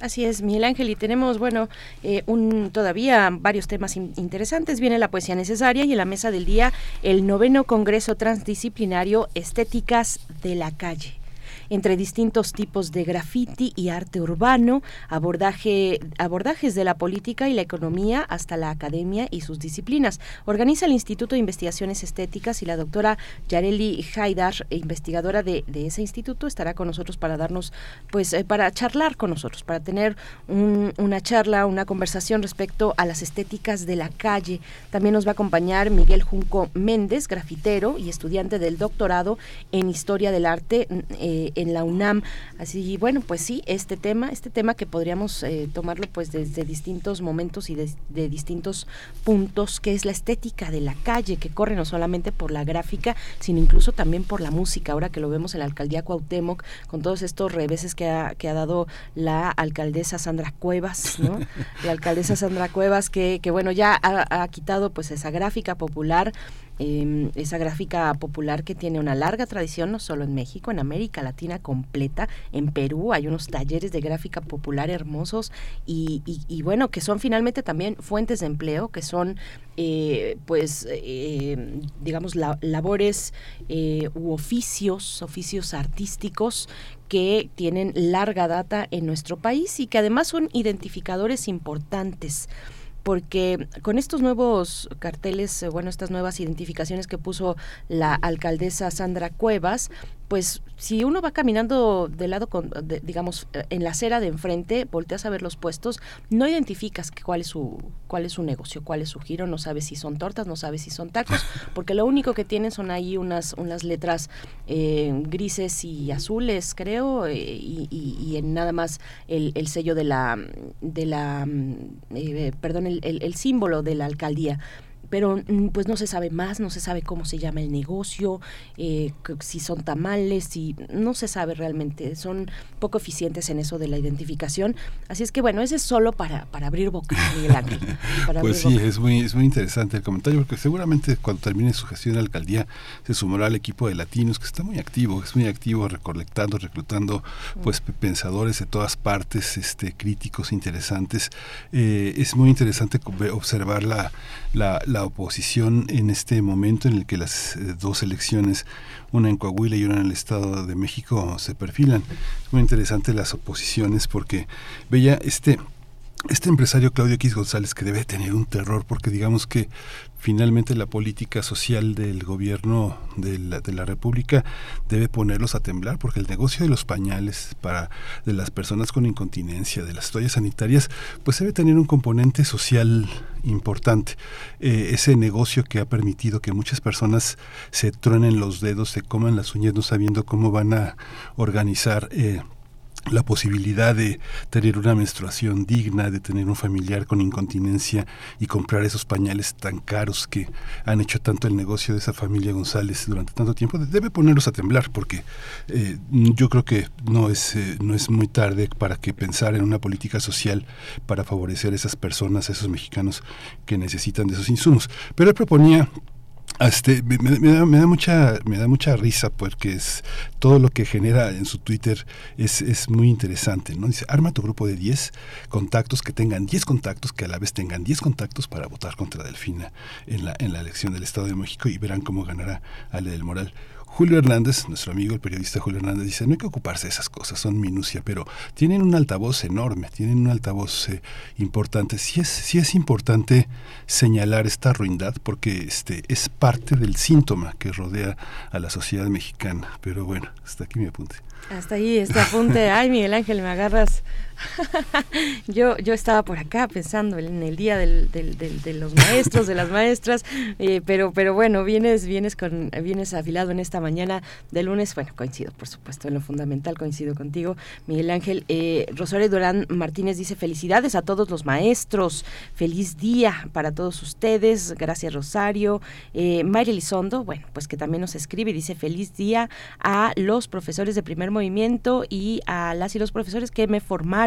Así es, Miguel Ángel, y tenemos, bueno, eh, un, todavía varios temas interesantes. Viene la poesía necesaria y en la mesa del día el noveno Congreso Transdisciplinario Estéticas de la Calle entre distintos tipos de graffiti y arte urbano, abordaje, abordajes de la política y la economía hasta la academia y sus disciplinas. Organiza el Instituto de Investigaciones Estéticas y la doctora Yareli Haidar, investigadora de, ese instituto, estará con nosotros para darnos, pues, eh, para charlar con nosotros, para tener una charla, una conversación respecto a las estéticas de la calle. También nos va a acompañar Miguel Junco Méndez, grafitero y estudiante del doctorado en Historia del Arte eh, en la UNAM. Así, bueno, pues sí, este tema, este tema que podríamos eh, tomarlo pues desde distintos momentos y de, distintos puntos, que es la estética de la calle, que corre no solamente por la gráfica, sino incluso también por la música. Ahora que lo vemos en la alcaldía Cuauhtémoc, con todos estos reveses que ha, que ha dado la alcaldesa Sandra Cuevas, ¿no? la alcaldesa Sandra Cuevas, que, que bueno, ya ha, ha quitado pues esa gráfica popular Em, esa gráfica popular que tiene una larga tradición, no solo en México, en América Latina completa, en Perú hay unos talleres de gráfica popular hermosos y, bueno, que son finalmente también fuentes de empleo, que son eh, pues eh, digamos labores eh, u oficios, oficios artísticos que tienen larga data en nuestro país y que además son identificadores importantes porque con estos nuevos carteles, eh, bueno, estas nuevas identificaciones que puso la alcaldesa Sandra Cuevas, pues si uno va caminando del lado, con, digamos, eh, en la acera de enfrente, volteas a ver los puestos, no identificas cuál es su cuál es su negocio, cuál es su giro, no sabes si son tortas, no sabes si son tacos, porque lo único que tienen son ahí unas unas letras eh, grises y azules, creo, eh, y, en nada más el, el, sello de la de la mm, perdón el, el símbolo de la alcaldía pero mm, pues no se sabe más, no se sabe cómo se llama el negocio, eh, si son tamales, si no se sabe realmente, son poco eficientes en eso de la identificación. Así es que bueno, ese es solo para, para abrir boca, Miguel Ángel. pues sí, es muy, es muy interesante el comentario, porque seguramente cuando termine su gestión en la alcaldía se sumará al equipo de latinos, que está muy activo, es muy activo recolectando, reclutando pues pensadores de todas partes, este críticos interesantes. Eh, es muy interesante observar la, la la oposición en este momento en el que las eh, dos elecciones, una en Coahuila y una en el Estado de México, se perfilan. Es muy interesante las oposiciones porque veía este este empresario Claudio X González que debe tener un terror porque digamos que finalmente la política social del gobierno de la, de la República debe ponerlos a temblar porque el negocio de los pañales para de las personas con incontinencia, de las toallas sanitarias, pues debe tener un componente social importante. Eh, ese negocio que ha permitido que muchas personas se truenen los dedos, se coman las uñas no sabiendo cómo van a organizar eh, la posibilidad de tener una menstruación digna, de tener un familiar con incontinencia y comprar esos pañales tan caros que han hecho tanto el negocio de esa familia González durante tanto tiempo, debe ponerlos a temblar porque eh, yo creo que no es, eh, no es muy tarde para que pensar en una política social para favorecer a esas personas, a esos mexicanos que necesitan de esos insumos. Pero él proponía este, me, da, mucha me da mucha risa porque es todo lo que genera en su Twitter es, es muy interesante, ¿no? Dice, arma tu grupo de 10 contactos que tengan 10 contactos que a la vez tengan 10 contactos para votar contra Delfina en la en la elección del Estado de México y verán cómo ganará Ale del Moral. Julio Hernández, nuestro amigo el periodista Julio Hernández, dice, no hay que ocuparse de esas cosas, son minucia, pero tienen un altavoz enorme, tienen un altavoz eh, importante. Sí es, sí es importante señalar esta ruindad porque este, es parte del síntoma que rodea a la sociedad mexicana. Pero bueno, hasta aquí mi apunte. Hasta ahí este apunte. Ay, Miguel Ángel, me agarras yo, yo estaba por acá pensando en el día del, de los maestros, de las maestras, eh, pero, pero bueno, vienes, vienes, con, vienes afilado en esta mañana de lunes. Bueno, coincido, por supuesto, en lo fundamental coincido contigo, Miguel Ángel. Eh, Rosario Durán Martínez dice felicidades a todos los maestros, feliz día para todos ustedes, gracias Rosario. Eh, Mayra Elizondo, bueno, pues que también nos escribe y dice feliz día a los profesores de primer movimiento y a las y los profesores que me formaron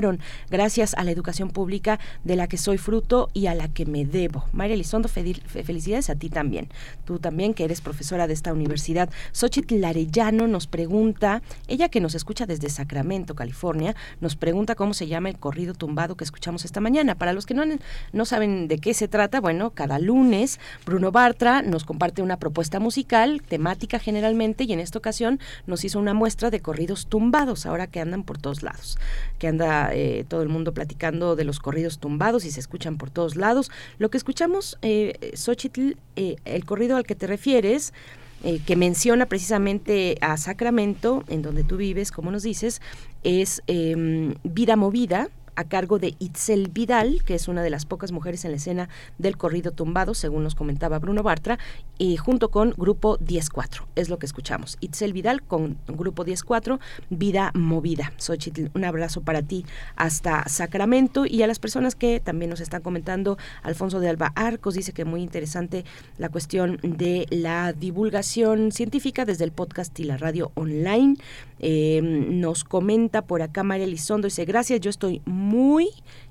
gracias a la educación pública de la que soy fruto y a la que me debo. María Elizondo, felicidades a ti también. Tú también, que eres profesora de esta universidad. Xochitl Larellano nos pregunta, ella que nos escucha desde Sacramento, California, nos pregunta cómo se llama el corrido tumbado que escuchamos esta mañana. Para los que no, no saben de qué se trata, bueno, cada lunes Bruno Bartra nos comparte una propuesta musical, temática generalmente, y en esta ocasión nos hizo una muestra de corridos tumbados, ahora que andan por todos lados, que anda eh, todo el mundo platicando de los corridos tumbados y se escuchan por todos lados. Lo que escuchamos, eh, Xochitl, eh, el corrido al que te refieres, eh, que menciona precisamente a Sacramento, en donde tú vives, como nos dices, es em, Vida Movida, a cargo de Itzel Vidal, que es una de las pocas mujeres en la escena del corrido tumbado, según nos comentaba Bruno Bartra, y junto con Grupo 104, es lo que escuchamos. Itzel Vidal con Grupo 104, Vida Movida. Xochitl, un abrazo para ti hasta Sacramento y a las personas que también nos están comentando, Alfonso de Alba Arcos dice que muy interesante la cuestión de la divulgación científica desde el podcast y la radio online. Eh, nos comenta por acá María Elizondo, dice, gracias, yo estoy muy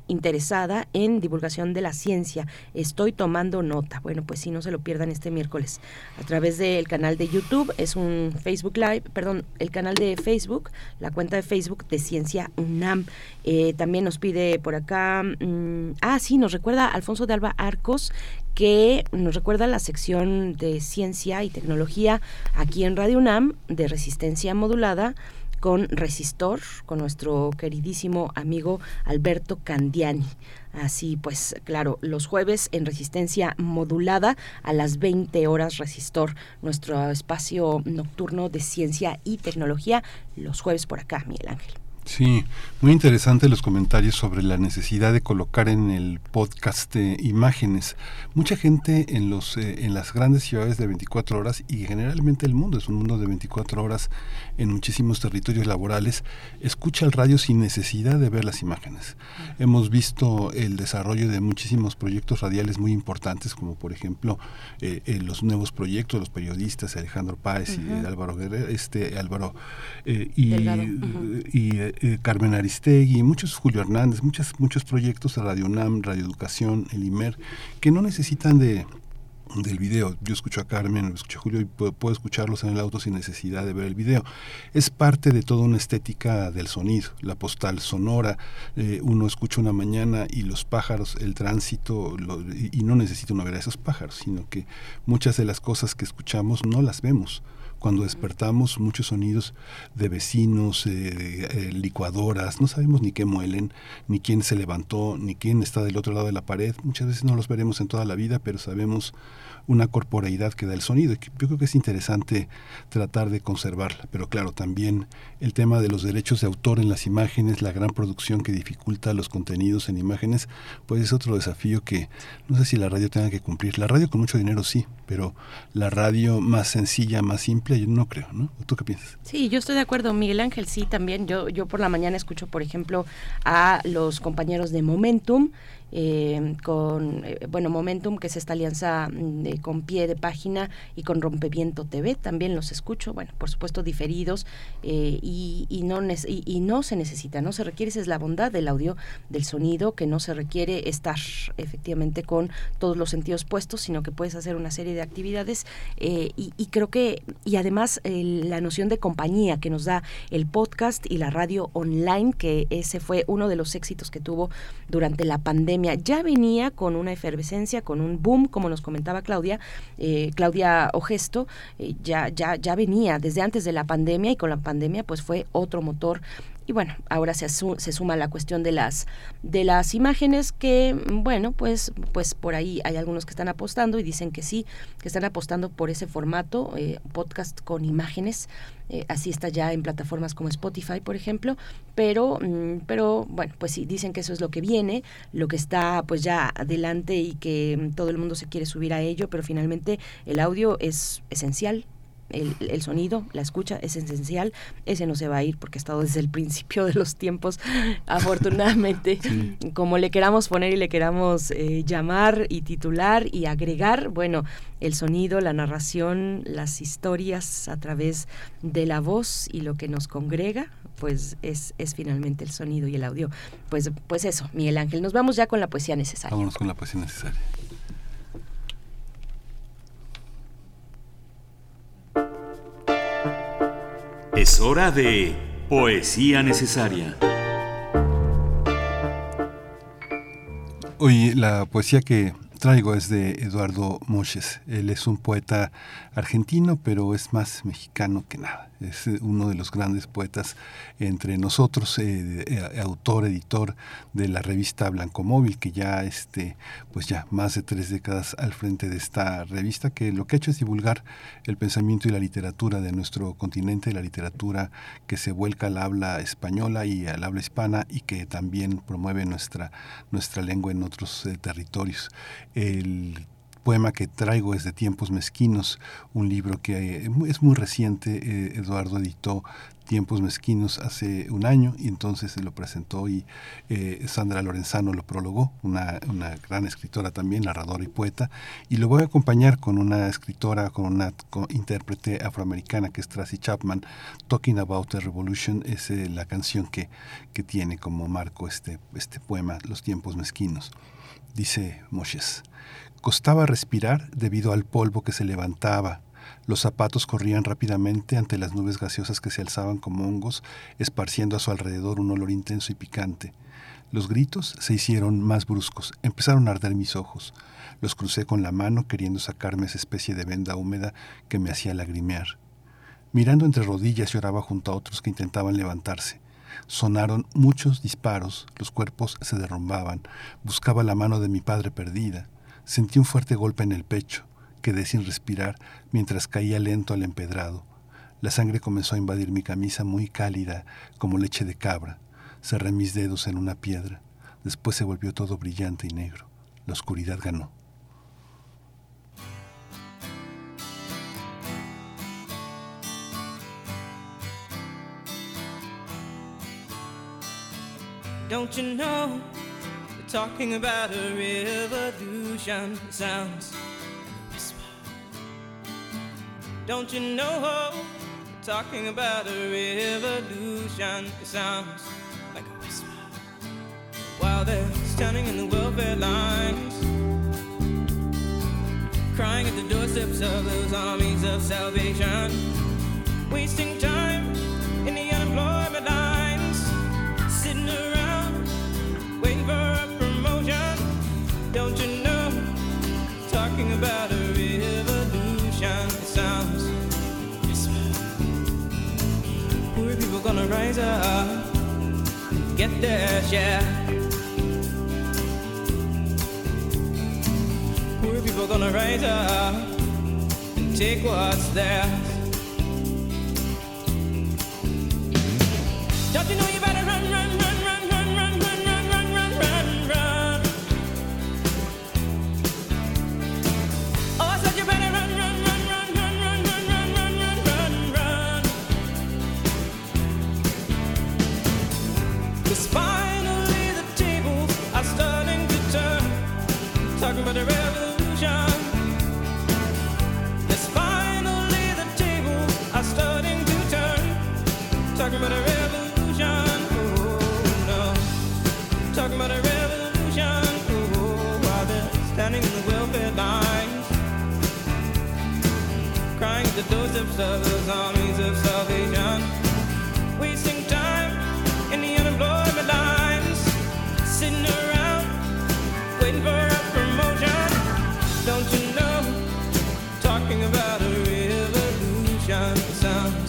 interesada en divulgación de la ciencia. Estoy tomando nota. Bueno, pues si no se lo pierdan este miércoles a través del canal de YouTube. Es un Facebook Live, perdón, el canal de Facebook, la cuenta de Facebook de Ciencia UNAM. Eh, también nos pide por acá, mm, ah, sí, nos recuerda Alfonso de Alba Arcos que nos recuerda la sección de ciencia y tecnología aquí en Radio UNAM de resistencia modulada con Resistor, con nuestro queridísimo amigo Alberto Candiani. Así pues, claro, los jueves en resistencia modulada a las 20 horas Resistor, nuestro espacio nocturno de ciencia y tecnología, los jueves por acá, Miguel Ángel. Sí, muy interesante los comentarios sobre la necesidad de colocar en el podcast eh, imágenes. Mucha gente en los eh, en las grandes ciudades de 24 horas y generalmente el mundo es un mundo de 24 horas en muchísimos territorios laborales escucha el radio sin necesidad de ver las imágenes. Hemos visto el desarrollo de muchísimos proyectos radiales muy importantes como por ejemplo eh, los nuevos proyectos los periodistas Alejandro Páez y Álvaro Guerrero, este Álvaro y, y eh, Carmen Aristegui, muchos Julio Hernández, muchos, muchos proyectos de Radio UNAM, Radio Educación, el IMER, que no necesitan de del video. Yo escucho a Carmen, escucho a Julio y puedo, escucharlos en el auto sin necesidad de ver el video. Es parte de toda una estética del sonido, la postal sonora. Eh, uno escucha una mañana y los pájaros, el tránsito, y, y no necesita uno ver a esos pájaros, sino que muchas de las cosas que escuchamos no las vemos cuando despertamos muchos sonidos de vecinos, eh, eh, licuadoras, no sabemos ni qué muelen, ni quién se levantó, ni quién está del otro lado de la pared. Muchas veces no los veremos en toda la vida, pero sabemos una corporeidad que da el sonido. Yo creo que es interesante tratar de conservarla, pero claro, también el tema de los derechos de autor en las imágenes, la gran producción que dificulta los contenidos en imágenes, pues es otro desafío que no sé si la radio tenga que cumplir. La radio con mucho dinero sí, pero la radio más sencilla, más simple, yo no creo, ¿no? ¿Tú qué piensas? Sí, yo estoy de acuerdo. Miguel Ángel, sí, también. Yo, yo por la mañana escucho, por ejemplo, a los compañeros de Momentum eh, con, eh, bueno, Momentum, que es esta alianza mm, con pie de página y con Rompeviento TV, también los escucho, bueno, por supuesto diferidos eh, y, y, no y, no se necesita, no se requiere, esa es la bondad del audio, del sonido, que no se requiere estar efectivamente con todos los sentidos puestos, sino que puedes hacer una serie de actividades y, y, creo que, y además la noción de compañía que nos da el podcast y la radio online, que ese fue uno de los éxitos que tuvo durante la pandemia ya venía con una efervescencia, con un boom, como nos comentaba Claudia, eh, Claudia Ogesto, eh, ya, ya, ya venía desde antes de la pandemia y con la pandemia pues fue otro motor y bueno, ahora se, se suma la cuestión de las de las imágenes que bueno, pues pues por ahí hay algunos que están apostando y dicen que sí, que están apostando por ese formato eh, podcast con imágenes. Eh, así está ya en plataformas como Spotify, por ejemplo, pero mm, pero bueno, pues sí dicen que eso es lo que viene, lo que está pues ya adelante y que todo el mundo se quiere subir a ello, pero finalmente el audio es esencial el, sonido, la escucha es esencial, ese no se va a ir porque ha estado desde el principio de los tiempos, afortunadamente, como le queramos poner y le queramos eh, llamar y titular y agregar, bueno, el sonido, la narración, las historias a través de la voz y lo que nos congrega, pues es, es finalmente el sonido y el audio. Pues, pues eso, Miguel Ángel, nos vamos ya con la poesía necesaria. Vámonos con la poesía necesaria. Es hora de Poesía Necesaria. Hoy la poesía que traigo es de Eduardo Moches. Él es un poeta argentino, pero es más mexicano que nada es eh, uno de los grandes poetas entre nosotros, eh, eh, autor, editor de la revista Blanco Móvil, que ya este, pues ya más de tres décadas al frente de esta revista, que lo que ha hecho es divulgar el pensamiento y la literatura de nuestro continente, la literatura que se vuelca al habla española y al habla hispana y que también promueve nuestra, nuestra lengua en otros territorios. El poema que traigo es de Tiempos Mezquinos, un libro que eh, es muy reciente. Eh, Eduardo editó Tiempos Mezquinos hace un año y entonces se lo presentó y eh, Sandra Lorenzano lo prologó, una, gran escritora también, narradora y poeta. Y lo voy a acompañar con una escritora, con una intérprete afroamericana que es Tracy Chapman. Talking About the Revolution es la canción que, que tiene como marco este, este poema, Los Tiempos Mezquinos. Dice Moshes. Costaba respirar debido al polvo que se levantaba. Los zapatos corrían rápidamente ante las nubes gaseosas que se alzaban como hongos, esparciendo a su alrededor un olor intenso y picante. Los gritos se hicieron más bruscos, empezaron a arder mis ojos. Los crucé con la mano queriendo sacarme esa especie de venda húmeda que me hacía lagrimear. Mirando entre rodillas lloraba junto a otros que intentaban levantarse. Sonaron muchos disparos, los cuerpos se derrumbaban. Buscaba la mano de mi padre perdida. Sentí un fuerte golpe en el pecho. Quedé sin respirar mientras caía lento al empedrado. La sangre comenzó a invadir mi camisa muy cálida, como leche de cabra. Cerré mis dedos en una piedra. Después se volvió todo brillante y negro. La oscuridad ganó. Don't you know? Talking about a revolution. Sounds. Don't you know? They're talking about a revolution. It sounds like a whisper. While they're standing in the welfare lines, crying at the doorsteps of those armies of salvation, wasting time in the unemployment lines, sitting around waiting for a promotion. Don't you gonna rise up and get their share. Poor people gonna rise up and take what's theirs. Don't you know you better run, run, the doorsteps of those armies of salvation. Wasting time in the unemployment lines. Sitting around waiting for a promotion. Don't you know? Talking about a revolution sounds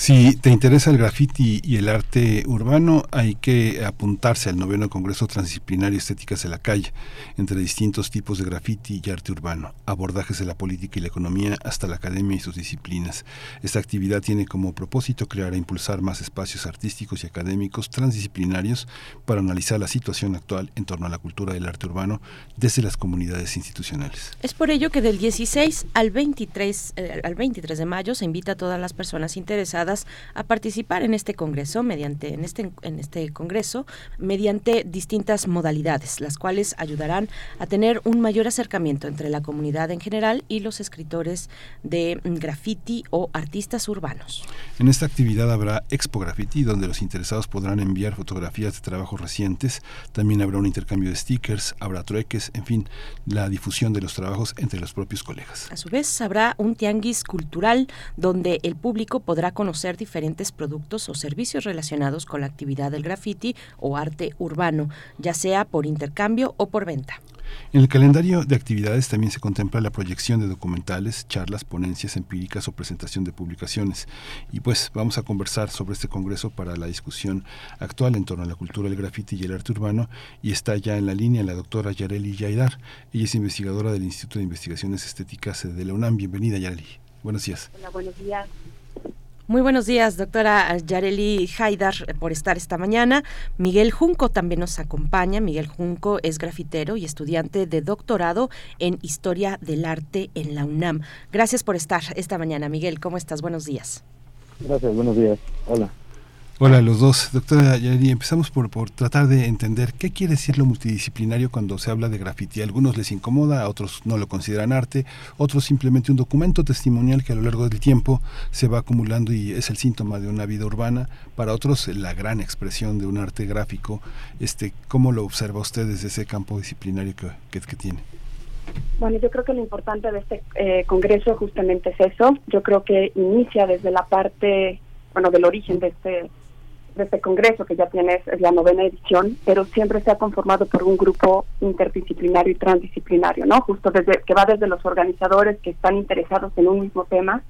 Si te interesa el graffiti y el arte urbano, hay que apuntarse al noveno Congreso Transdisciplinario Estéticas de la Calle, entre distintos tipos de graffiti y arte urbano, abordajes de la política y la economía hasta la academia y sus disciplinas. Esta actividad tiene como propósito crear e impulsar más espacios artísticos y académicos transdisciplinarios para analizar la situación actual en torno a la cultura del arte urbano desde las comunidades institucionales. Es por ello que del 16 al 23, eh, al 23 de mayo se invita a todas las personas interesadas a participar en este congreso mediante en este en este congreso mediante distintas modalidades, las cuales ayudarán a tener un mayor acercamiento entre la comunidad en general y los escritores de graffiti o artistas urbanos. En esta actividad habrá Expo Graffiti, donde los interesados podrán enviar fotografías de trabajos recientes. También habrá un intercambio de stickers, habrá trueques, en fin, la difusión de los trabajos entre los propios colegas. A su vez, habrá un tianguis cultural donde el público podrá conocer diferentes productos o servicios relacionados con la actividad del graffiti o arte urbano, ya sea por intercambio o por venta. En el calendario de actividades también se contempla la proyección de documentales, charlas, ponencias empíricas o presentación de publicaciones. Y pues vamos a conversar sobre este congreso para la discusión actual en torno a la cultura del grafiti y el arte urbano. Y está ya en la línea la doctora Yareli Yaidar. Ella es investigadora del Instituto de Investigaciones Estéticas de la UNAM. Bienvenida, Yareli. Buenos días. Hola, buenos días. Muy buenos días, doctora Yareli Haidar, por estar esta mañana. Miguel Junco también nos acompaña. Miguel Junco es grafitero y estudiante de doctorado en Historia del Arte en la UNAM. Gracias por estar esta mañana, Miguel. ¿Cómo estás? Buenos días. Gracias, buenos días. Hola. Hola los dos. Doctora Yareli, empezamos por, por tratar de entender qué quiere decir lo multidisciplinario cuando se habla de graffiti. A algunos les incomoda, a otros no lo consideran arte, otros simplemente un documento testimonial que a lo largo del tiempo se va acumulando y es el síntoma de una vida urbana. Para otros, la gran expresión de un arte gráfico. Este, ¿Cómo lo observa usted desde ese campo disciplinario que, que, que tiene? Bueno, yo creo que lo importante de este eh, congreso justamente es eso. Yo creo que inicia desde la parte, bueno, del origen de este de este congreso que ya tiene es la novena edición, pero siempre se ha conformado por un grupo interdisciplinario y transdisciplinario, ¿no? Justo desde que va desde los organizadores que están interesados en un mismo tema.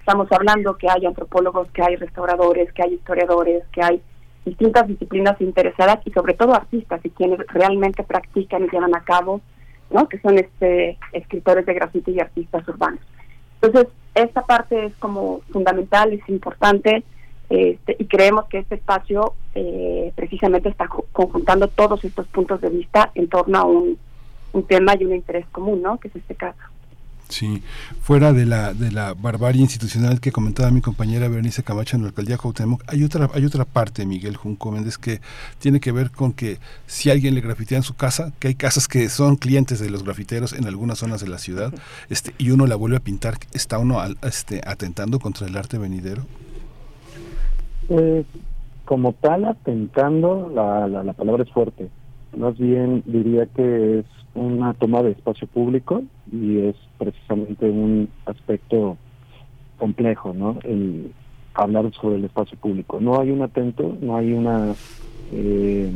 Estamos hablando que hay antropólogos, que hay restauradores, que hay historiadores, que hay distintas disciplinas interesadas y sobre todo artistas y quienes realmente practican y llevan a cabo, ¿no? Que son este escritores de grafiti y artistas urbanos. Entonces, esta parte es como fundamental, es importante este, y creemos que este espacio eh, precisamente está conjuntando todos estos puntos de vista en torno a un, tema y un interés común, ¿no? Que es este caso. Sí, fuera de la de la barbarie institucional que comentaba mi compañera Bernice Camacho en la alcaldía Cuauhtémoc, hay otra hay otra parte, Miguel Junco Méndez, que tiene que ver con que si alguien le grafitea en su casa, que hay casas que son clientes de los grafiteros en algunas zonas de la ciudad, este y uno la vuelve a pintar, está uno este atentando contra el arte venidero. Eh, como tal, atentando, la, la, palabra es fuerte. Más bien diría que es una toma de espacio público y es precisamente un aspecto complejo, ¿no? El hablar sobre el espacio público. No hay un atento, no hay una eh,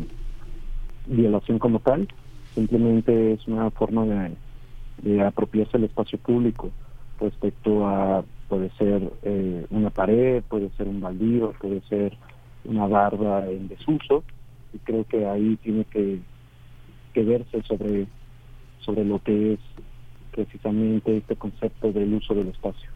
violación como tal, simplemente es una forma de, de apropiarse del espacio público respecto a puede ser eh, una pared, puede ser un baldío, puede ser una barba en desuso y creo que ahí tiene que, verse sobre sobre lo que es precisamente este concepto del uso del espacio.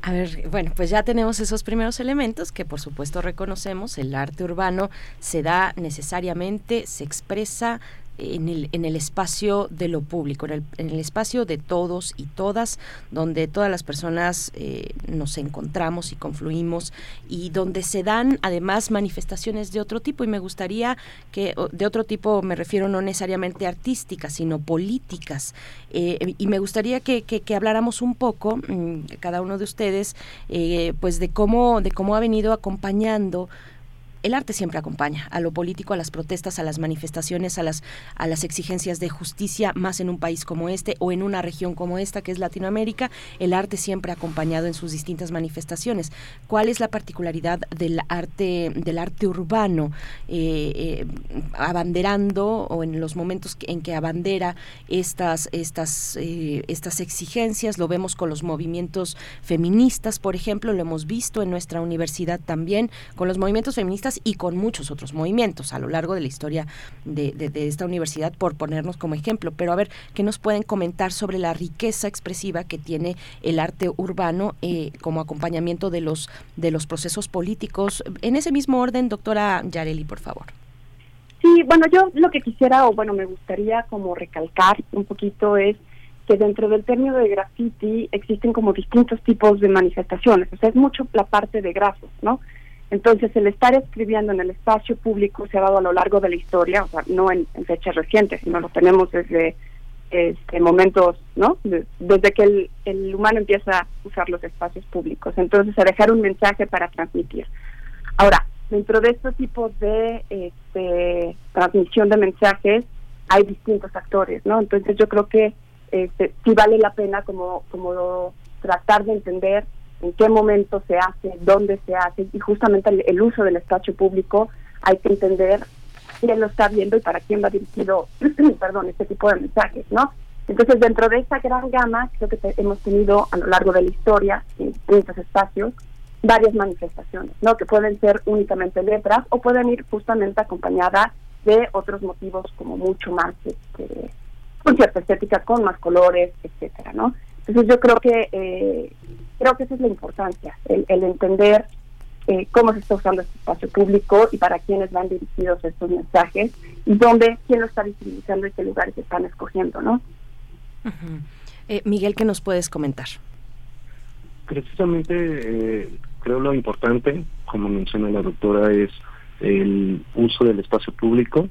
A ver, bueno, pues ya tenemos esos primeros elementos que por supuesto reconocemos. El arte urbano se da necesariamente, se expresa, en el, en el espacio de lo público, en el, en el espacio de todos y todas, donde todas las personas eh, nos encontramos y confluimos y donde se dan además manifestaciones de otro tipo. Y me gustaría que, de otro tipo me refiero no necesariamente artísticas, sino políticas. Eh, y me gustaría que, que, habláramos un poco, mm, cada uno de ustedes, eh, pues de cómo, de cómo ha venido acompañando el arte siempre acompaña a lo político, a las protestas, a las manifestaciones, a las, a las exigencias de justicia, más en un país como este o en una región como esta, que es Latinoamérica. El arte siempre acompañado en sus distintas manifestaciones. ¿Cuál es la particularidad del arte, del arte urbano, eh, eh, abanderando o en los momentos en que abandera estas, estas, eh, estas exigencias? Lo vemos con los movimientos feministas, por ejemplo, lo hemos visto en nuestra universidad también, con los movimientos feministas y con muchos otros movimientos a lo largo de la historia de, esta universidad, por ponernos como ejemplo. Pero a ver, ¿qué nos pueden comentar sobre la riqueza expresiva que tiene el arte urbano eh, como acompañamiento de los, de los procesos políticos? En ese mismo orden, doctora Yareli, por favor. Sí, bueno, yo lo que quisiera, o bueno, me gustaría como recalcar un poquito es que dentro del término de graffiti existen como distintos tipos de manifestaciones, o sea, es mucho la parte de grafos, ¿no? Entonces, el estar escribiendo en el espacio público se ha dado a lo largo de la historia, o sea, no en, fechas recientes, sino lo tenemos desde este, momentos, ¿no? desde que el, el, humano empieza a usar los espacios públicos. Entonces, a dejar un mensaje para transmitir. Ahora, dentro de estos tipos de este, transmisión de mensajes, hay distintos actores, ¿no? Entonces, yo creo que este, sí vale la pena como, como tratar de entender en qué momento se hace, dónde se hace y justamente el, uso del espacio público hay que entender quién lo está viendo y para quién va dirigido, perdón, este tipo de mensajes, ¿no? Entonces, dentro de esa gran gama, creo que hemos tenido a lo largo de la historia, en distintos espacios, varias manifestaciones, ¿no? Que pueden ser únicamente letras o pueden ir justamente acompañadas de otros motivos como mucho más, este, con cierta estética, con más colores, etcétera, ¿no? Entonces yo creo que eh, creo que esa es la importancia, el, el entender eh, cómo se está usando este espacio público y para quiénes van dirigidos estos mensajes y dónde, quién lo está visibilizando y qué lugares se están escogiendo, ¿no? Eh, Miguel, ¿qué nos puedes comentar? Precisamente eh, creo lo importante, como menciona la doctora, es el uso del espacio público.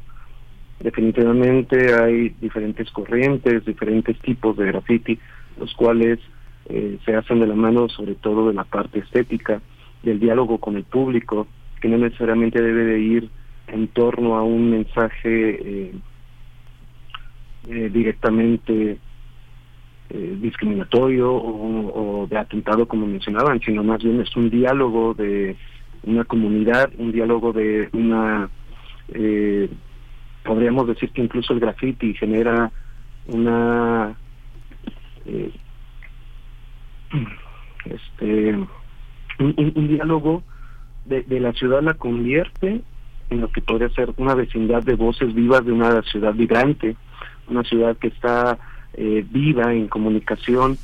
Definitivamente hay diferentes corrientes, diferentes tipos de graffiti, los cuales eh, se hacen de la mano sobre todo de la parte estética, del diálogo con el público, que no necesariamente debe de ir en torno a un mensaje eh, eh, directamente eh, discriminatorio o, o de atentado como mencionaban, sino más bien es un diálogo de una comunidad, un diálogo de una, eh, podríamos decir que incluso el graffiti genera una, eh, este, un, diálogo de, la ciudad la convierte en lo que podría ser una vecindad de voces vivas de una ciudad vibrante, una ciudad que está eh, viva en comunicación.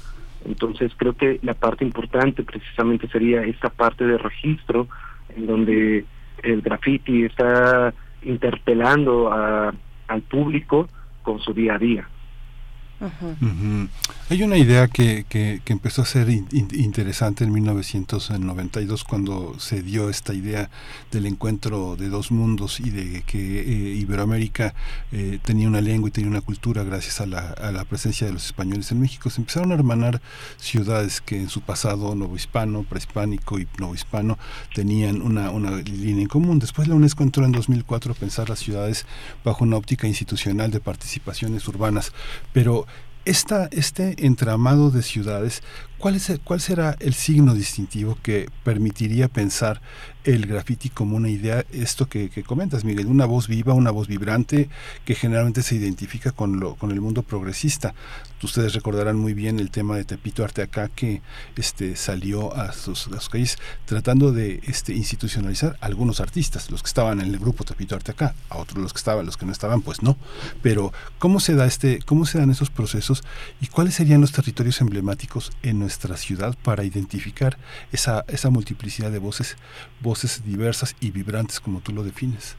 Entonces creo que la parte importante precisamente sería esta parte de registro en donde el graffiti está interpelando al público con su día a día. Hay una idea que, que, que empezó a ser in- in- interesante en 1992 cuando se dio esta idea del encuentro de dos mundos y de que eh, Iberoamérica eh, tenía una lengua y tenía una cultura gracias a la, a la presencia de los españoles en México. Se empezaron a hermanar ciudades que en su pasado novohispano, prehispánico y novohispano tenían una, una línea en común. Después la UNESCO entró en 2004 a pensar las ciudades bajo una óptica institucional de participaciones urbanas, pero esta, este entramado de ciudades, ¿cuál, es el- ¿cuál será el signo distintivo que permitiría pensar el graffiti como una idea, esto que, que comentas, Miguel, una voz viva, una voz vibrante que generalmente se identifica con, lo, con el mundo progresista? Ustedes recordarán muy bien el tema de Tepito Arte acá que este, salió a sus, a sus calles tratando de este, institucionalizar a algunos artistas, los que estaban en el grupo Tepito Arte acá, a otros los que estaban, los que no estaban, pues no. Pero ¿cómo se da este, cómo se dan esos procesos y cuáles serían los territorios emblemáticos en nuestra ciudad para identificar esa, esa multiplicidad de voces, voces diversas y vibrantes como tú lo defines?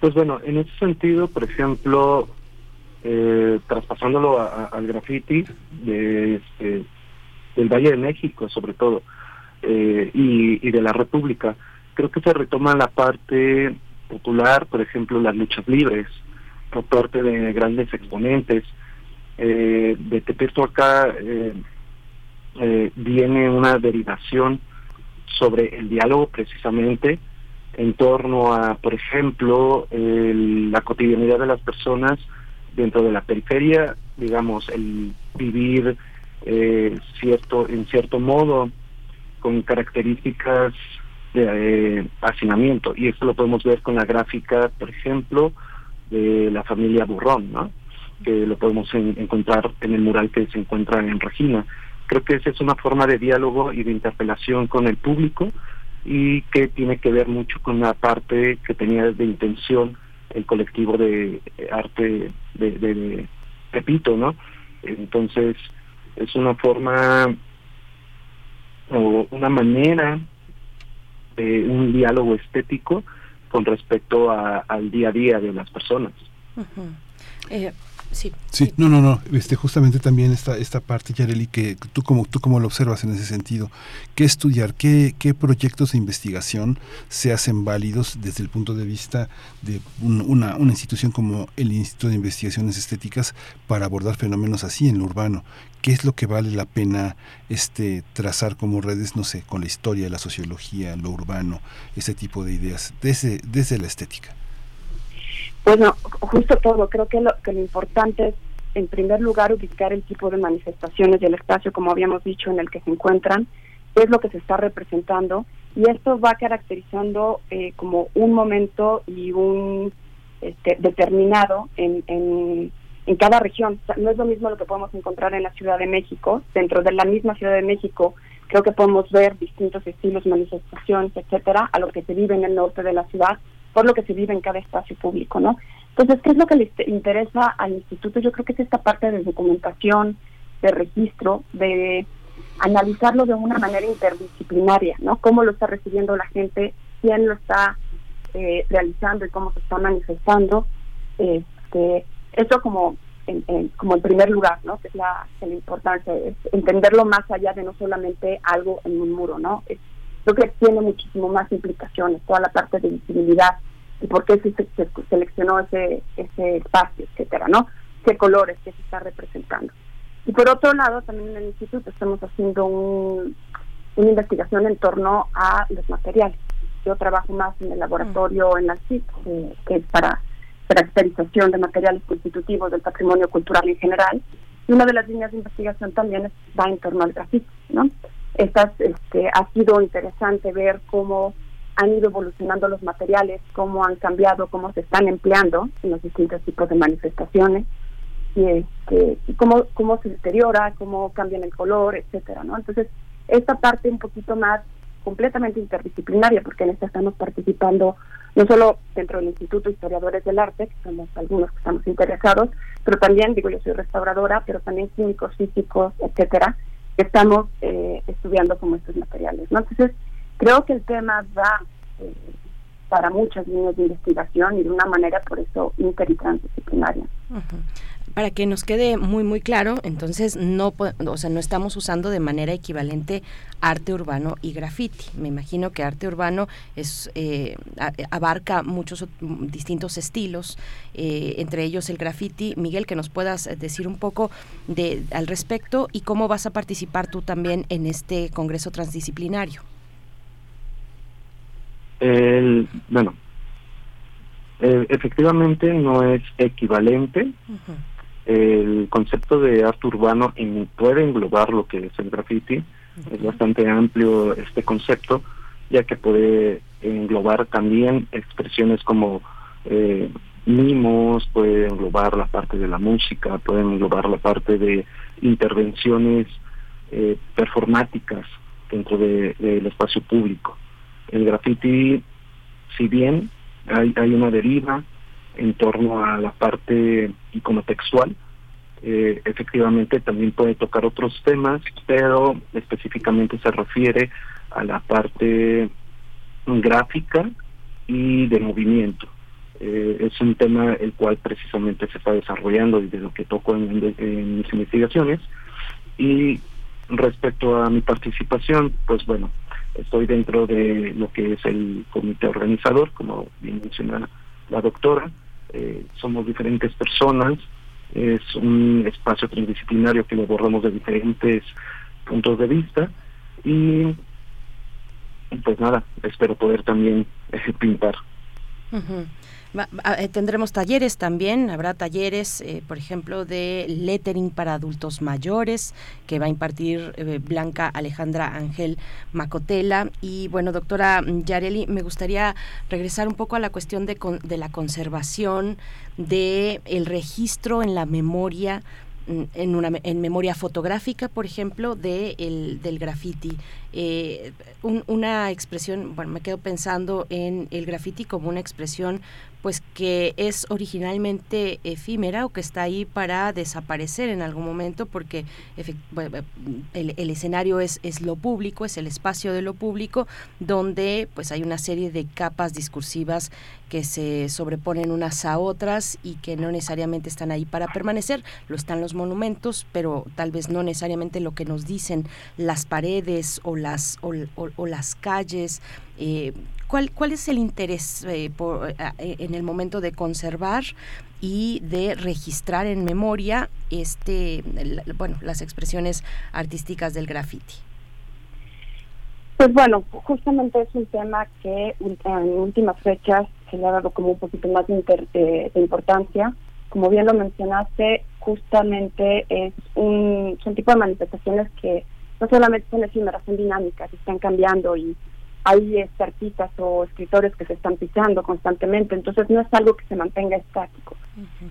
Pues bueno, en ese sentido, por ejemplo, eh, traspasándolo a- al graffiti de, este, del Valle de México, sobre todo, eh, y, y de la República, creo que se retoma la parte popular, por ejemplo, las luchas libres, por parte de grandes exponentes. Eh, de Tepito acá eh, eh, viene una derivación sobre el diálogo precisamente en torno a, por ejemplo, el- la cotidianidad de las personas dentro de la periferia, digamos, el vivir eh, cierto, en cierto modo con características de eh, hacinamiento. Y esto lo podemos ver con la gráfica, por ejemplo, de la familia Burrón, ¿no? Que lo podemos en- encontrar en el mural que se encuentra en Regina. Creo que esa es una forma de diálogo y de interpelación con el público y que tiene que ver mucho con la parte que tenía de intención el colectivo de arte de, Pepito, ¿no? Entonces, es una forma o una manera de un diálogo estético con respecto al día a día de las personas. Eh, sí. Sí, no, no, no. Este, justamente también esta, esta parte, Yareli, que tú como, tú como lo observas en ese sentido, ¿qué estudiar? ¿Qué, ¿Qué proyectos de investigación se hacen válidos desde el punto de vista de un- una, una institución como el Instituto de Investigaciones Estéticas para abordar fenómenos así en lo urbano? ¿Qué es lo que vale la pena este, trazar como redes, no sé, con la historia, la sociología, lo urbano, ese tipo de ideas, desde, desde la estética? Pues no, justo todo. Creo que lo, que lo importante es, en primer lugar, ubicar el tipo de manifestaciones y el espacio, como habíamos dicho, en el que se encuentran, es lo que se está representando, y esto va caracterizando eh, como un momento y un este, determinado en, en, cada región. No es lo mismo lo que podemos encontrar en la Ciudad de México. Dentro de la misma Ciudad de México, creo que podemos ver distintos estilos, manifestaciones, etcétera, a lo que se vive en el norte de la ciudad por lo que se vive en cada espacio público, ¿no? Entonces, ¿qué es lo que le interesa al instituto? Yo creo que es esta parte de documentación, de registro, de analizarlo de una manera interdisciplinaria, ¿no? Cómo lo está recibiendo la gente, quién lo está eh, realizando y cómo se está manifestando. Este, eso como en, como en primer lugar, ¿no? Que es la, importancia, es entenderlo más allá de no solamente algo en un muro, ¿no? Es, creo que tiene muchísimo más implicaciones, toda la parte de visibilidad y por qué se, seleccionó ese, ese espacio, etcétera, ¿no? Qué colores, qué se está representando. Y por otro lado, también en el instituto estamos haciendo un, una investigación en torno a los materiales. Yo trabajo más en el laboratorio en la CIT, eh, que es para caracterización de materiales constitutivos del patrimonio cultural en general. Y una de las líneas de investigación también va en torno al grafito, ¿no? Estas, este, ha sido interesante ver cómo han ido evolucionando los materiales, cómo han cambiado, cómo se están empleando en los distintos tipos de manifestaciones y, este, cómo, cómo se deteriora, cómo cambian el color, etcétera, ¿no? Entonces, esta parte un poquito más completamente interdisciplinaria, porque en esta estamos participando no solo dentro del Instituto de Historiadores del Arte, que somos algunos que estamos interesados, pero también, digo, yo soy restauradora, pero también químicos, físicos, etcétera, estamos eh, estudiando como estos materiales, ¿no? Entonces, creo que el tema va eh, para muchas líneas de investigación y de una manera, por eso, inter y transdisciplinaria para que nos quede muy muy claro, entonces no, o sea, no estamos usando de manera equivalente arte urbano y graffiti. Me imagino que arte urbano es eh, abarca muchos distintos estilos, eh, entre ellos el graffiti. Miguel, que nos puedas decir un poco de al respecto y cómo vas a participar tú también en este congreso transdisciplinario. El, bueno, eh, efectivamente no es equivalente el concepto de arte urbano puede englobar lo que es el graffiti. Es bastante amplio este concepto, ya que puede englobar también expresiones como eh, mimos, puede englobar la parte de la música, puede englobar la parte de intervenciones eh, performáticas dentro del espacio público. El graffiti, si bien hay, hay una deriva, en torno a la parte iconotextual. Eh, efectivamente también puede tocar otros temas, pero específicamente se refiere a la parte gráfica y de movimiento. Eh, es un tema el cual precisamente se está desarrollando desde lo que toco en, mis investigaciones. Y respecto a mi participación, pues bueno, estoy dentro de lo que es el comité organizador, como bien menciona la doctora, eh, somos diferentes personas, es un espacio transdisciplinario que lo abordamos de diferentes puntos de vista y pues nada, espero poder también eh, pintar. Tendremos talleres también, habrá talleres, eh, por ejemplo, de lettering para adultos mayores que va a impartir eh, Blanca Alejandra Ángel Macotela. Y bueno, doctora Yareli, me gustaría regresar un poco a la cuestión de, de la conservación, de el registro en la memoria mm, en, una, en memoria fotográfica, por ejemplo, de el, del graffiti. Una expresión, bueno, me quedo pensando en el graffiti como una expresión pues que es originalmente efímera o que está ahí para desaparecer en algún momento porque el, el, escenario es, es lo público, es el espacio de lo público donde pues hay una serie de capas discursivas que se sobreponen unas a otras y que no necesariamente están ahí para permanecer, lo están los monumentos, pero tal vez no necesariamente lo que nos dicen las paredes o las, o, las calles. Eh, ¿Cuál, ¿Cuál es el interés eh, eh, en el momento de conservar y de registrar en memoria este, bueno, las expresiones artísticas del graffiti? Pues bueno, justamente es un tema que en últimas fechas se le ha dado como un poquito más de, importancia. Como bien lo mencionaste, justamente es un, son tipo de manifestaciones que no solamente son efímeras, son dinámicas, están cambiando y hay este, artistas o escritores que se están pisando constantemente, entonces no es algo que se mantenga estático.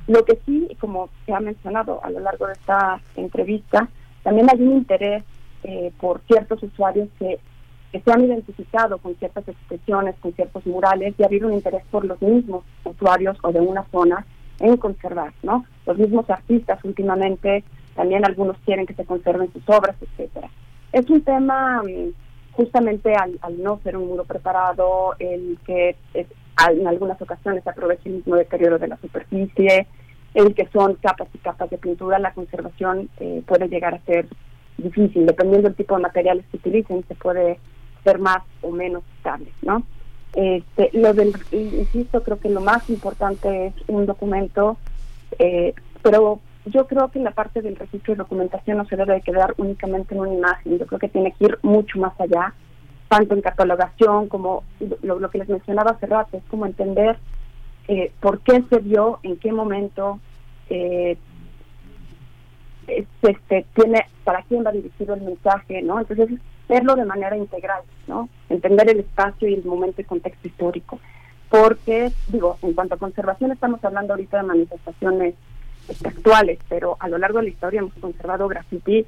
Lo que sí, como se ha mencionado a lo largo de esta entrevista, también hay un interés eh, por ciertos usuarios que, se han identificado con ciertas expresiones, con ciertos murales, y ha habido un interés por los mismos usuarios o de una zona en conservar, ¿no? Los mismos artistas últimamente también algunos quieren que se conserven sus obras, etcétera. Es un tema mm, justamente al, no ser un muro preparado, el que es- en algunas ocasiones aprovecha el mismo deterioro de la superficie, el que son capas y capas de pintura, la conservación eh, puede llegar a ser difícil, dependiendo del tipo de materiales que utilicen, se puede ser más o menos estable, ¿no? Este, lo del, insisto, creo que lo más importante es un documento, eh, pero yo creo que la parte del registro y documentación no se debe de quedar únicamente en una imagen, yo creo que tiene que ir mucho más allá, tanto en catalogación como lo, que les mencionaba hace rato, es como entender eh, por qué se vio, en qué momento, eh, es- este tiene para quién va dirigido el mensaje, ¿no? Entonces verlo de manera integral, ¿no? Entender el espacio y el momento y contexto histórico. Porque, digo, en cuanto a conservación estamos hablando ahorita de manifestaciones actuales, pero a lo largo de la historia hemos conservado graffiti,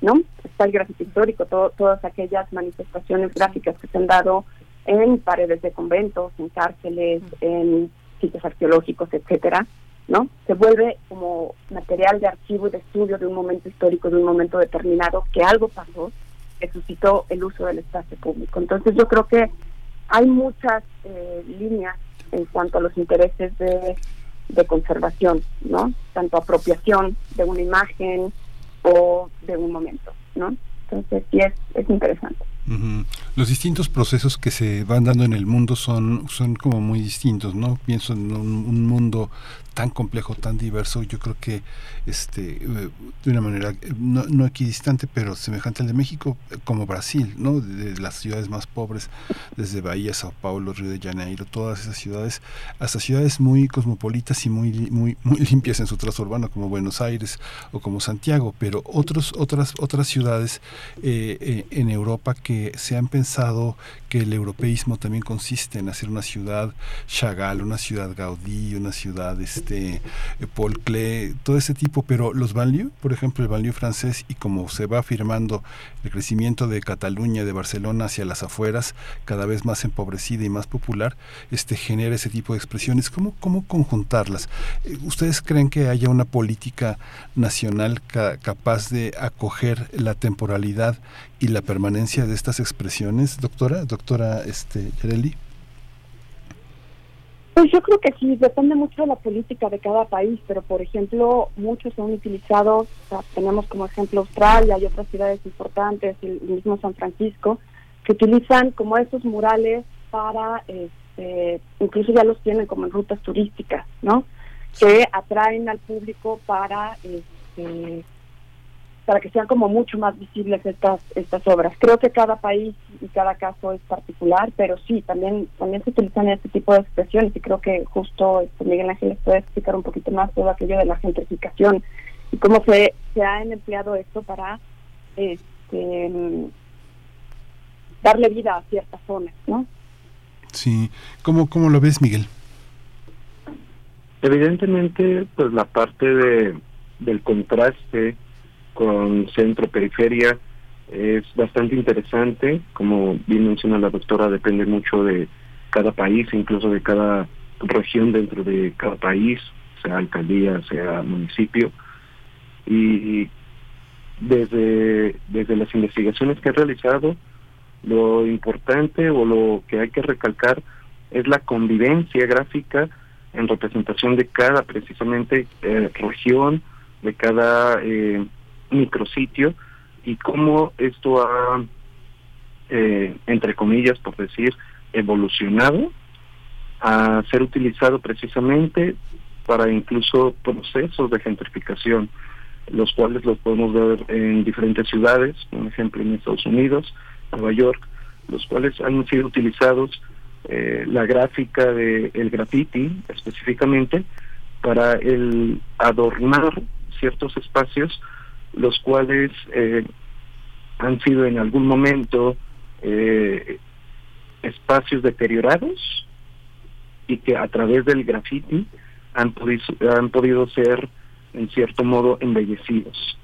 ¿no? Está el graffiti histórico, todo- todas aquellas manifestaciones gráficas que se han dado en paredes de conventos, en cárceles, en sitios arqueológicos, etcétera, ¿no? Se vuelve como material de archivo y de estudio de un momento histórico, de un momento determinado, que algo pasó, que suscitó el uso del espacio público. Entonces yo creo que hay muchas eh, líneas en cuanto a los intereses de, de conservación, ¿no? Tanto apropiación de una imagen o de un momento, ¿no? Entonces sí es, es interesante. Los distintos procesos que se van dando en el mundo son, son como muy distintos, ¿no? Pienso en un, un mundo tan complejo, tan diverso, yo creo que este eh, de una manera no, equidistante, pero semejante al de México, eh, como Brasil, ¿no? De, de las ciudades más pobres, desde Bahía, Sao Paulo, Río de Janeiro, todas esas ciudades, hasta ciudades muy cosmopolitas y muy muy muy limpias en su trazo urbano, como Buenos Aires o como Santiago, pero otros otras otras ciudades eh, eh, en Europa que se han pensado pensado que el europeísmo también consiste en hacer una ciudad Chagall, una ciudad Gaudí, una ciudad este eh, Paul todo ese tipo, pero los banlieues, por ejemplo, el banlieue francés y como se va afirmando el crecimiento de Cataluña, de Barcelona hacia las afueras, cada vez más empobrecida y más popular, este genera ese tipo de expresiones. ¿Cómo, cómo conjuntarlas? Eh, ¿Ustedes creen que haya una política nacional ca- capaz de acoger la temporalidad y la permanencia de estas expresiones, doctora este, Yareli? Pues yo creo que sí, depende mucho de la política de cada país, pero por ejemplo, muchos son utilizados, o sea, tenemos como ejemplo Australia y otras ciudades importantes, el mismo San Francisco, que utilizan como esos murales para, este, incluso ya los tienen como en rutas turísticas, ¿no? Que atraen al público para, este, para que sean como mucho más visibles estas estas obras. Creo que cada país y cada caso es particular, pero sí, también también se utilizan este tipo de expresiones y creo que justo este, Miguel Ángel les puede explicar un poquito más todo aquello de la gentrificación y cómo se, se han empleado esto para este darle vida a ciertas zonas, ¿no? Sí, ¿cómo, cómo lo ves, Miguel? Evidentemente, pues la parte de, del contraste con centro-periferia es bastante interesante. Como bien menciona la doctora, depende mucho de cada país, incluso de cada región dentro de cada país, sea alcaldía, sea municipio. Y desde, desde las investigaciones que he realizado, lo importante o lo que hay que recalcar es la convivencia gráfica en representación de cada precisamente eh, región, de cada eh, micrositio y cómo esto ha, eh, entre comillas, por decir, evolucionado a ser utilizado precisamente para incluso procesos de gentrificación, los cuales los podemos ver en diferentes ciudades, por ejemplo en Estados Unidos, Nueva York, los cuales han sido utilizados eh, la gráfica de el graffiti específicamente para el adornar ciertos espacios los cuales eh, han sido en algún momento eh, espacios deteriorados y que a través del graffiti han podido, han podido ser en cierto modo embellecidos.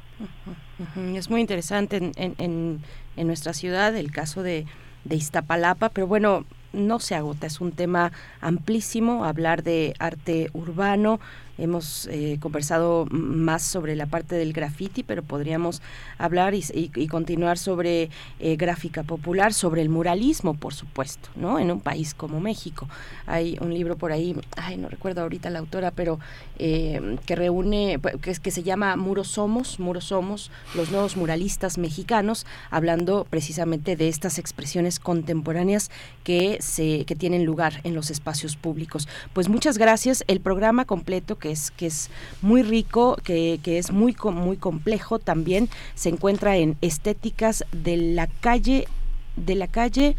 Es muy interesante en, en, en, en nuestra ciudad el caso de, de Iztapalapa, pero bueno, no se agota, es un tema amplísimo hablar de arte urbano hemos eh, conversado más sobre la parte del graffiti, pero podríamos hablar y, y continuar sobre eh, gráfica popular, sobre el muralismo, por supuesto, ¿no? En un país como México. Hay un libro por ahí, ay, no recuerdo ahorita la autora, pero eh, que reúne, que, que se llama Muros Somos, Muros Somos, los nuevos muralistas mexicanos, hablando precisamente de estas expresiones contemporáneas que, se, que tienen lugar en los espacios públicos. Pues muchas gracias. El programa completo, que es, que es muy rico, que, que es muy, muy complejo también, se encuentra en Estéticas de la calle, de la calle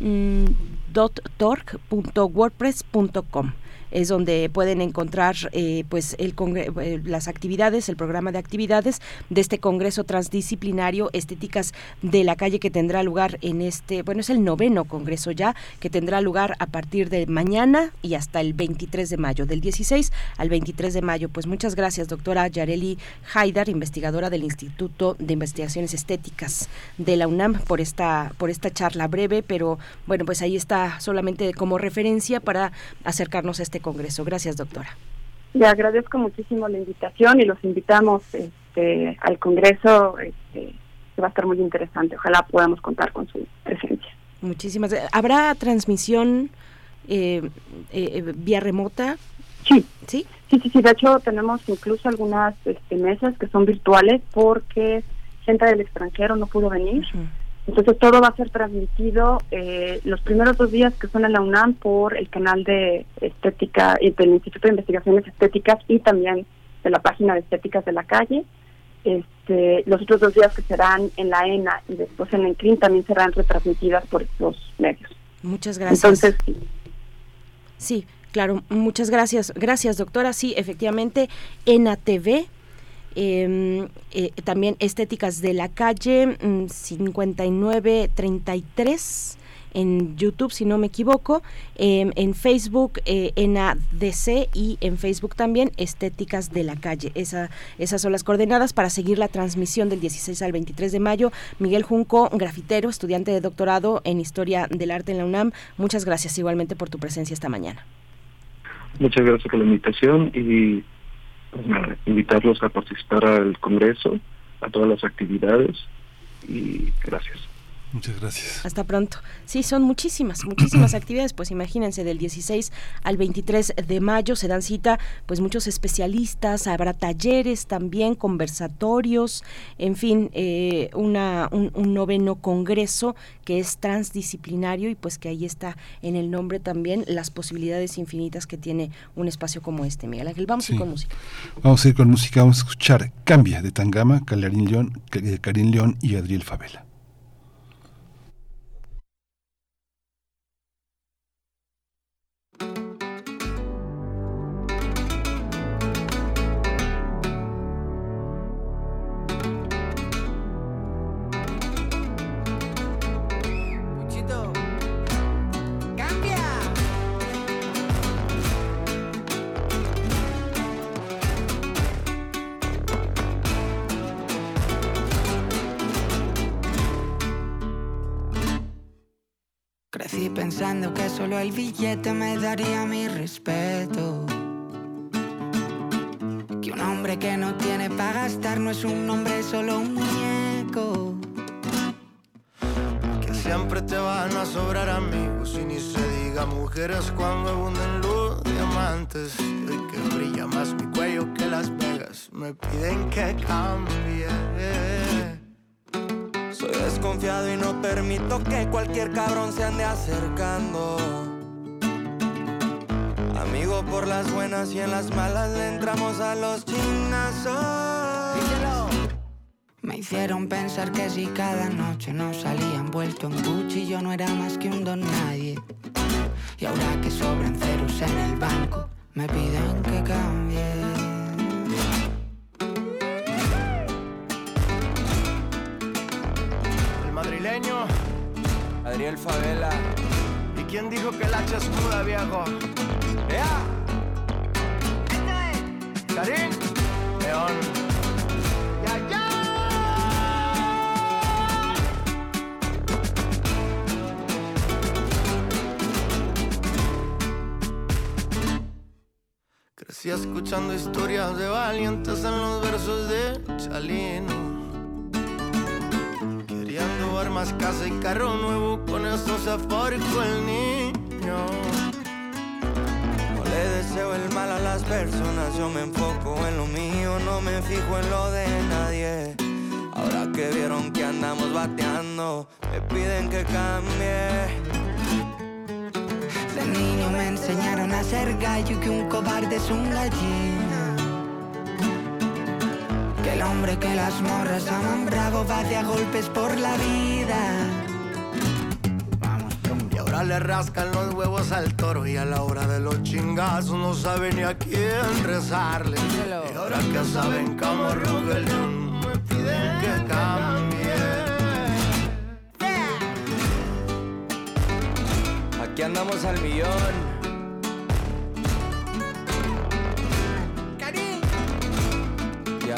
mm, .torc.wordpress.com es donde pueden encontrar eh, pues el eh, las actividades, el programa de actividades de este Congreso Transdisciplinario Estéticas de la Calle que tendrá lugar en este, bueno, es el noveno Congreso ya, que tendrá lugar a partir de mañana y hasta el 23 de mayo, del 16 al 23 de mayo. Pues muchas gracias, doctora Yareli Haidar, investigadora del Instituto de Investigaciones Estéticas de la UNAM, por esta, por esta charla breve, pero bueno, pues ahí está solamente como referencia para acercarnos a este Congreso. Gracias, doctora. Le agradezco muchísimo la invitación y los invitamos este, al Congreso, este, que va a estar muy interesante. Ojalá podamos contar con su presencia. Muchísimas ¿Habrá transmisión eh, eh, vía remota? Sí. ¿Sí? Sí, sí, De hecho, tenemos incluso algunas este, mesas que son virtuales porque gente del extranjero no pudo venir. Entonces todo va a ser transmitido eh, los primeros dos días que son en la UNAM por el canal de estética y del Instituto de Investigaciones Estéticas y también de la página de Estéticas de la Calle. Este, los otros dos días que serán en la ENA y después en el CRIN también serán retransmitidas por estos medios. Muchas gracias. Entonces, sí, claro, muchas gracias. Gracias, doctora. Sí, efectivamente, ENA Em, eh, también Estéticas de la Calle 5933 mm, en YouTube, si no me equivoco, em, en Facebook eh, en ADC y en Facebook también Estéticas de la Calle. Esa, esas son las coordenadas para seguir la transmisión del 16 al 23 de mayo. Miguel Junco, grafitero, estudiante de doctorado en Historia del Arte en la UNAM, muchas gracias igualmente por tu presencia esta mañana. Muchas gracias por la invitación y invitarlos a participar al Congreso, a todas las actividades y gracias. Muchas gracias. Hasta pronto. Sí, son muchísimas, muchísimas actividades. Pues imagínense, del 16 al 23 de mayo se dan cita, pues muchos especialistas, habrá talleres también, conversatorios, en fin, eh, una, un, noveno congreso que es transdisciplinario y pues que ahí está en el nombre también las posibilidades infinitas que tiene un espacio como este, Miguel Ángel. Vamos a ir con música. Vamos a ir con música, vamos a escuchar Cambia de Tangama, Karin León, Karin León y Adriel Favela. El billete me daría mi respeto. Que un hombre que no tiene para gastar no es un hombre, solo un muñeco. Que siempre te van a sobrar amigos y ni se diga mujeres cuando abunden los diamantes. Que brilla más mi cuello que Las Vegas, me piden que cambie. Soy desconfiado y no permito que cualquier cabrón se ande acercando. Amigo por las buenas y en las malas le entramos a los chinazos. Me hicieron pensar que si cada noche nos salían vuelto en Gucci yo no era más que un don nadie. Y ahora que sobran ceros en el banco, me piden que cambie. Adriel Favela. ¿Y quién dijo que el hacha es muda, viejo? ¡Ea! Karim, León. ¡Ya, ya! Crecí escuchando historias de valientes en los versos de Chalino. Queriendo armas, casa y carro nuevo, con eso se forjó el niño. No le deseo el mal a las personas, yo me enfoco en lo mío, no me fijo en lo de nadie. Ahora que vieron que andamos bateando, me piden que cambie. De niño me enseñaron a ser gallo que un cobarde es un gallina. Que el hombre que las morras aman bravo bate a golpes por la vida. Y ahora le rascan los huevos al toro y a la hora de los chingazos no saben ni a quién rezarle. Y ahora que saben cómo ruge el león, me piden que cambie. Aquí andamos al millón.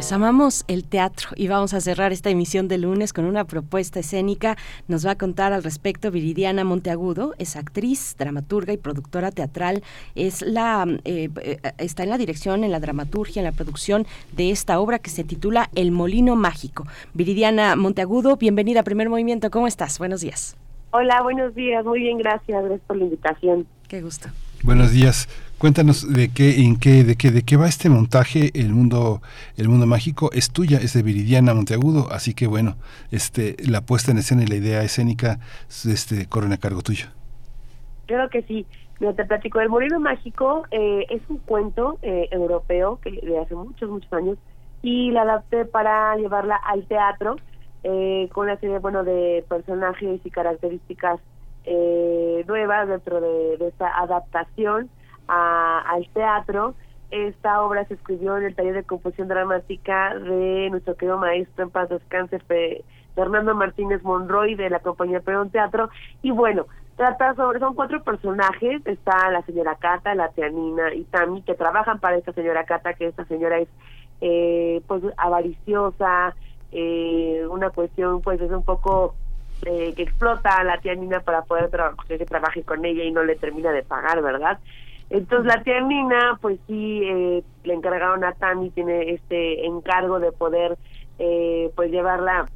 Pues amamos el teatro y vamos a cerrar esta emisión de lunes con una propuesta escénica. Nos va a contar al respecto Viridiana Monteagudo, es actriz, dramaturga y productora teatral. Es la eh, eh, está en la dirección, en la dramaturgia, en la producción de esta obra que se titula El Molino Mágico. Viridiana Monteagudo, bienvenida a Primer Movimiento. ¿Cómo estás? Buenos días. Hola, buenos días. Muy bien, gracias. Gracias por la invitación. Qué gusto. Buenos días. Cuéntanos de qué, en qué, de qué, de qué va este montaje, el mundo, el mundo mágico es tuya, es de Viridiana Monteagudo, así que bueno, este, la puesta en escena y la idea escénica, este, corren a cargo tuyo. Creo que sí. Mira, te platico. El Molino Mágico eh, es un cuento eh, europeo que de hace muchos, muchos años y la adapté para llevarla al teatro eh, con una serie, bueno, de personajes y características eh, nuevas dentro de, de esta adaptación a- al teatro. Esta obra se escribió en el taller de composición dramática de nuestro querido maestro en paz descanse, Fe- Fernando Martínez Monroy de la compañía Perón Teatro. Y bueno, trata sobre, son cuatro personajes, está la señora Cata, la Teanina y Tami, que trabajan para esta señora Cata, que esta señora es eh, pues avariciosa, eh, una cuestión pues es un poco eh, que explota a la tía Nina para poder trabajar, que trabaje con ella y no le termina de pagar, ¿verdad? Entonces la tía Nina, pues sí, eh, le encargaron a Tami, tiene este encargo de poder eh, pues llevarla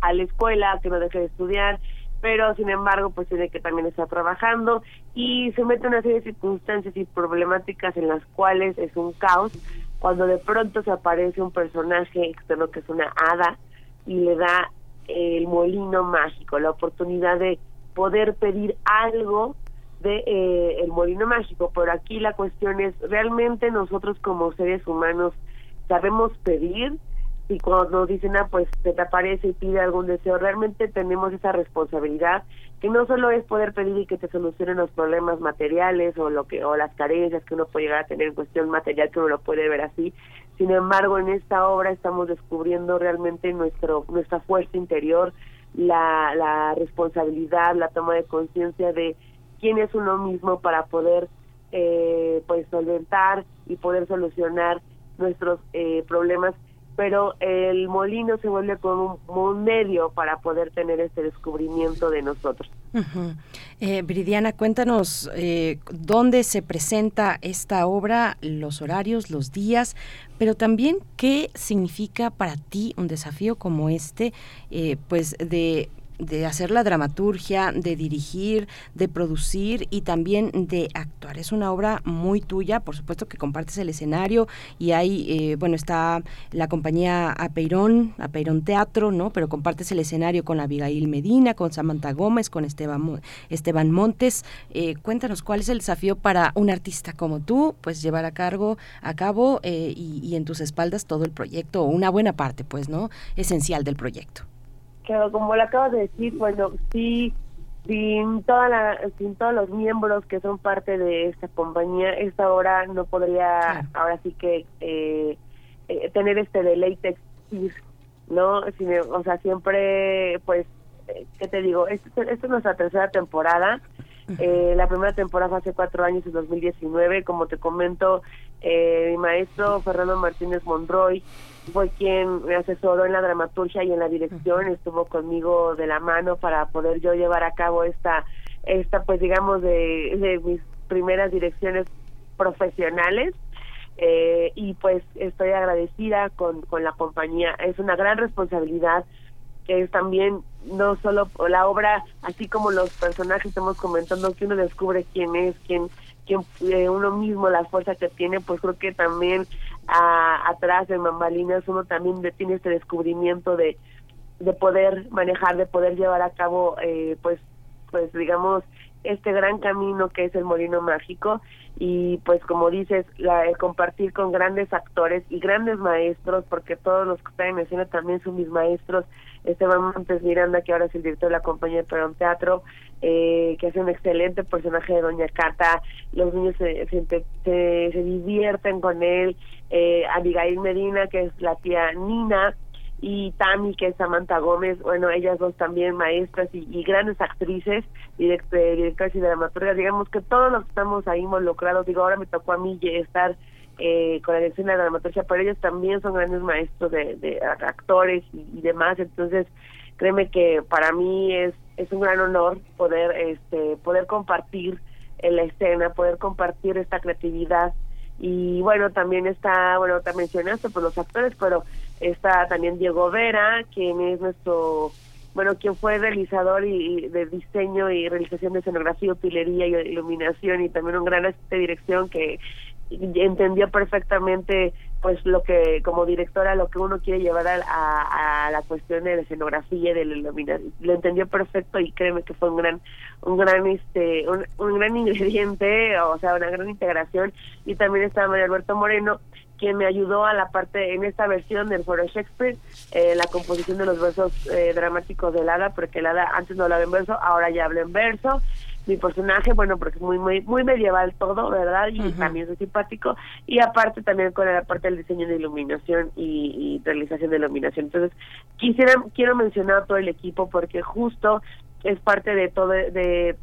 a la escuela, que no deje de estudiar, pero sin embargo pues tiene que también estar trabajando y se mete una serie de circunstancias y problemáticas en las cuales es un caos cuando de pronto se aparece un personaje externo que es una hada y le da el molino mágico, la oportunidad de poder pedir algo de eh, el molino mágico. Pero aquí la cuestión es, ¿realmente nosotros como seres humanos sabemos pedir? Y cuando nos dicen, ah, pues te aparece y pide algún deseo, realmente tenemos esa responsabilidad que no solo es poder pedir y que te solucionen los problemas materiales o lo que o las carencias que uno puede llegar a tener en cuestión material que uno lo puede ver así sin embargo en esta obra estamos descubriendo realmente nuestro nuestra fuerza interior la responsabilidad la toma de conciencia de quién es uno mismo para poder eh, pues solventar y poder solucionar nuestros eh, problemas pero el molino se vuelve como un, medio para poder tener este descubrimiento de nosotros. Ujú. Eh, Viridiana, cuéntanos dónde se presenta esta obra, los horarios, los días, pero también qué significa para ti un desafío como este, pues de de hacer la dramaturgia, de dirigir, de producir y también de actuar. Es una obra muy tuya, por supuesto que compartes el escenario y hay, eh, bueno, está la compañía Apeirón, Apeirón Teatro, ¿no? Pero compartes el escenario con Abigail Medina, con Samantha Gómez, con Esteban, Esteban Montes. Eh, cuéntanos cuál es el desafío para un artista como tú, pues llevar a cargo, a cabo eh, y, y en tus espaldas todo el proyecto, o una buena parte, pues, ¿no? Esencial del proyecto. Claro, como lo acabas de decir, bueno, sí, sin toda la, sin todos los miembros que son parte de esta compañía, esta obra no podría, ahora sí que eh, eh, tener este deleite, ¿no? Sino, o sea, siempre, pues, eh, ¿qué te digo? Esto, esto es nuestra tercera temporada. Eh, la primera temporada fue hace cuatro años, en 2019. Como te comento, eh, mi maestro Fernando Martínez Monroy fue quien me asesoró en la dramaturgia y en la dirección. Estuvo conmigo de la mano para poder yo llevar a cabo esta, esta pues digamos, de, de mis primeras direcciones profesionales. Eh, y pues estoy agradecida con, con la compañía. Es una gran responsabilidad que es también no solo la obra, así como los personajes estamos comentando, que uno descubre quién es, quién, quién eh, uno mismo, la fuerza que tiene, pues creo que también a, atrás de Mambalinas uno también tiene este descubrimiento de, de poder manejar, de poder llevar a cabo, eh, pues, pues digamos, este gran camino que es el Molino Mágico. Y pues como dices, la, el compartir con grandes actores y grandes maestros, porque todos los que están en también son mis maestros, Esteban Montes Miranda, que ahora es el director de la compañía de Perón Teatro, eh, que hace un excelente personaje de Doña Cata, los niños se, se, se, divierten con él, eh, Abigail Medina, que es la tía Nina, y Tami, que es Samantha Gómez, bueno, ellas dos también maestras y, y grandes actrices, direct, eh, directoras y dramaturgas, digamos que todos los que estamos ahí involucrados, digo, ahora me tocó a mí estar eh, con la dirección de la dramaturgia, pero ellos también son grandes maestros de, de actores y, y, demás, entonces créeme que para mí es, es un gran honor poder, este, poder compartir en la escena, poder compartir esta creatividad. Y bueno, también está, bueno, te mencionaste por los actores, pero está también Diego Vera, quien es nuestro, bueno, quien fue realizador y, y de diseño y realización de escenografía, utilería y iluminación y también un gran asistente de dirección que entendió perfectamente pues lo que como directora lo que uno quiere llevar a, a, a la cuestión de la escenografía y de la iluminación. Lo entendió perfecto y créeme que fue un gran un gran este un, un gran ingrediente o sea una gran integración. Y también está María Alberto Moreno quien me ayudó a la parte en esta versión del foro Shakespeare eh, la composición de los versos eh, dramáticos del hada porque el hada antes no hablaba en verso ahora ya habla en verso mi personaje, bueno, porque es muy muy muy medieval todo, ¿verdad? Y uh -huh. también es simpático. Y aparte también con la parte del diseño de iluminación y, y, realización de iluminación. Entonces, quisiera quiero mencionar a todo el equipo porque justo es parte de todo de,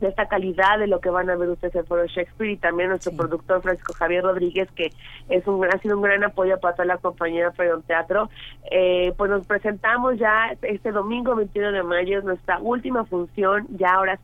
de esta calidad de lo que van a ver ustedes en Foro Shakespeare y también nuestro sí. productor Francisco Javier Rodríguez que es un ha sido un gran apoyo para toda la compañía Fredon Teatro eh, pues nos presentamos ya este domingo 21 de mayo es nuestra última función ya ahora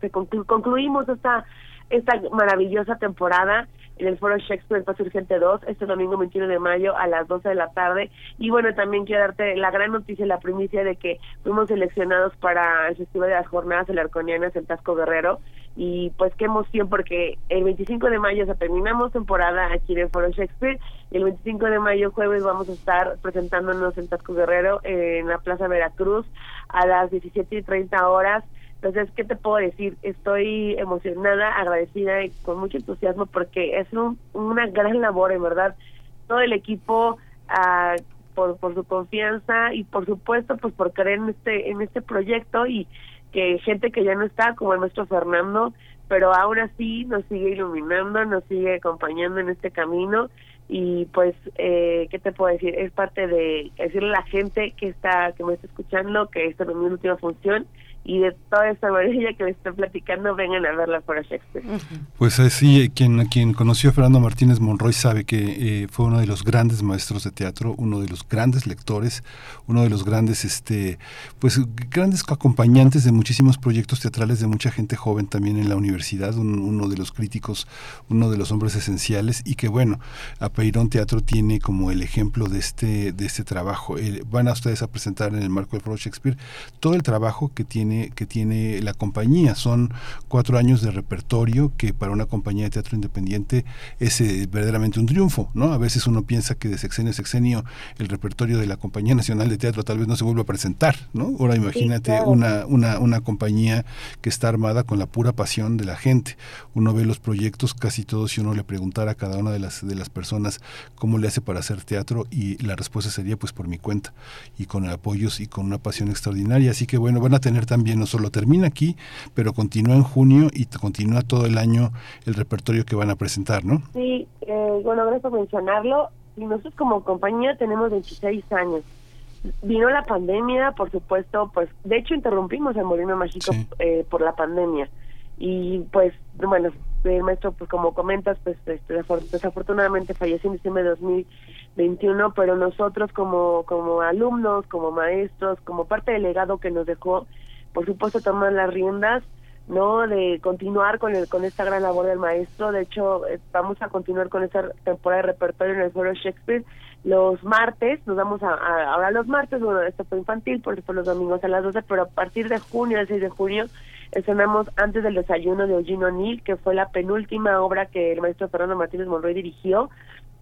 se conclu concluimos esta esta maravillosa temporada en el Foro Shakespeare Paso Urgente 2, este domingo 21 de mayo a las 12 de la tarde. Y bueno, también quiero darte la gran noticia, la primicia de que fuimos seleccionados para el Festival de las Jornadas Alarconianas en Tasco Guerrero. Y pues qué emoción, porque el 25 de mayo o sea, terminamos temporada aquí en el Foro Shakespeare. Y el 25 de mayo, jueves, vamos a estar presentándonos en Tasco Guerrero, en la Plaza Veracruz, a las 17 y 30 horas. Entonces, ¿qué te puedo decir? Estoy emocionada, agradecida y con mucho entusiasmo porque es un, una gran labor, en verdad. Todo el equipo, uh, por, por su confianza y por supuesto, pues por creer en este, en este proyecto y que gente que ya no está, como el maestro Fernando, pero aún así nos sigue iluminando, nos sigue acompañando en este camino y pues eh, qué te puedo decir es parte de decirle a la gente que está que me está escuchando que esta es mi última función y de toda esta maravilla que les estoy platicando, vengan a verla por Shakespeare. Pues así, quien, quien conoció a Fernando Martínez Monroy sabe que eh, fue uno de los grandes maestros de teatro, uno de los grandes lectores, uno de los grandes, este, pues grandes acompañantes de muchísimos proyectos teatrales de mucha gente joven también en la universidad, un, uno de los críticos, uno de los hombres esenciales y que bueno, Apeirón Teatro tiene como el ejemplo de este, de este trabajo. Eh, van a ustedes a presentar en el marco del Foro Shakespeare todo el trabajo que tiene tiene, que tiene la compañía. Son cuatro años de repertorio que para una compañía de teatro independiente es eh, verdaderamente un triunfo, ¿no? A veces uno piensa que de sexenio a sexenio el repertorio de la Compañía Nacional de Teatro tal vez no se vuelva a presentar, ¿no? Ahora imagínate claro. una, una, una compañía que está armada con la pura pasión de la gente. Uno ve los proyectos casi todos si uno le preguntara a cada una de las, de las personas cómo le hace para hacer teatro y la respuesta sería pues por mi cuenta y con apoyos y con una pasión extraordinaria. Así que bueno, van a tener también, no solo termina aquí, pero continúa en junio y continúa todo el año el repertorio que van a presentar, ¿no? Sí, eh, bueno, gracias por mencionarlo. Y nosotros como compañía tenemos 26 años. Vino la pandemia, por supuesto, pues de hecho interrumpimos el Molino Mágico eh, por la pandemia. Y pues, bueno, el maestro, pues como comentas, pues este, desafor- desafortunadamente falleció en diciembre de 2021, pero nosotros como, como alumnos, como maestros, como parte del legado que nos dejó, por supuesto tomar las riendas no de continuar con el con esta gran labor del maestro. De hecho eh, vamos a continuar con esta temporada de repertorio en el foro Shakespeare los martes. Nos vamos a, a- ahora los martes bueno esto fue infantil por fue los domingos a las 12 pero a partir de junio el 6 de junio estrenamos antes del desayuno de Eugene O'Neill que fue la penúltima obra que el maestro Fernando Martínez Monroy dirigió.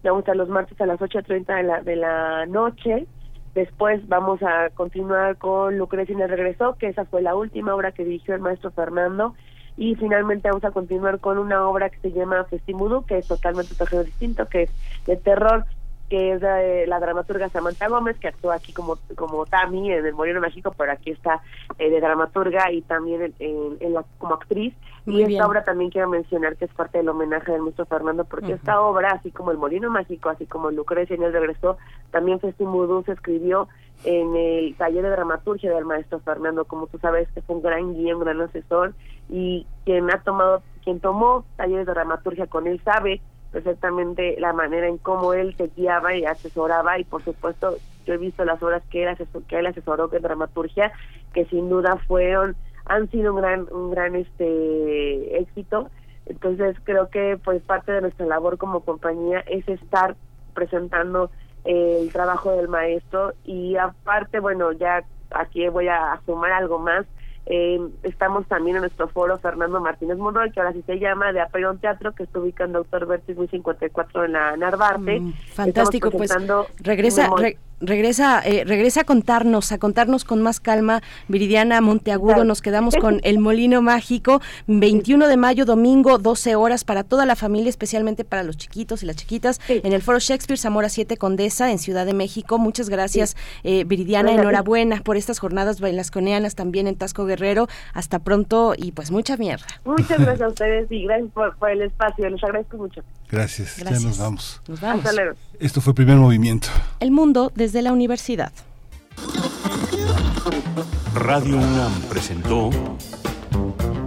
Vamos a los martes a las 8.30 de la, de la noche Después vamos a continuar con Lucrecia y el regresó, que esa fue la última obra que dirigió el maestro Fernando. Y finalmente vamos a continuar con una obra que se llama Festimudú, que es totalmente un género distinto, que es de terror, que es de la dramaturga Samantha Gómez, que actúa aquí como como Tami en El Molino Mágico, pero aquí está eh, de dramaturga y también en, en- en la, como actriz. Muy y esta bien. obra también quiero mencionar que es parte del homenaje del maestro Fernando, porque esta obra, así como El Molino Mágico, así como Lucrecia y el regresó, también Festimudú se escribió en el taller de dramaturgia del maestro Fernando, como tú sabes, que fue un gran guía, un gran asesor, y quien ha tomado, quien tomó talleres de dramaturgia con él sabe perfectamente la manera en cómo él se guiaba y asesoraba, y por supuesto yo he visto las obras que él asesoró, que él asesoró de dramaturgia, que sin duda fueron, han sido un gran, un gran este éxito. Entonces creo que pues parte de nuestra labor como compañía es estar presentando eh, el trabajo del maestro y aparte, bueno, ya aquí voy a sumar algo más. Eh, estamos también en nuestro foro Fernando Martínez Monroy, que ahora sí se llama de Aperon Teatro, que está ubicado en Doctor Bertis 1054 en la Narvarte. Mm, fantástico, pues regresa, re- regresa, eh, regresa a contarnos, a contarnos con más calma, Viridiana Monteagudo, nos quedamos con El Molino Mágico, 21 de mayo, domingo, 12 horas para toda la familia, especialmente para los chiquitos y las chiquitas, en el Foro Shakespeare Zamora 7 Condesa, en Ciudad de México. Muchas gracias, eh, Viridiana, Gracias. enhorabuena por estas jornadas bailasconeanas también en Tasco Guerrero. Hasta pronto y pues mucha mierda. Muchas gracias a ustedes y gracias por, por el espacio, les agradezco mucho. Gracias, Gracias. ya nos vamos. Nos vamos. Hasta luego. Esto fue Primer Movimiento. El mundo desde la universidad. Radio UNAM presentó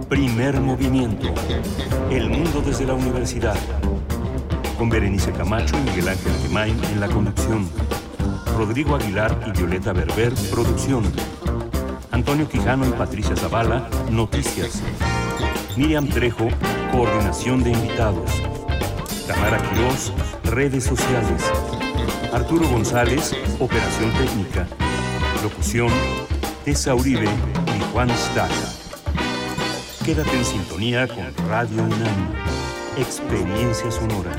Primer Movimiento. El mundo desde la universidad. Con Berenice Camacho y Miguel Ángel Gemain en la conducción. Rodrigo Aguilar y Violeta Berber, producción. Antonio Quijano y Patricia Zavala, noticias. Miriam Trejo, coordinación de invitados. Tamara Quirós, redes sociales. Arturo González, operación técnica. Locución, Tessa Uribe y Juan Staca. Quédate en sintonía con Radio UNAM. Experiencia sonora.